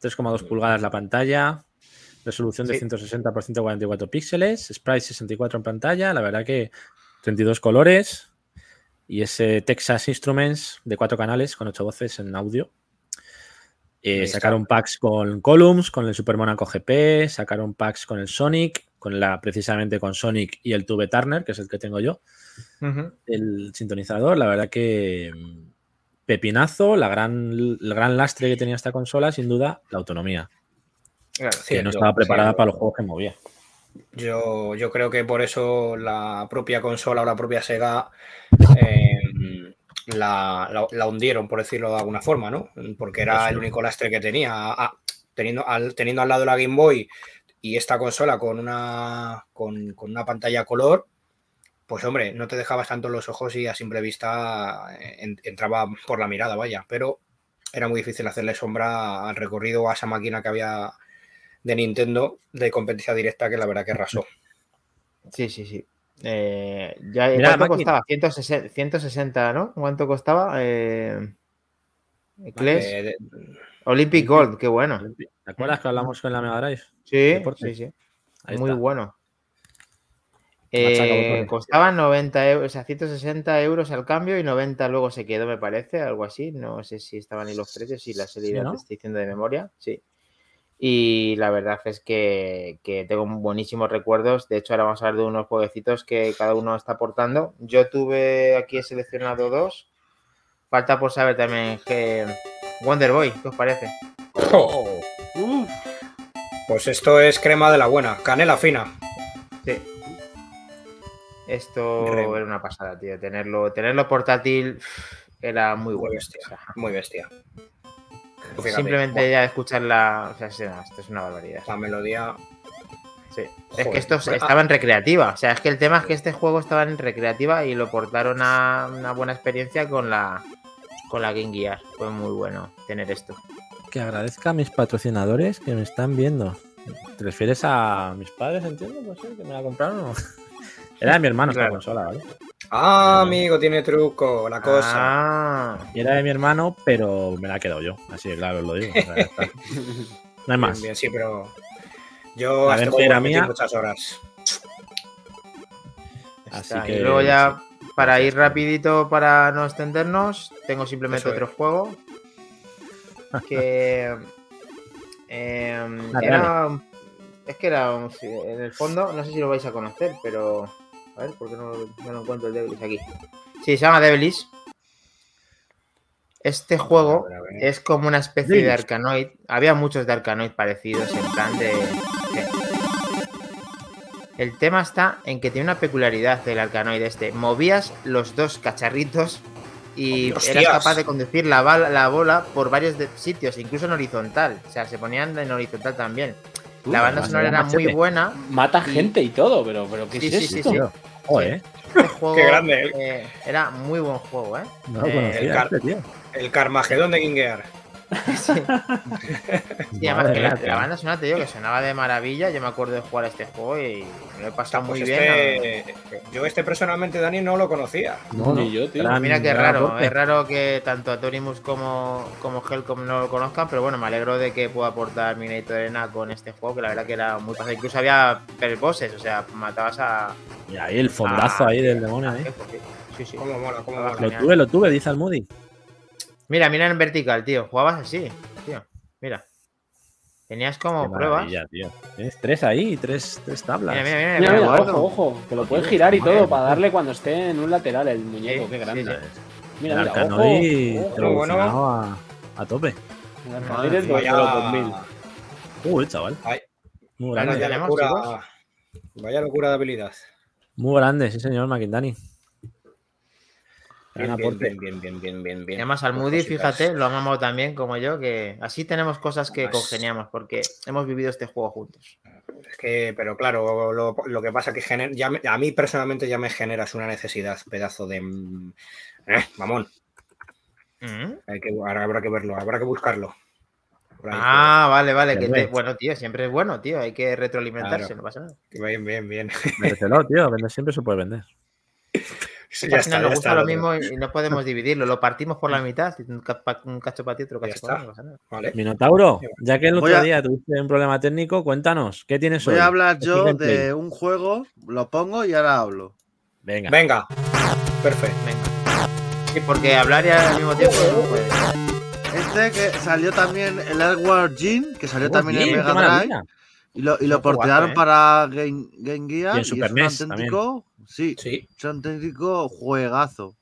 Speaker 4: 3,2 pulgadas la pantalla, resolución de
Speaker 1: Sí.
Speaker 4: 160 por 144 píxeles, sprite 64 en pantalla, la verdad que 32 colores y ese Texas Instruments de cuatro canales con 8 voces en audio. Eh, sacaron packs con Columns, con el Super Monaco GP, sacaron packs con el Sonic, con la, precisamente con Sonic y el Tube Turner, que es el que tengo yo el sintonizador, la verdad que mm, pepinazo, la gran, el gran lastre que tenía esta consola, sin duda, la autonomía,
Speaker 3: Claro,
Speaker 4: que no estaba preparada
Speaker 3: sí,
Speaker 4: para los juegos que movía.
Speaker 3: Yo, yo creo que por eso la propia consola o la propia Sega eh, la, la- la hundieron, por decirlo de alguna forma, ¿no? Porque era el único lastre que tenía. Ah, teniendo, al, teniendo al lado la Game Boy y esta consola con una, con, con una pantalla a color, pues hombre, no te dejabas tanto los ojos y a simple vista en- entraba por la mirada, vaya. Pero era muy difícil hacerle sombra al recorrido a esa máquina que había de Nintendo de competencia directa que la verdad que arrasó.
Speaker 1: Sí, sí, sí. Eh, ya,
Speaker 4: Mira,
Speaker 1: ¿Cuánto costaba? 160, 160, ¿no? ¿Cuánto costaba? Eh,
Speaker 3: Eh, de-
Speaker 1: Olympic Gold, qué bueno.
Speaker 4: ¿Te acuerdas que hablamos con la Mega Drive?
Speaker 1: Sí, sí, sí.
Speaker 4: Ahí
Speaker 1: Muy
Speaker 4: está.
Speaker 1: bueno. Eh,
Speaker 4: botones.
Speaker 1: costaba 90 euros, o sea, 160 euros al cambio y 90 luego se quedó, me parece, algo así. No sé si estaban ahí los precios, si la serie
Speaker 4: Sí, ¿no?
Speaker 1: te estoy diciendo de memoria, sí. Y la verdad es que, que tengo buenísimos recuerdos. De hecho, ahora vamos a hablar de unos jueguecitos que cada uno está aportando. Yo tuve aquí he seleccionado dos. Falta por saber también que Wonder Boy, ¿qué os parece?
Speaker 3: Pues esto es crema de la buena, canela fina.
Speaker 1: Sí. Esto era una pasada, tío. Tenerlo, tenerlo portátil era muy
Speaker 3: Muy
Speaker 1: bueno.
Speaker 3: bestia,
Speaker 1: O sea,
Speaker 3: muy bestia. Fíjate,
Speaker 1: simplemente ya escucharla, o sea, sí, no, esto es una barbaridad.
Speaker 3: la melodía.
Speaker 1: Sí. Es que esto
Speaker 3: Ah.
Speaker 1: estaba en recreativa. O sea, es que el tema es que este juego estaba en recreativa y lo portaron a una buena experiencia con la con la Game Gear. Fue muy bueno tener esto.
Speaker 4: Que agradezca a mis patrocinadores que me están viendo. ¿Te refieres a mis padres, entiendo? No sé, que me la compraron? Era de mi hermano esta consola, ¿vale?
Speaker 3: Ah, amigo, tiene truco la cosa.
Speaker 1: Ah,
Speaker 4: Y era de mi hermano, pero me la he quedado yo. Así de claro os lo digo. O sea, está. No hay más.
Speaker 3: Bien, bien, sí, pero yo
Speaker 4: La
Speaker 3: a
Speaker 4: venta
Speaker 3: juego
Speaker 4: era mía.
Speaker 3: muchas horas.
Speaker 4: Así que-
Speaker 1: Y luego ya, para ir rapidito, para no extendernos, tengo simplemente otro juego que em,
Speaker 4: Dale,
Speaker 1: era, es que era, un- en el fondo, no sé si lo vais a conocer, pero a ver, ¿por qué no, no lo encuentro el Devilish aquí? Sí, se llama Devilish. Este juego
Speaker 3: A ver, a ver.
Speaker 1: es como una especie de. Arkanoid. Había muchos de Arkanoid parecidos en plan de. El tema está en que tiene una peculiaridad del Arkanoid este. Movías los dos cacharritos y
Speaker 3: ¡Hostias!
Speaker 1: eras capaz de conducir la, bala- la bola por varios de- sitios, incluso en horizontal. O sea, se ponían en horizontal también. La banda
Speaker 4: además
Speaker 1: sonora
Speaker 4: era
Speaker 1: era muy
Speaker 4: machete.
Speaker 1: buena.
Speaker 2: Mata
Speaker 1: Y-
Speaker 2: gente y todo, pero, pero ¿qué
Speaker 1: Sí,
Speaker 2: es
Speaker 1: sí, sí,
Speaker 2: esto?
Speaker 1: sí.
Speaker 4: Tío, Joder,
Speaker 1: Este juego
Speaker 3: Qué grande,
Speaker 1: eh, era muy buen juego, ¿eh?
Speaker 4: no
Speaker 1: Eh,
Speaker 3: el car-
Speaker 4: este, tío.
Speaker 3: El Carmagedón de Game Gear.
Speaker 1: Sí. Sí, además que la, banda sonora te digo que sonaba de maravilla. Yo me acuerdo de jugar a este juego y me lo he pasado
Speaker 3: Pues
Speaker 1: muy bien.
Speaker 3: este- yo este personalmente, Dani, no lo conocía.
Speaker 4: No, no.
Speaker 2: Ni yo, tío.
Speaker 1: Mira
Speaker 4: gran
Speaker 1: raro,
Speaker 4: aporte.
Speaker 1: es raro que tanto Atorimus como, como Helcom no lo conozcan, pero bueno, me alegro de que pueda aportar Minator Arena con este juego, que la verdad que era muy fácil. Incluso había bosses, o sea, matabas a.
Speaker 4: Y ahí el fondazo
Speaker 1: a-
Speaker 4: ahí del demonio.
Speaker 1: jefes, sí. Sí.
Speaker 3: Cómo mola, cómo mola.
Speaker 4: Lo
Speaker 1: genial.
Speaker 4: tuve, lo tuve, dice el Moody.
Speaker 1: Mira, mira en vertical, tío. Jugabas así, tío. Mira. Tenías como
Speaker 4: Qué
Speaker 1: pruebas.
Speaker 4: tío. Tienes tres ahí, tres, tres tablas.
Speaker 1: Mira, mira, mira,
Speaker 2: Mira,
Speaker 1: mira,
Speaker 2: mira,
Speaker 1: gordo.
Speaker 2: ojo, ojo, que lo puedes girar y todo para darle cuando esté en un lateral el muñeco,
Speaker 1: Sí,
Speaker 2: qué grande.
Speaker 1: sí,
Speaker 2: Mira,
Speaker 4: el
Speaker 2: mira, ojo, ojo,
Speaker 4: evolucionado a, a tope.
Speaker 2: el Arkanoid del
Speaker 3: Vaya,
Speaker 2: 2000.
Speaker 4: Uy, chaval.
Speaker 3: Ay,
Speaker 4: Muy
Speaker 3: vaya
Speaker 4: grande.
Speaker 1: tenemos,
Speaker 3: locura, vaya locura de habilidad.
Speaker 4: Muy grande, sí, señor Makindani.
Speaker 3: Bien,
Speaker 2: aporte.
Speaker 3: bien, bien, bien, bien, bien,
Speaker 1: además al Moody, fíjate, lo amamos también como yo, que así tenemos cosas que congeniamos, porque hemos vivido este juego juntos.
Speaker 3: Es que, pero claro, lo, lo que pasa que gener- ya me- a mí personalmente ya me generas una necesidad, pedazo de... Eh, mamón,
Speaker 1: Mm.
Speaker 3: hay que, ahora habrá que verlo, habrá que buscarlo.
Speaker 1: Ah, vale, vale. Que
Speaker 2: Hombre.
Speaker 1: te- Bueno, tío, siempre es bueno, tío. Hay que retroalimentarse,
Speaker 3: Claro.
Speaker 1: no pasa nada.
Speaker 3: Bien, bien, bien.
Speaker 4: Véndetelo, tío. Vender siempre se puede vender.
Speaker 3: Sí,
Speaker 1: al final
Speaker 3: ya
Speaker 1: nos
Speaker 3: está,
Speaker 1: gusta lo
Speaker 3: lo
Speaker 1: mismo y y no podemos dividirlo. Lo partimos por la mitad. Un, ca- pa- un cacho para ti, otro
Speaker 3: Ya
Speaker 1: cacho para mí, no.
Speaker 3: Vale.
Speaker 4: Minotauro, ya que el otro
Speaker 5: a-
Speaker 4: día tuviste un problema técnico, cuéntanos, ¿qué tienes
Speaker 5: Voy
Speaker 4: hoy?
Speaker 5: a hablar
Speaker 4: ¿Qué
Speaker 5: yo de un juego, lo pongo y ahora hablo.
Speaker 4: Venga.
Speaker 3: Venga, perfecto.
Speaker 1: Venga. Sí, porque hablar ya al mismo tiempo no puede.
Speaker 5: Este que salió también el Edward Jean, que salió
Speaker 4: Oh,
Speaker 5: también en Mega Drive, y lo, y lo portearon
Speaker 1: ¿eh?
Speaker 5: para Game, Game Gear.
Speaker 4: Y en
Speaker 5: Y,
Speaker 4: Super
Speaker 5: es un
Speaker 4: NES
Speaker 5: auténtico, sí,
Speaker 3: Sí,
Speaker 5: es un auténtico juegazo.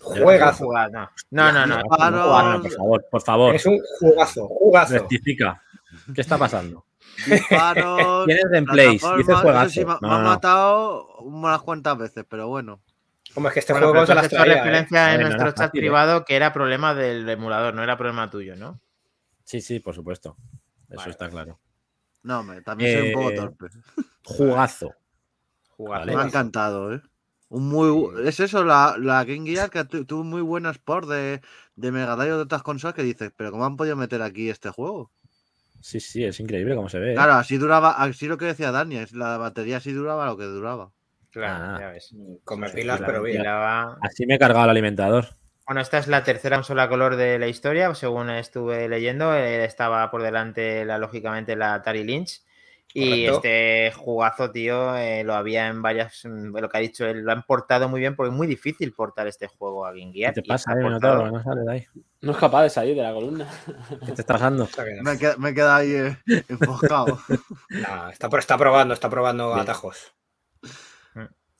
Speaker 3: juegazo.
Speaker 1: No. No, no, no.
Speaker 4: No, no, por favor, por favor.
Speaker 3: Es un jugazo, jugazo.
Speaker 4: Rectifica. ¿Qué está pasando?
Speaker 5: Disparos,
Speaker 4: Tienes gameplays,
Speaker 5: plataformas,
Speaker 4: dices juegazo.
Speaker 5: sí, me,
Speaker 4: No,
Speaker 5: me han matado unas cuantas veces, pero bueno.
Speaker 3: Hombre, es que este
Speaker 1: Bueno,
Speaker 3: juego se las traía, ¿eh?
Speaker 1: referencia en
Speaker 4: Bueno,
Speaker 1: nuestro chat
Speaker 4: fácil, ¿eh?
Speaker 1: privado que era problema del emulador, no era problema tuyo, ¿no?
Speaker 4: Sí, sí, por supuesto. Eso
Speaker 1: Vale.
Speaker 4: está claro.
Speaker 5: No, me, también soy un poco
Speaker 4: Eh,
Speaker 5: torpe.
Speaker 4: Jugazo.
Speaker 1: Jugar.
Speaker 4: Vale.
Speaker 5: Me ha encantado, ¿eh? Un muy, bu- es eso, la, la Game Gear que tu- tuvo muy buenos ports de, de Mega Drive o de otras consolas que dices, pero ¿cómo han podido meter aquí este juego?
Speaker 4: Sí, sí, es increíble cómo se ve. ¿eh?
Speaker 5: Claro, así duraba, así lo que decía Dani, la batería así duraba lo que duraba.
Speaker 1: Claro,
Speaker 4: Ah.
Speaker 1: ya ves.
Speaker 3: Come
Speaker 1: Sí,
Speaker 3: pilas, pero bien.
Speaker 4: Así me he cargado el alimentador.
Speaker 1: Bueno, esta es la tercera consola color de la historia, según estuve leyendo. eh, estaba por delante, la, lógicamente, la Atari Lynch. Y
Speaker 3: Correcto.
Speaker 1: este jugazo, tío, eh, lo había en varias. mm, Lo que ha dicho él, lo han portado muy bien, porque es muy difícil portar este juego a Game Gear.
Speaker 4: ¿Qué te pasa, eh,
Speaker 1: portado.
Speaker 4: No sale de ahí.
Speaker 2: No es capaz de salir de la columna.
Speaker 4: ¿Qué te está pasando?
Speaker 5: Me, queda- me he quedado ahí eh, enfocado.
Speaker 3: Nah, está, está probando, está probando
Speaker 4: Bien.
Speaker 3: atajos.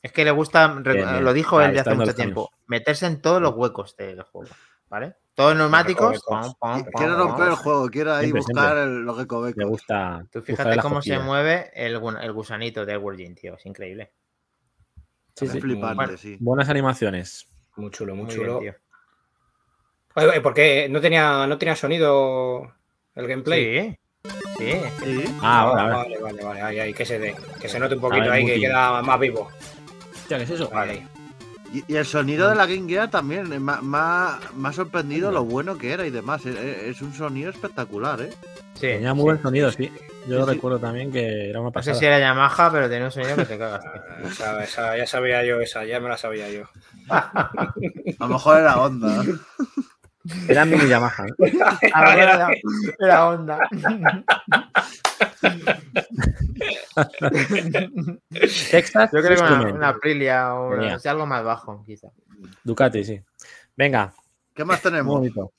Speaker 1: Es que le gusta, rec-
Speaker 4: Bien, bien.
Speaker 1: lo dijo él de hace mucho tiempo, meterse en todos los huecos del juego. ¿Vale? Todos neumáticos.
Speaker 3: Recovecos.
Speaker 1: pom, pom, pom,
Speaker 5: quiero romper el juego, quiero ahí
Speaker 4: Siempre,
Speaker 5: buscar
Speaker 4: siempre.
Speaker 5: el- los
Speaker 4: Me
Speaker 5: recovecos.
Speaker 4: gusta.
Speaker 1: Tú fíjate cómo se mueve el, el gusanito de Edward Jean, tío. Es increíble.
Speaker 4: Sí,
Speaker 5: Es
Speaker 4: sí.
Speaker 5: flipante,
Speaker 1: Bueno.
Speaker 5: sí.
Speaker 4: Buenas animaciones.
Speaker 3: Muy chulo, muy,
Speaker 1: Muy
Speaker 3: chulo.
Speaker 1: bien, tío.
Speaker 3: Oye, oye, ¿por qué no tenía, no tenía sonido el gameplay?
Speaker 1: Sí, sí.
Speaker 5: Sí.
Speaker 4: Ah, ahora, ahora.
Speaker 3: Vale, vale, vale. Ahí, ahí, que se dé. Que se note un poquito
Speaker 4: ver,
Speaker 3: ahí, que queda más vivo.
Speaker 4: ¿qué es eso?
Speaker 3: Vale.
Speaker 5: Y, y el sonido de la Game Gear también eh, me, ha- sorprendido lo bueno que era y demás. Es, es un sonido espectacular, ¿eh?
Speaker 1: sí,
Speaker 4: Tenía muy
Speaker 1: sí.
Speaker 4: buen sonido, sí. Yo
Speaker 5: Sí, sí.
Speaker 4: recuerdo también que era una
Speaker 1: No sé
Speaker 4: pasada.
Speaker 1: si era Yamaha, pero tenía un sonido que te cagas.
Speaker 3: esa- esa- ya sabía yo esa, ya me la sabía yo.
Speaker 5: A lo mejor era onda.
Speaker 4: Era mini Yamaha. ¿eh?
Speaker 1: A ver, era, era onda.
Speaker 4: Texas
Speaker 1: Yo creo que una, una Aprilia o o sea, algo más bajo, quizá.
Speaker 4: Ducati, sí. Venga,
Speaker 5: ¿Qué más tenemos?
Speaker 4: bonito.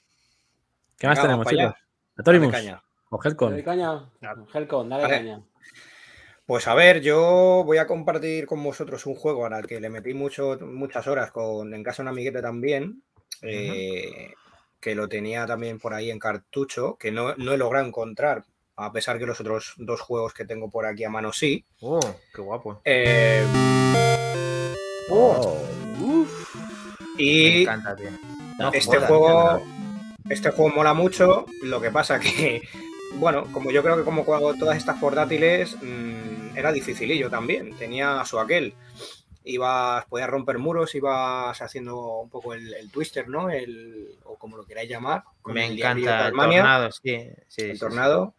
Speaker 4: ¿Qué más
Speaker 3: Venga,
Speaker 4: tenemos, chicos?
Speaker 3: Dale
Speaker 4: Atorimus
Speaker 3: caña.
Speaker 4: o
Speaker 2: Dale
Speaker 4: Helcon.
Speaker 2: caña. Helcon, dale
Speaker 3: Vale.
Speaker 2: caña.
Speaker 3: Pues a ver, yo voy a compartir con vosotros un juego al que le metí mucho, muchas horas con, en casa de un amiguete también, eh, que lo tenía también por ahí en cartucho, que no, no he logrado encontrar, a pesar que los otros dos juegos que tengo por aquí a mano sí.
Speaker 1: Oh, qué guapo.
Speaker 3: Eh,
Speaker 1: Oh, me
Speaker 3: y
Speaker 1: encanta, tío. No
Speaker 3: este juego, este juego mola mucho, lo que pasa que, bueno, como yo creo que como juego todas estas portátiles, mm, era dificilillo también, tenía su aquel. Ibas, podías romper muros, ibas haciendo un poco el, el twister, ¿no? El, o como lo queráis llamar.
Speaker 1: Me encanta el tornado, sí. sí,
Speaker 3: el
Speaker 1: sí, sí.
Speaker 3: tornado.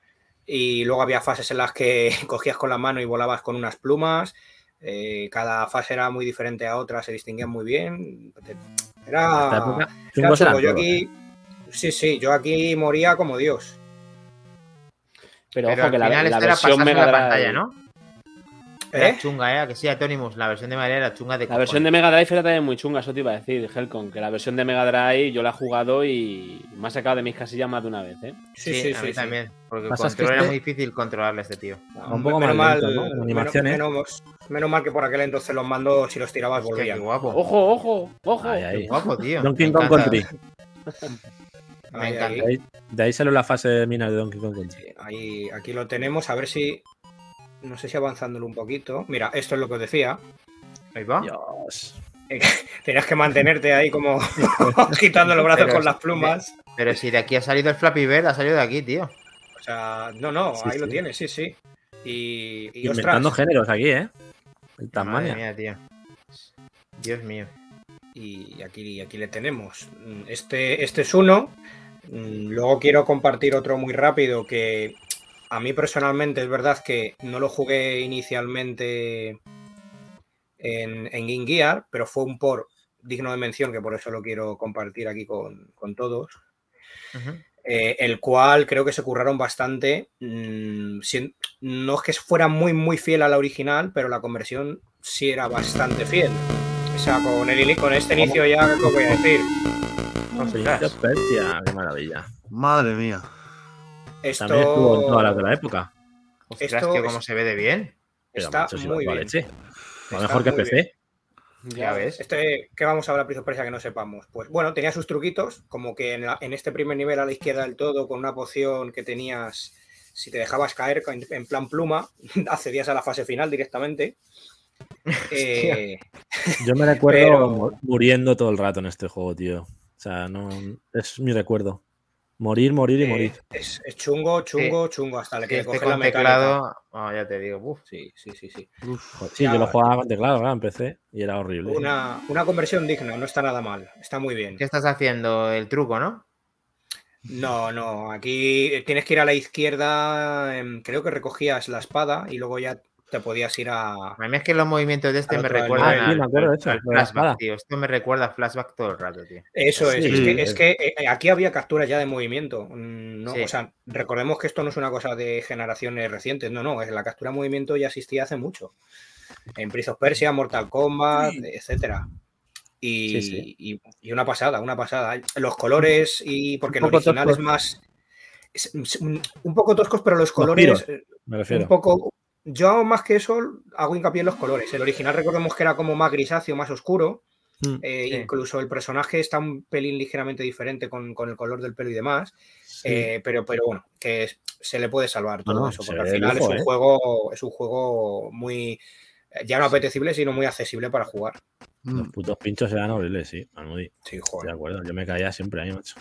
Speaker 3: Y luego había fases en las que cogías con la mano y volabas con unas plumas. Eh, cada fase era muy diferente a otra, se distinguían muy bien. Era, era chulo. Yo aquí, sí, sí, yo aquí moría como Dios.
Speaker 2: Pero,
Speaker 1: Pero
Speaker 2: ojo
Speaker 1: al
Speaker 2: que la,
Speaker 1: final
Speaker 2: la
Speaker 1: era
Speaker 2: versión
Speaker 1: pasarse
Speaker 2: Mega
Speaker 1: la
Speaker 2: Drive.
Speaker 1: pantalla, ¿no? Era
Speaker 3: ¿Eh?
Speaker 1: chunga, ¿eh? Que sí, Atonimus, la versión de María era chunga de
Speaker 2: La versión de Mega Drive era también muy chunga, eso te iba a decir, Helcon, que la versión de Mega Drive yo la he jugado y me ha sacado de mis casillas más de una vez, ¿eh?
Speaker 1: Sí, a mí también. Porque el
Speaker 4: Pasa es que
Speaker 1: control era
Speaker 4: este-
Speaker 1: muy difícil controlarle a este tío.
Speaker 4: Un poco
Speaker 3: menos-
Speaker 4: animaciones.
Speaker 3: menos- menos mal que por aquel entonces los mandos, si los tirabas, volvían.
Speaker 1: guapo.
Speaker 2: ¡Ojo, ojo, ojo!
Speaker 1: Qué guapo, tío.
Speaker 4: Donkey Kong. Country.
Speaker 1: Me encanta.
Speaker 4: De ahí, de ahí salió la fase de minas de Donkey Kong Country.
Speaker 3: Ahí, aquí lo tenemos, a ver si. No sé si avanzándolo un poquito. Mira, esto es lo que os decía.
Speaker 1: Ahí va.
Speaker 4: Dios.
Speaker 3: Tenías que mantenerte ahí como agitando los brazos
Speaker 1: Pero
Speaker 3: con las plumas.
Speaker 1: Pero si de aquí ha salido el Flappy Bird, ha salido de aquí, tío.
Speaker 3: O sea, no, no,
Speaker 4: Sí,
Speaker 3: ahí lo tienes, sí, sí. Y, y
Speaker 4: Inventando
Speaker 3: ostras,
Speaker 4: géneros aquí, ¿eh? En
Speaker 1: Madre
Speaker 4: Tasmania.
Speaker 1: mía, tío. Dios mío.
Speaker 3: y aquí, aquí le tenemos. Mm, Este, este es uno. Mm, Luego quiero compartir otro muy rápido que a mí personalmente es verdad que no lo jugué inicialmente en, en Game Gear, pero fue un por digno de mención que por eso lo quiero compartir aquí con, con todos. Eh, el cual creo que se curraron bastante. mm, sin- no es que fuera muy, muy fiel a la original, pero la conversión sí era bastante fiel. O sea, con, el, con este inicio ya, ¿qué os voy a decir?
Speaker 4: Qué maravilla.
Speaker 5: Madre mía.
Speaker 3: Esto
Speaker 4: También estuvo en todas las de la época.
Speaker 1: Ostras,
Speaker 3: Esto
Speaker 1: tío, cómo
Speaker 3: es-
Speaker 1: se ve de bien.
Speaker 4: Pero,
Speaker 3: está muy bien.
Speaker 4: leche.
Speaker 3: Está
Speaker 4: mejor que PC.
Speaker 3: bien.
Speaker 1: Ya ves.
Speaker 3: Este, ¿Qué vamos a hablar, Persia, que no sepamos? Pues bueno, tenía sus truquitos, como que en, la- en este primer nivel a la izquierda del todo, con una poción que tenías, si te dejabas caer en, en plan pluma, accedías a la fase final directamente. Eh,
Speaker 4: Yo me recuerdo
Speaker 3: Pero-
Speaker 4: muriendo todo el rato en este juego, tío. O sea, no es mi recuerdo. Morir, morir y
Speaker 3: eh,
Speaker 4: morir.
Speaker 3: es, es chungo, chungo, chungo, hasta el
Speaker 1: Sí,
Speaker 3: que le
Speaker 1: este
Speaker 3: coges la
Speaker 1: teclado, ah, ya te digo, uf.
Speaker 3: Sí, sí, sí, sí.
Speaker 4: Joder, Sí,
Speaker 3: ya-
Speaker 4: yo lo jugaba con teclado, claro, en PC y era horrible.
Speaker 3: Una, una conversión digna, no está nada mal, está muy bien.
Speaker 1: ¿Qué estás haciendo? El truco, ¿no?
Speaker 3: No, no, aquí tienes que ir a la izquierda, em, creo que recogías la espada y luego ya te podías ir a...
Speaker 1: A mí es que los movimientos de este me recuerdan
Speaker 4: Ah, sí,
Speaker 1: al,
Speaker 4: me acuerdo de eso,
Speaker 1: al flashback, tío. Esto me recuerda a flashback todo el rato, tío.
Speaker 3: Eso es,
Speaker 4: Sí,
Speaker 3: es que,
Speaker 4: es-
Speaker 3: es que, eh, aquí había capturas ya de movimiento. mm, ¿no?
Speaker 1: Sí.
Speaker 3: O sea, recordemos que esto no es una cosa de generaciones recientes, no, no, es la captura de movimiento ya existía hace mucho. En Prince of Persia, Mortal Kombat, etcétera. Y,
Speaker 4: Sí, sí.
Speaker 3: y- y una pasada, una pasada. Los colores, y porque el original es más. es- es un, poco toscos, pero los colores.
Speaker 4: giros.
Speaker 3: eh,
Speaker 4: Me
Speaker 3: un
Speaker 4: refiero.
Speaker 3: poco. Yo más que eso hago hincapié en los colores. El original recordemos que era como más grisáceo, más oscuro.
Speaker 4: Mm,
Speaker 3: Eh,
Speaker 1: Sí.
Speaker 3: Incluso el personaje está un pelín ligeramente diferente con, con el color del pelo y demás.
Speaker 4: sí.
Speaker 3: eh, pero, pero bueno, que es- se le puede salvar todo
Speaker 4: No,
Speaker 3: eso. Porque al final
Speaker 4: lujo,
Speaker 3: es un
Speaker 4: ¿eh?
Speaker 3: juego, es un juego muy ya no apetecible, sino muy accesible para jugar.
Speaker 5: Mm.
Speaker 4: Los putos pinchos eran horribles, sí. Almudí.
Speaker 3: Sí, joder.
Speaker 4: de acuerdo. Yo me caía siempre ahí, macho.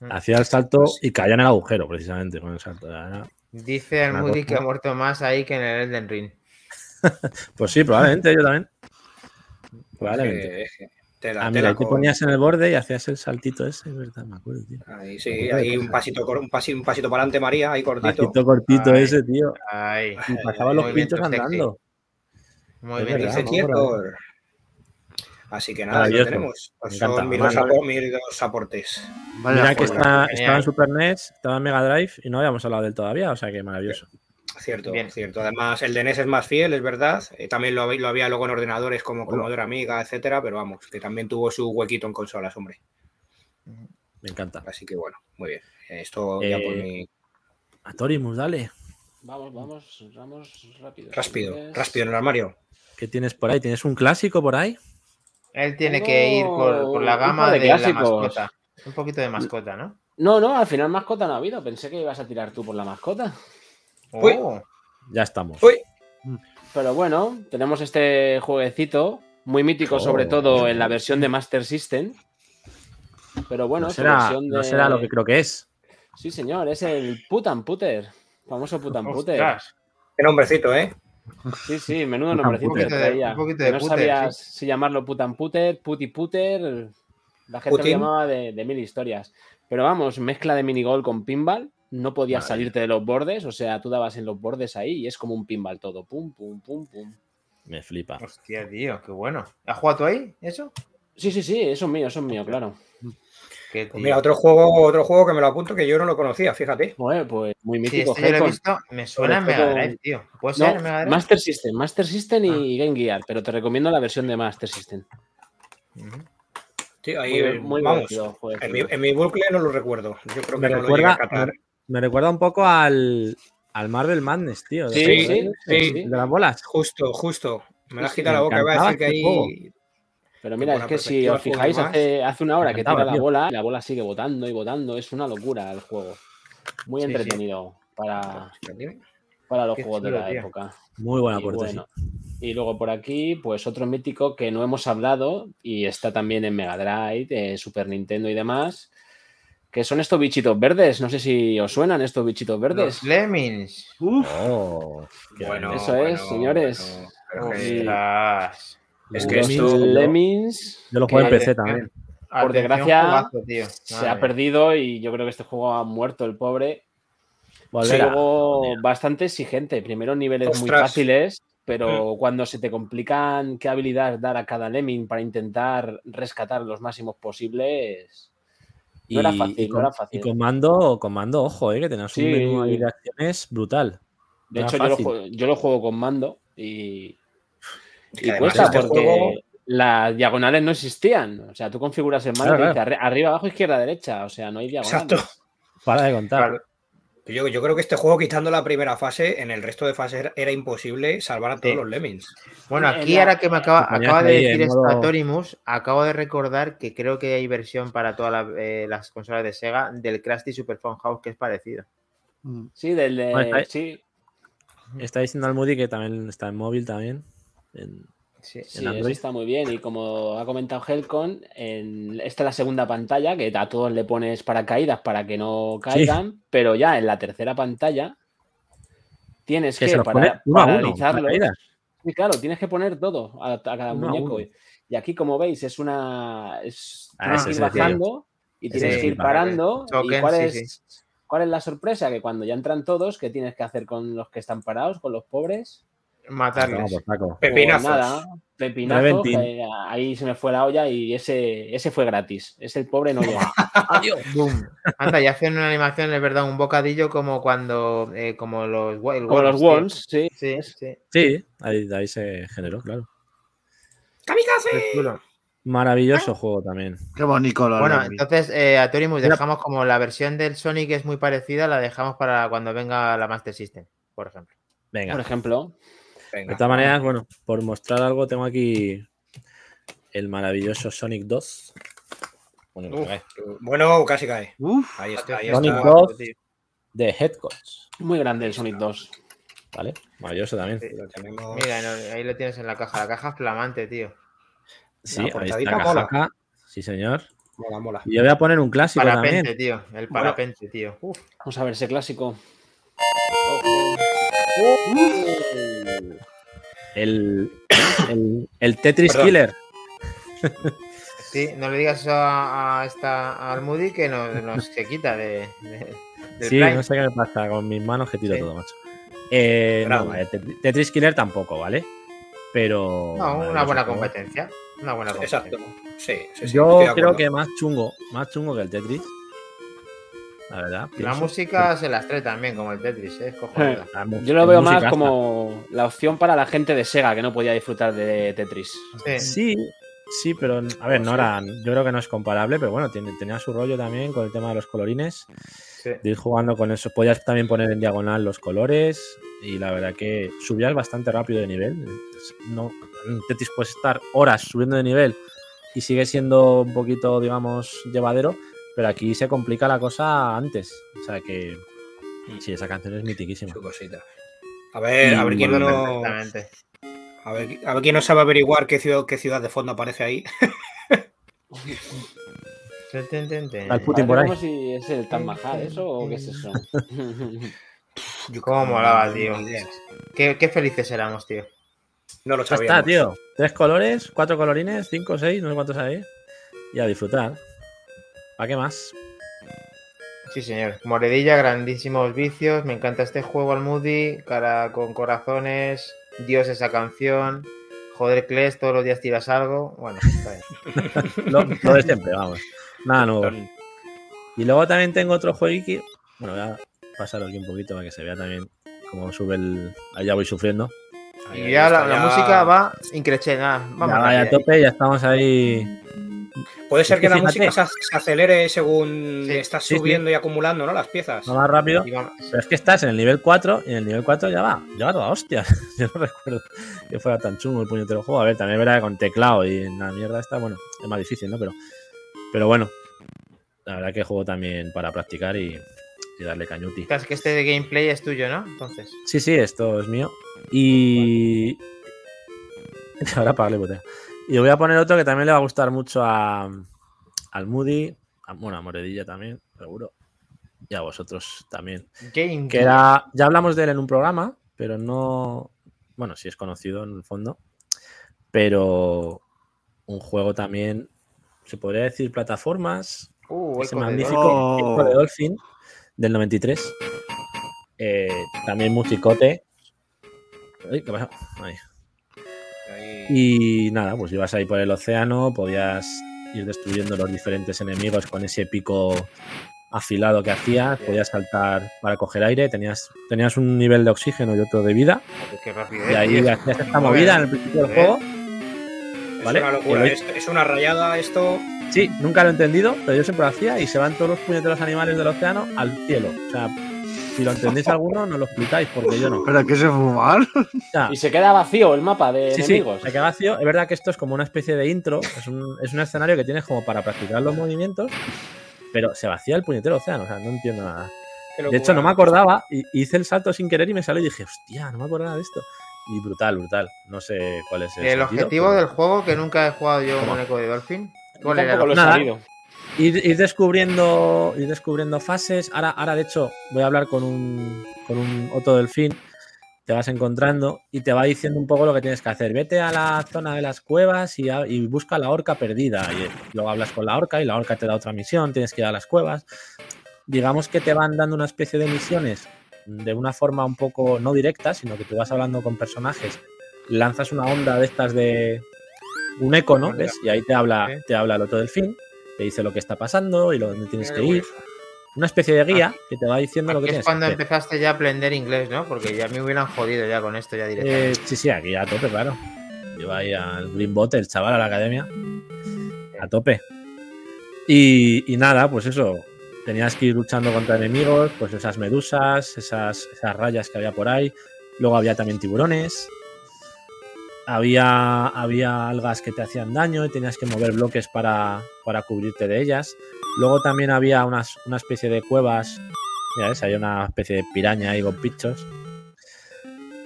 Speaker 1: Mm.
Speaker 4: Hacía el salto y caía en el agujero, precisamente, con el salto. Era-
Speaker 1: Dice Almudi
Speaker 4: cosa.
Speaker 1: que ha muerto más ahí que en el Elden Ring.
Speaker 4: Pues sí, probablemente, yo también. Probablemente.
Speaker 3: Eh, tela-
Speaker 4: Ah, mira, te
Speaker 3: con-
Speaker 4: ponías en el borde y hacías el saltito ese, es verdad, me acuerdo, tío.
Speaker 3: Ahí sí, ahí un pasito, un pasito, un pasito para adelante, María, ahí cortito.
Speaker 4: Pasito cortito
Speaker 1: Ay.
Speaker 4: ese, tío.
Speaker 1: Ay,
Speaker 4: Y pasaban los pinchos andando.
Speaker 1: muy bien.
Speaker 3: Dice. Así que nada,
Speaker 4: Maravilloso.
Speaker 3: tenemos.
Speaker 4: Me encanta.
Speaker 3: son mis dos,
Speaker 4: Vale.
Speaker 3: dos aportes.
Speaker 5: Vaya
Speaker 4: Mira que está, estaba en Super NES, estaba en Mega Drive y no habíamos hablado de él todavía, o sea que maravilloso.
Speaker 3: Cierto,
Speaker 1: Bien.
Speaker 3: cierto. Además, el de NES es más fiel, es verdad. Eh, también lo, había- lo había luego en ordenadores como Commodore Amiga, etcétera, pero vamos, que también tuvo su huequito en consolas, hombre.
Speaker 4: Me encanta.
Speaker 3: Así que bueno, muy bien. Esto ya por
Speaker 4: Eh,
Speaker 3: mi.
Speaker 4: A Torimus, dale.
Speaker 2: Vamos, vamos, vamos rápido.
Speaker 3: Rápido, rápido en el armario.
Speaker 4: ¿Qué tienes por ahí? ¿Tienes un clásico por ahí?
Speaker 1: Él tiene que ir por, por la gama
Speaker 2: de
Speaker 1: de, la mascota. Un poquito de mascota, ¿no?
Speaker 2: No, no, al final mascota no ha habido. Pensé que ibas a tirar tú por la mascota.
Speaker 3: Uy.
Speaker 1: Oh,
Speaker 4: Ya estamos.
Speaker 3: Uy,
Speaker 2: Pero bueno, tenemos este jueguecito, muy mítico,
Speaker 4: Oh.
Speaker 2: sobre todo en la versión de Master System. Pero bueno,
Speaker 4: no, será,
Speaker 2: versión
Speaker 4: no
Speaker 2: de-
Speaker 4: será lo que creo que es.
Speaker 2: Sí, señor, es el Putan Puter. Famoso Putan Puter.
Speaker 3: qué nombrecito, ¿eh?
Speaker 2: Sí, sí, menudo nombrecito que traía.
Speaker 1: Un poquito de-
Speaker 2: no
Speaker 1: puter,
Speaker 2: sabías si llamarlo Putan Puter, Puti Puter. La gente
Speaker 3: Putin.
Speaker 2: lo llamaba de, de mil historias. Pero vamos, mezcla de minigol con pinball. No podías salirte de los bordes, o sea, tú dabas en los bordes ahí y es como un pinball todo. Pum, pum, pum, pum.
Speaker 4: Me flipa.
Speaker 1: Hostia, tío, qué bueno. ¿Has jugado tú ahí? ¿Eso?
Speaker 2: Sí, sí, sí, eso es mío, eso es mío, claro.
Speaker 1: Qué
Speaker 3: Pues
Speaker 1: tío.
Speaker 3: mira, otro juego, otro juego que me lo apunto que yo no lo conocía, fíjate.
Speaker 2: Joder, pues muy
Speaker 1: Sí,
Speaker 2: mítico.
Speaker 1: este yo lo he visto. Me suena Mega Drive, tío. ¿Puede
Speaker 2: No,
Speaker 1: ser en Mega Drive?
Speaker 2: Master System, Master System y Game Gear, pero te recomiendo la versión de Master System.
Speaker 1: Ujú.
Speaker 3: Sí, ahí,
Speaker 2: Muy, muy
Speaker 3: vamos. En mi,
Speaker 2: tío.
Speaker 3: en mi bucle no lo recuerdo. Yo creo
Speaker 4: Me
Speaker 3: que no lo llegué a
Speaker 4: recuerda,
Speaker 3: catar.
Speaker 4: me, me recuerda un poco al, al Marvel Madness, tío. de
Speaker 2: Sí, sí, sí,
Speaker 3: sí.
Speaker 2: sí.
Speaker 4: De las bolas.
Speaker 3: Justo, justo. Me la has
Speaker 2: Sí,
Speaker 3: quitado la
Speaker 4: me
Speaker 3: boca. Iba a decir que
Speaker 4: este juego.
Speaker 2: Pero mira, es que si os fijáis, hace, hace una hora que tira la bola, la bola sigue botando y botando. Es una locura el juego. Muy
Speaker 1: Sí, sí.
Speaker 2: entretenido para, para los
Speaker 1: Qué
Speaker 2: juegos de la
Speaker 1: tío.
Speaker 2: época.
Speaker 4: Muy buena
Speaker 2: bueno, Y luego por aquí, pues otro mítico que no hemos hablado y está también en Mega Drive, eh, Super Nintendo y demás, que son estos bichitos verdes. No sé si os suenan estos bichitos verdes.
Speaker 1: Los Lemmings.
Speaker 4: Oh,
Speaker 3: Bueno,
Speaker 2: Eso
Speaker 3: bueno,
Speaker 2: es, señores.
Speaker 3: bueno, es que-. Es esto-
Speaker 2: Lemmings,
Speaker 4: Yo lo juego en PC también.
Speaker 2: Por desgracia, se ha perdido y yo creo que este juego ha muerto el pobre.
Speaker 4: Volverá.
Speaker 2: Luego, bastante exigente. Primero niveles muy fáciles, pero cuando se te complican qué habilidad dar a cada lemming para intentar rescatar los máximos posibles, no era fácil,
Speaker 4: y
Speaker 2: no
Speaker 4: con,
Speaker 2: era fácil.
Speaker 4: y con mando, con mando, ojo, eh, que tenías
Speaker 2: Sí.
Speaker 4: un menú ahí de acciones brutal.
Speaker 2: de
Speaker 4: no
Speaker 2: hecho, yo lo, juego, yo lo juego con mando y, y cuesta
Speaker 3: este
Speaker 2: porque
Speaker 3: juego-
Speaker 2: las diagonales no existían. O sea, tú configuras el mando
Speaker 4: Claro,
Speaker 2: arri- arriba, abajo, izquierda, derecha. O sea, no hay diagonales.
Speaker 3: Exacto.
Speaker 4: Para de contar.
Speaker 1: Claro.
Speaker 3: Yo, yo creo que este juego, quitando la primera fase, en el resto de fases era, era imposible salvar a todos
Speaker 1: Sí.
Speaker 3: los lemmings.
Speaker 1: Bueno,
Speaker 2: En
Speaker 1: aquí
Speaker 2: la-
Speaker 1: ahora que me acaba, acaba de decir Stratorimus, acabo de recordar que creo que hay versión para todas la- eh, las consolas de Sega del Krusty Super Fun House que es parecido.
Speaker 5: Mm.
Speaker 2: Sí, del de-
Speaker 4: Bueno, está-
Speaker 2: sí,
Speaker 4: Está diciendo al Moody que también está en móvil también. En-
Speaker 1: Sí.
Speaker 2: Sí,
Speaker 4: en
Speaker 2: eso
Speaker 4: Android.
Speaker 2: está muy bien. Y como ha comentado Helcon, en, esta es la segunda pantalla, que a todos le pones paracaídas para que no caigan, pero ya en la tercera pantalla tienes
Speaker 4: que
Speaker 2: que,
Speaker 4: se los
Speaker 2: para,
Speaker 4: pone uno a uno.
Speaker 2: paralizarlos.
Speaker 4: paracaídas.
Speaker 2: Sí, claro, tienes que poner todo a, a cada
Speaker 4: Uno
Speaker 2: muñeco. Y aquí, como veis, es una. Es,
Speaker 4: Ah,
Speaker 2: tienes que ir bajando y tienes
Speaker 4: es
Speaker 2: que ir parando. ¿Y cuál
Speaker 1: sí,
Speaker 2: es, cuál es la sorpresa? Que cuando ya entran todos, ¿qué tienes que hacer con los que están parados, con los pobres?
Speaker 1: Matarles.
Speaker 3: Pepinazos.
Speaker 2: Pues nada, pepinazos,
Speaker 4: Reventing.
Speaker 2: que ahí se me fue la olla y ese, ese fue gratis. Ese el pobre no llega.
Speaker 1: Boom. Anda, y hacen una animación, es verdad, un bocadillo como cuando. eh, como los, el
Speaker 2: Como los. Worms, sí.
Speaker 1: Sí, sí.
Speaker 4: Sí, ahí, ahí se generó, claro.
Speaker 3: ¡Kamikaze!
Speaker 4: Maravilloso juego también.
Speaker 5: Qué bonito los
Speaker 1: Bueno, entonces, eh, a Torimus dejamos como la versión del Sonic es muy parecida, la dejamos para cuando venga la Master System, por ejemplo.
Speaker 4: Venga.
Speaker 2: Por ejemplo.
Speaker 4: De todas maneras, bueno, por mostrar algo, tengo aquí el maravilloso Sonic 2. Bueno, lo que
Speaker 3: Uf,
Speaker 4: cae,
Speaker 3: bueno, casi cae.
Speaker 5: Uf,
Speaker 3: Ahí está, ahí
Speaker 4: Sonic
Speaker 3: está.
Speaker 4: 2 de Headcoats.
Speaker 2: Muy grande el Sonic 2.
Speaker 4: ¿Vale? Maravilloso también.
Speaker 1: Sí.
Speaker 3: Lo tenemos-
Speaker 1: Mira, no, ahí lo tienes en la caja. La caja es flamante, tío.
Speaker 4: Sí,
Speaker 3: La
Speaker 4: ahí está
Speaker 3: portadita mola.
Speaker 4: Sí, señor.
Speaker 3: Mola, mola.
Speaker 4: Y yo voy a poner un clásico
Speaker 1: Parapente,
Speaker 4: también.
Speaker 1: tío. El parapente, tío. Uf.
Speaker 2: Vamos a ver ese clásico.
Speaker 4: El, el, el Tetris
Speaker 3: Perdón.
Speaker 4: Killer.
Speaker 1: Sí, no le digas eso a, a esta, al Moody que nos, nos se quita de, de- del
Speaker 4: Sí,
Speaker 1: Prime.
Speaker 4: no sé qué me pasa con mis manos que tiro
Speaker 1: Sí.
Speaker 4: todo, macho. Eh, no, vale, Tetris Killer tampoco, ¿vale? Pero.
Speaker 1: No, una buena competencia. Una buena competencia.
Speaker 3: Exacto. Sí, sí, sí,
Speaker 4: Yo creo que más chungo, más chungo que el Tetris. La verdad.
Speaker 1: La
Speaker 4: pienso.
Speaker 1: música se las trae también, como el Tetris, ¿eh? es
Speaker 4: mu-
Speaker 2: Yo lo veo más como la opción para la gente de Sega que no podía disfrutar de Tetris.
Speaker 1: Sí.
Speaker 4: Sí, sí, pero a ver, no era, yo creo que no es comparable, pero bueno, tiene- tenía su rollo también con el tema de los colorines,
Speaker 1: sí.
Speaker 4: de ir jugando con eso. Podías también poner en diagonal los colores y la verdad que subías bastante rápido de nivel. No, en Tetris puedes estar horas subiendo de nivel y sigue siendo un poquito, digamos, llevadero, pero aquí se complica la cosa antes. O sea que sí, esa canción es mitiquísima.
Speaker 3: Su cosita. A ver, a ver
Speaker 4: Y
Speaker 3: quién no. A ver, a ver quién no sabe averiguar qué ciudad, qué ciudad de fondo aparece ahí.
Speaker 4: Al Putin por ahí.
Speaker 2: como si es el Taj Mahal, ¿eso o qué es eso?
Speaker 1: Cómo molaba, tío. Qué, qué felices éramos, tío.
Speaker 3: No lo
Speaker 4: Ya
Speaker 3: sabía.
Speaker 4: está, tío. Tres colores, cuatro colorines, cinco, seis, no sé cuántos hay. Y a disfrutar. ¿Para qué más?
Speaker 1: Sí, señor. Moredilla, grandísimos vicios. Me encanta este juego al Moody. Cara con corazones. Dios esa canción. Joder, Kles, todos los días tiras algo. Bueno, está bien.
Speaker 4: Lo, lo de siempre, vamos. Nada nuevo. Y luego también tengo otro jueguiqui. Bueno, voy a pasarlo aquí un poquito para que se vea también cómo sube el. Ahí ya voy sufriendo.
Speaker 3: Ahí,
Speaker 1: Y
Speaker 3: ahí
Speaker 1: ya la,
Speaker 3: está,
Speaker 1: la
Speaker 3: ya-
Speaker 1: música va increchendo. Ah, Vamos
Speaker 4: ya a tope, ya estamos ahí.
Speaker 3: Puede ser
Speaker 4: Es
Speaker 3: que
Speaker 4: que
Speaker 3: la
Speaker 4: fíjate.
Speaker 3: música se, se acelere según
Speaker 1: Sí,
Speaker 3: estás
Speaker 4: sí, sí.
Speaker 3: subiendo y acumulando, ¿no? Las piezas.
Speaker 4: Va más rápido. Pero es que estás en el nivel 4 y en el nivel 4 ya va. Ya va toda hostia. Yo no recuerdo que fuera tan chungo el puñetero juego. A ver, también verá con teclado y en la mierda esta, bueno, es más difícil, ¿no? Pero, pero bueno, la verdad que juego también para practicar y, y darle cañuti.
Speaker 1: Es que este de gameplay es tuyo, ¿no? Entonces.
Speaker 4: Sí, sí, esto es mío. Y, Ahora pagarle hipoteca. Y voy a poner otro que también le va a gustar mucho a, al Moody, a, bueno, a Moredilla también, seguro. Y a vosotros también.
Speaker 1: Game
Speaker 4: Que era, ya hablamos de él en un programa, pero no. Bueno, sí es conocido en el fondo. Pero un juego también, se podría decir plataformas,
Speaker 1: Uh,
Speaker 4: ese
Speaker 1: de
Speaker 4: magnífico
Speaker 1: Dolphin.
Speaker 5: Oh.
Speaker 4: De Dolphin del 93. Eh, también musicote. Ay, ¿qué pasa? Ahí. Y nada, pues ibas ahí por el océano, podías ir destruyendo los diferentes enemigos con ese pico afilado que hacías, podías saltar para coger aire, tenías, tenías un nivel de oxígeno y otro de vida,
Speaker 1: Qué
Speaker 4: y ahí hacías esta movida en el principio del juego.
Speaker 3: Es
Speaker 4: ¿Vale?
Speaker 3: una locura. Es una rayada esto.
Speaker 4: Sí, nunca lo he entendido, pero yo siempre lo hacía y se van todos los puñeteros animales del océano al cielo. O sea, si lo entendéis alguno, no lo explicáis, porque yo no.
Speaker 5: ¿Pero qué se fumar?
Speaker 2: Y se queda vacío el mapa de
Speaker 4: Sí, sí,
Speaker 2: enemigos.
Speaker 4: se queda vacío. Es verdad que esto es como una especie de intro, es un, es un escenario que tienes como para practicar los movimientos, pero se vacía el puñetero océano, o sea, no entiendo nada. De hecho, no me acordaba, y hice el salto sin querer y me salió y dije, hostia, no me acordaba de esto. Y brutal, brutal. No sé cuál es el
Speaker 1: El
Speaker 4: sentido,
Speaker 1: objetivo
Speaker 4: pero
Speaker 1: del juego que nunca he jugado yo con Echo de Dolphin. ¿Cuál era?
Speaker 2: lo he
Speaker 4: Nada. Ir, ir descubriendo, ir descubriendo fases. Ahora, ahora, de hecho, voy a hablar con un, con un otro delfín. Te vas encontrando y te va diciendo un poco lo que tienes que hacer. Vete a la zona de las cuevas y, a- y busca la orca perdida. Y luego hablas con la orca y la orca te da otra misión. Tienes que ir a las cuevas. Digamos que te van dando una especie de misiones de una forma un poco no directa, sino que tú vas hablando con personajes, lanzas una onda de estas de un eco, ¿no? ¿Ves? Y ahí te habla, te habla el otro delfín te dice lo que está pasando y lo dónde tienes que ir. Una especie de guía que te va diciendo lo que
Speaker 1: Aquí es
Speaker 4: tienes
Speaker 1: cuando
Speaker 4: que hacer.
Speaker 1: empezaste ya a aprender inglés, ¿no? Porque ya me hubieran jodido ya con esto ya
Speaker 4: Eh,
Speaker 1: directamente.
Speaker 4: sí, sí, aquí a tope, claro. Lleva ahí al Green Bot, el chaval a la academia. A tope. Y, y nada, pues eso. Tenías que ir luchando contra enemigos, pues esas medusas, esas, esas rayas que había por ahí. Luego había también tiburones. Había, había algas que te hacían daño y tenías que mover bloques para, para cubrirte de ellas. Luego también había unas, una especie de cuevas. Mira, ves, hay una especie de piraña ahí con.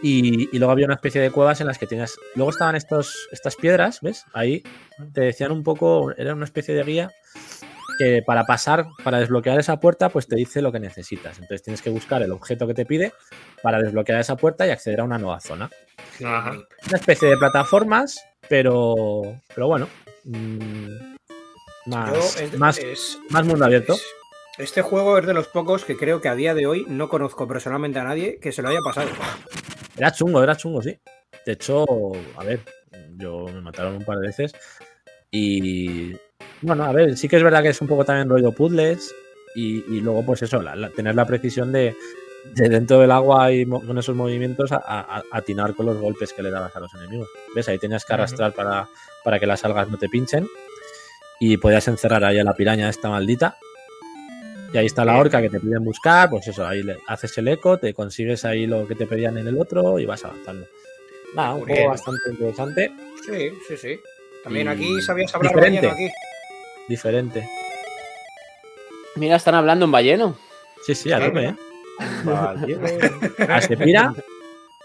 Speaker 4: Y, y luego había una especie de cuevas en las que tenías. Luego estaban estos, estas piedras, ¿ves? Ahí te decían un poco. Era una especie de guía que para pasar, para desbloquear esa puerta, pues te dice lo que necesitas. Entonces tienes que buscar el objeto que te pide para desbloquear esa puerta y acceder a una nueva zona.
Speaker 1: Ajá.
Speaker 4: Una especie de plataformas, pero. Pero bueno. mm,
Speaker 3: Yo,
Speaker 4: más,
Speaker 3: es-
Speaker 4: más,
Speaker 3: es-
Speaker 4: más mundo abierto.
Speaker 3: es- este juego es de los pocos que creo que a día de hoy no conozco personalmente a nadie que se lo haya pasado.
Speaker 4: Era chungo, era chungo, sí. De hecho, a ver, yo me mataron un par de veces. Y bueno, a ver, sí que es verdad que es un poco también rollo puzzles. Y, y luego, pues eso, la- la- tener la precisión de, de dentro del agua y con esos movimientos a, a- a- atinar con los golpes que le dabas a los enemigos. ¿Ves? Ahí tenías que arrastrar para, para que las algas no te pinchen. Y podías encerrar ahí a la piraña esta maldita. Y ahí está la
Speaker 1: Bien.
Speaker 4: orca que te piden buscar, pues eso, ahí le haces el eco, te consigues ahí lo que te pedían en el otro y vas avanzando. Nada, un juego bastante interesante,
Speaker 3: Sí, sí, sí. También
Speaker 4: Y
Speaker 3: aquí sabías hablar
Speaker 4: diferente.
Speaker 3: balleno aquí.
Speaker 4: diferente.
Speaker 2: Mira, están hablando en balleno.
Speaker 4: Sí, sí, a tope, ¿eh?
Speaker 1: Vale.
Speaker 4: Ah, se pira,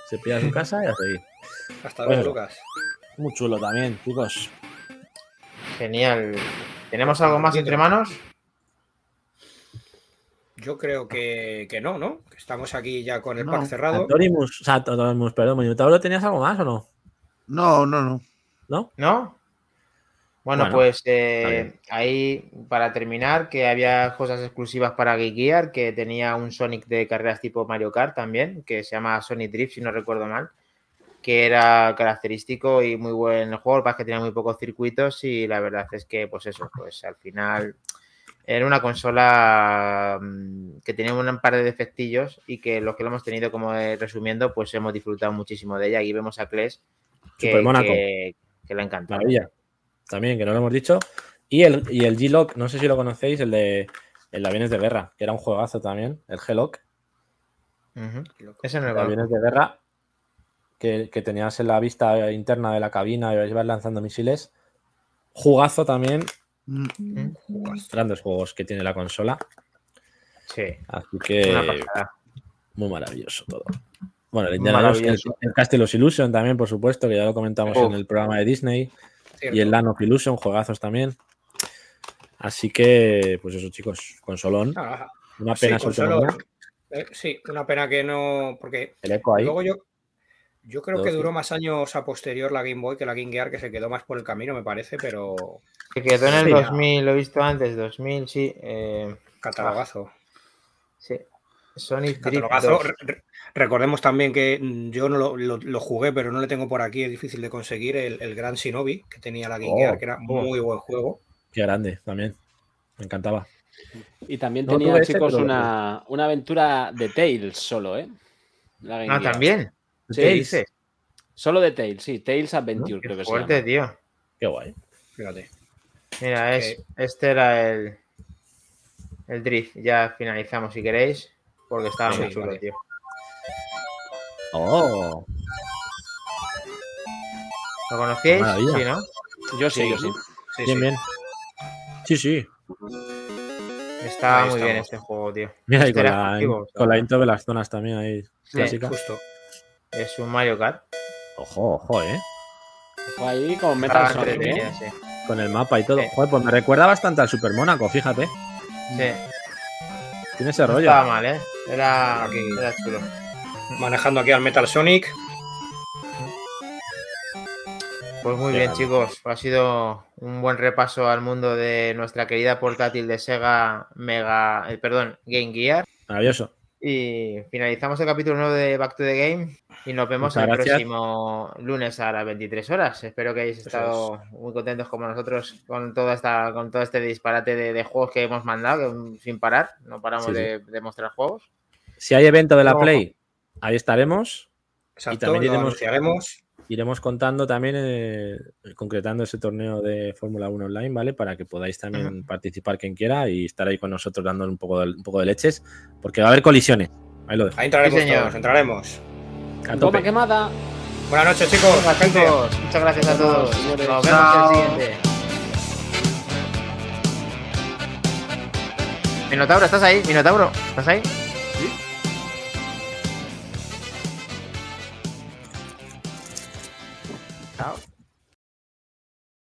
Speaker 4: se pira a su casa y a seguir.
Speaker 3: Hasta
Speaker 4: Bueno.
Speaker 3: luego, Lucas.
Speaker 4: Muy chulo también, chicos.
Speaker 1: Genial. ¿Tenemos algo más entre manos?
Speaker 3: Yo creo que, que no, ¿no? Que estamos aquí ya con el
Speaker 5: No.
Speaker 3: pack cerrado.
Speaker 4: Antorimus, o sea, Antorimus, perdón, ¿tenías algo más o no?
Speaker 5: No, no, no.
Speaker 4: ¿No?
Speaker 1: ¿No? Bueno,
Speaker 4: Bueno,
Speaker 1: pues eh, ahí para terminar, que había cosas exclusivas para Game Gear, que tenía un Sonic de carreras tipo Mario Kart también, que se llama Sonic Drift, si no recuerdo mal, que era característico y muy buen juego, lo que tenía muy pocos circuitos y la verdad es que, pues eso, pues al final era una consola mm, que tenía un par de defectillos y que los que lo hemos tenido como eh, resumiendo, pues hemos disfrutado muchísimo de ella. Aquí vemos a Kles que, que, que le encanta.
Speaker 4: Maravilla. También, que no lo hemos dicho. Y el, y el G-Lock, no sé si lo conocéis, el de el de aviones de guerra, que era un juegazo también, el G-Lock.
Speaker 1: Ujú. Ese no
Speaker 4: aviones de guerra que, que tenías en la vista interna de la cabina y ibas lanzando misiles. Jugazo también,
Speaker 5: Mm,
Speaker 4: grandes juegos que tiene la consola.
Speaker 1: Sí,
Speaker 4: Así que muy maravilloso todo. Bueno, el, Indiana Jones, el,
Speaker 1: Maravilloso.
Speaker 4: el Castle of Illusion también, por supuesto, que ya lo comentamos en el programa de Disney.
Speaker 3: Cierto.
Speaker 4: Y el Land of Illusion, juegazos también. Así que, pues eso, chicos, consolón.
Speaker 3: Ah,
Speaker 4: Una
Speaker 3: sí,
Speaker 4: pena
Speaker 3: con
Speaker 4: sobre
Speaker 3: solo-
Speaker 4: todo.
Speaker 3: eh, sí, una pena que no. Porque
Speaker 4: El eco ahí.
Speaker 3: luego yo. Yo creo que
Speaker 4: sí.
Speaker 3: duró más años a posterior la Game Boy que la Game Gear, que se quedó más por el camino, me parece, pero
Speaker 1: Que quedó en el
Speaker 3: Sí.
Speaker 1: 2000, lo he visto antes, 2000, sí. eh,
Speaker 3: catalogazo.
Speaker 1: sí. Sonic Drift
Speaker 3: Catalogazo.
Speaker 1: 2.
Speaker 3: Re- re- Recordemos también que yo no lo, lo- lo jugué, pero no le tengo por aquí, es difícil de conseguir, el, el Gran Shinobi que tenía la Game
Speaker 4: Oh,
Speaker 3: Gear, que era
Speaker 1: oh.
Speaker 3: muy buen juego.
Speaker 4: Qué grande también. Me encantaba.
Speaker 2: Y también
Speaker 4: No
Speaker 2: tenía,
Speaker 4: ese,
Speaker 2: chicos, una, una aventura de Tails solo, ¿eh? La Game
Speaker 1: Ah,
Speaker 2: Gear.
Speaker 1: también.
Speaker 2: Sí,
Speaker 1: ¿Qué dices?
Speaker 2: Solo de Tails, sí. Tails Adventure,
Speaker 1: Qué
Speaker 2: creo que se
Speaker 1: fuerte,
Speaker 2: llama.
Speaker 1: tío.
Speaker 4: Qué guay.
Speaker 3: Fíjate.
Speaker 1: Mira, es, este era el, el drift. Ya finalizamos si queréis, porque estaba
Speaker 3: Sí,
Speaker 1: muy chulo,
Speaker 3: vale.
Speaker 1: tío.
Speaker 4: Oh,
Speaker 1: ¿Lo conocíais?
Speaker 4: Maravilla.
Speaker 1: Sí, ¿no?
Speaker 2: Yo sí,
Speaker 3: Sí.
Speaker 2: yo sí.
Speaker 3: Sí,
Speaker 4: bien,
Speaker 3: sí.
Speaker 4: bien. Sí, sí.
Speaker 1: Estaba
Speaker 3: Ahí
Speaker 1: muy bien este juego, tío.
Speaker 4: Mira, y
Speaker 1: Este
Speaker 4: con la, con la intro de las zonas también ahí.
Speaker 1: Sí,
Speaker 4: clásica.
Speaker 3: Justo.
Speaker 1: Es un Mario Kart.
Speaker 4: Ojo, ojo, eh.
Speaker 2: Fue ahí como Metal Sonic, ¿eh?
Speaker 1: sí.
Speaker 4: Con el mapa y todo.
Speaker 1: Sí.
Speaker 4: Joder, pues me recuerda bastante al Super Mónaco, fíjate.
Speaker 1: Sí.
Speaker 4: Tiene ese
Speaker 1: No
Speaker 4: rollo.
Speaker 1: estaba mal, ¿eh? Era,
Speaker 3: Aquí.
Speaker 1: era chulo.
Speaker 3: Manejando aquí al Metal Sonic.
Speaker 1: Pues muy
Speaker 4: Qué
Speaker 1: bien, chicos. Ha sido un buen repaso al mundo de nuestra querida portátil de Sega Mega, eh, perdón, Game Gear.
Speaker 4: Maravilloso.
Speaker 1: Y finalizamos el capítulo 9 de Back to the Game y nos vemos
Speaker 4: Muchas
Speaker 1: el
Speaker 4: gracias.
Speaker 1: próximo lunes a las 23 horas. Espero que hayáis estado muy contentos como nosotros con toda esta con todo este disparate de, de juegos que hemos mandado que, sin parar. No paramos
Speaker 4: Sí, sí.
Speaker 1: de, de mostrar juegos.
Speaker 4: Si hay evento de la
Speaker 1: No.
Speaker 4: Play, ahí estaremos.
Speaker 3: Exacto,
Speaker 4: también
Speaker 3: lo
Speaker 4: iremos-
Speaker 3: anunciaremos.
Speaker 4: Iremos contando también, eh, concretando ese torneo de Fórmula 1 online, ¿vale? Para que podáis también participar quien quiera y estar ahí con nosotros dando un poco de, un poco de leches, porque va a haber colisiones. Ahí lo dejo.
Speaker 3: Ahí entraremos
Speaker 1: Sí, señor.
Speaker 3: todos, entraremos.
Speaker 4: A tope.
Speaker 2: quemada.
Speaker 3: Buenas noches, chicos.
Speaker 1: Venga,
Speaker 3: gente.
Speaker 1: chicos, muchas gracias a todos. Nos vemos
Speaker 5: Chao.
Speaker 1: en el siguiente. Minotauro, ¿estás ahí? Minotauro, ¿estás ahí?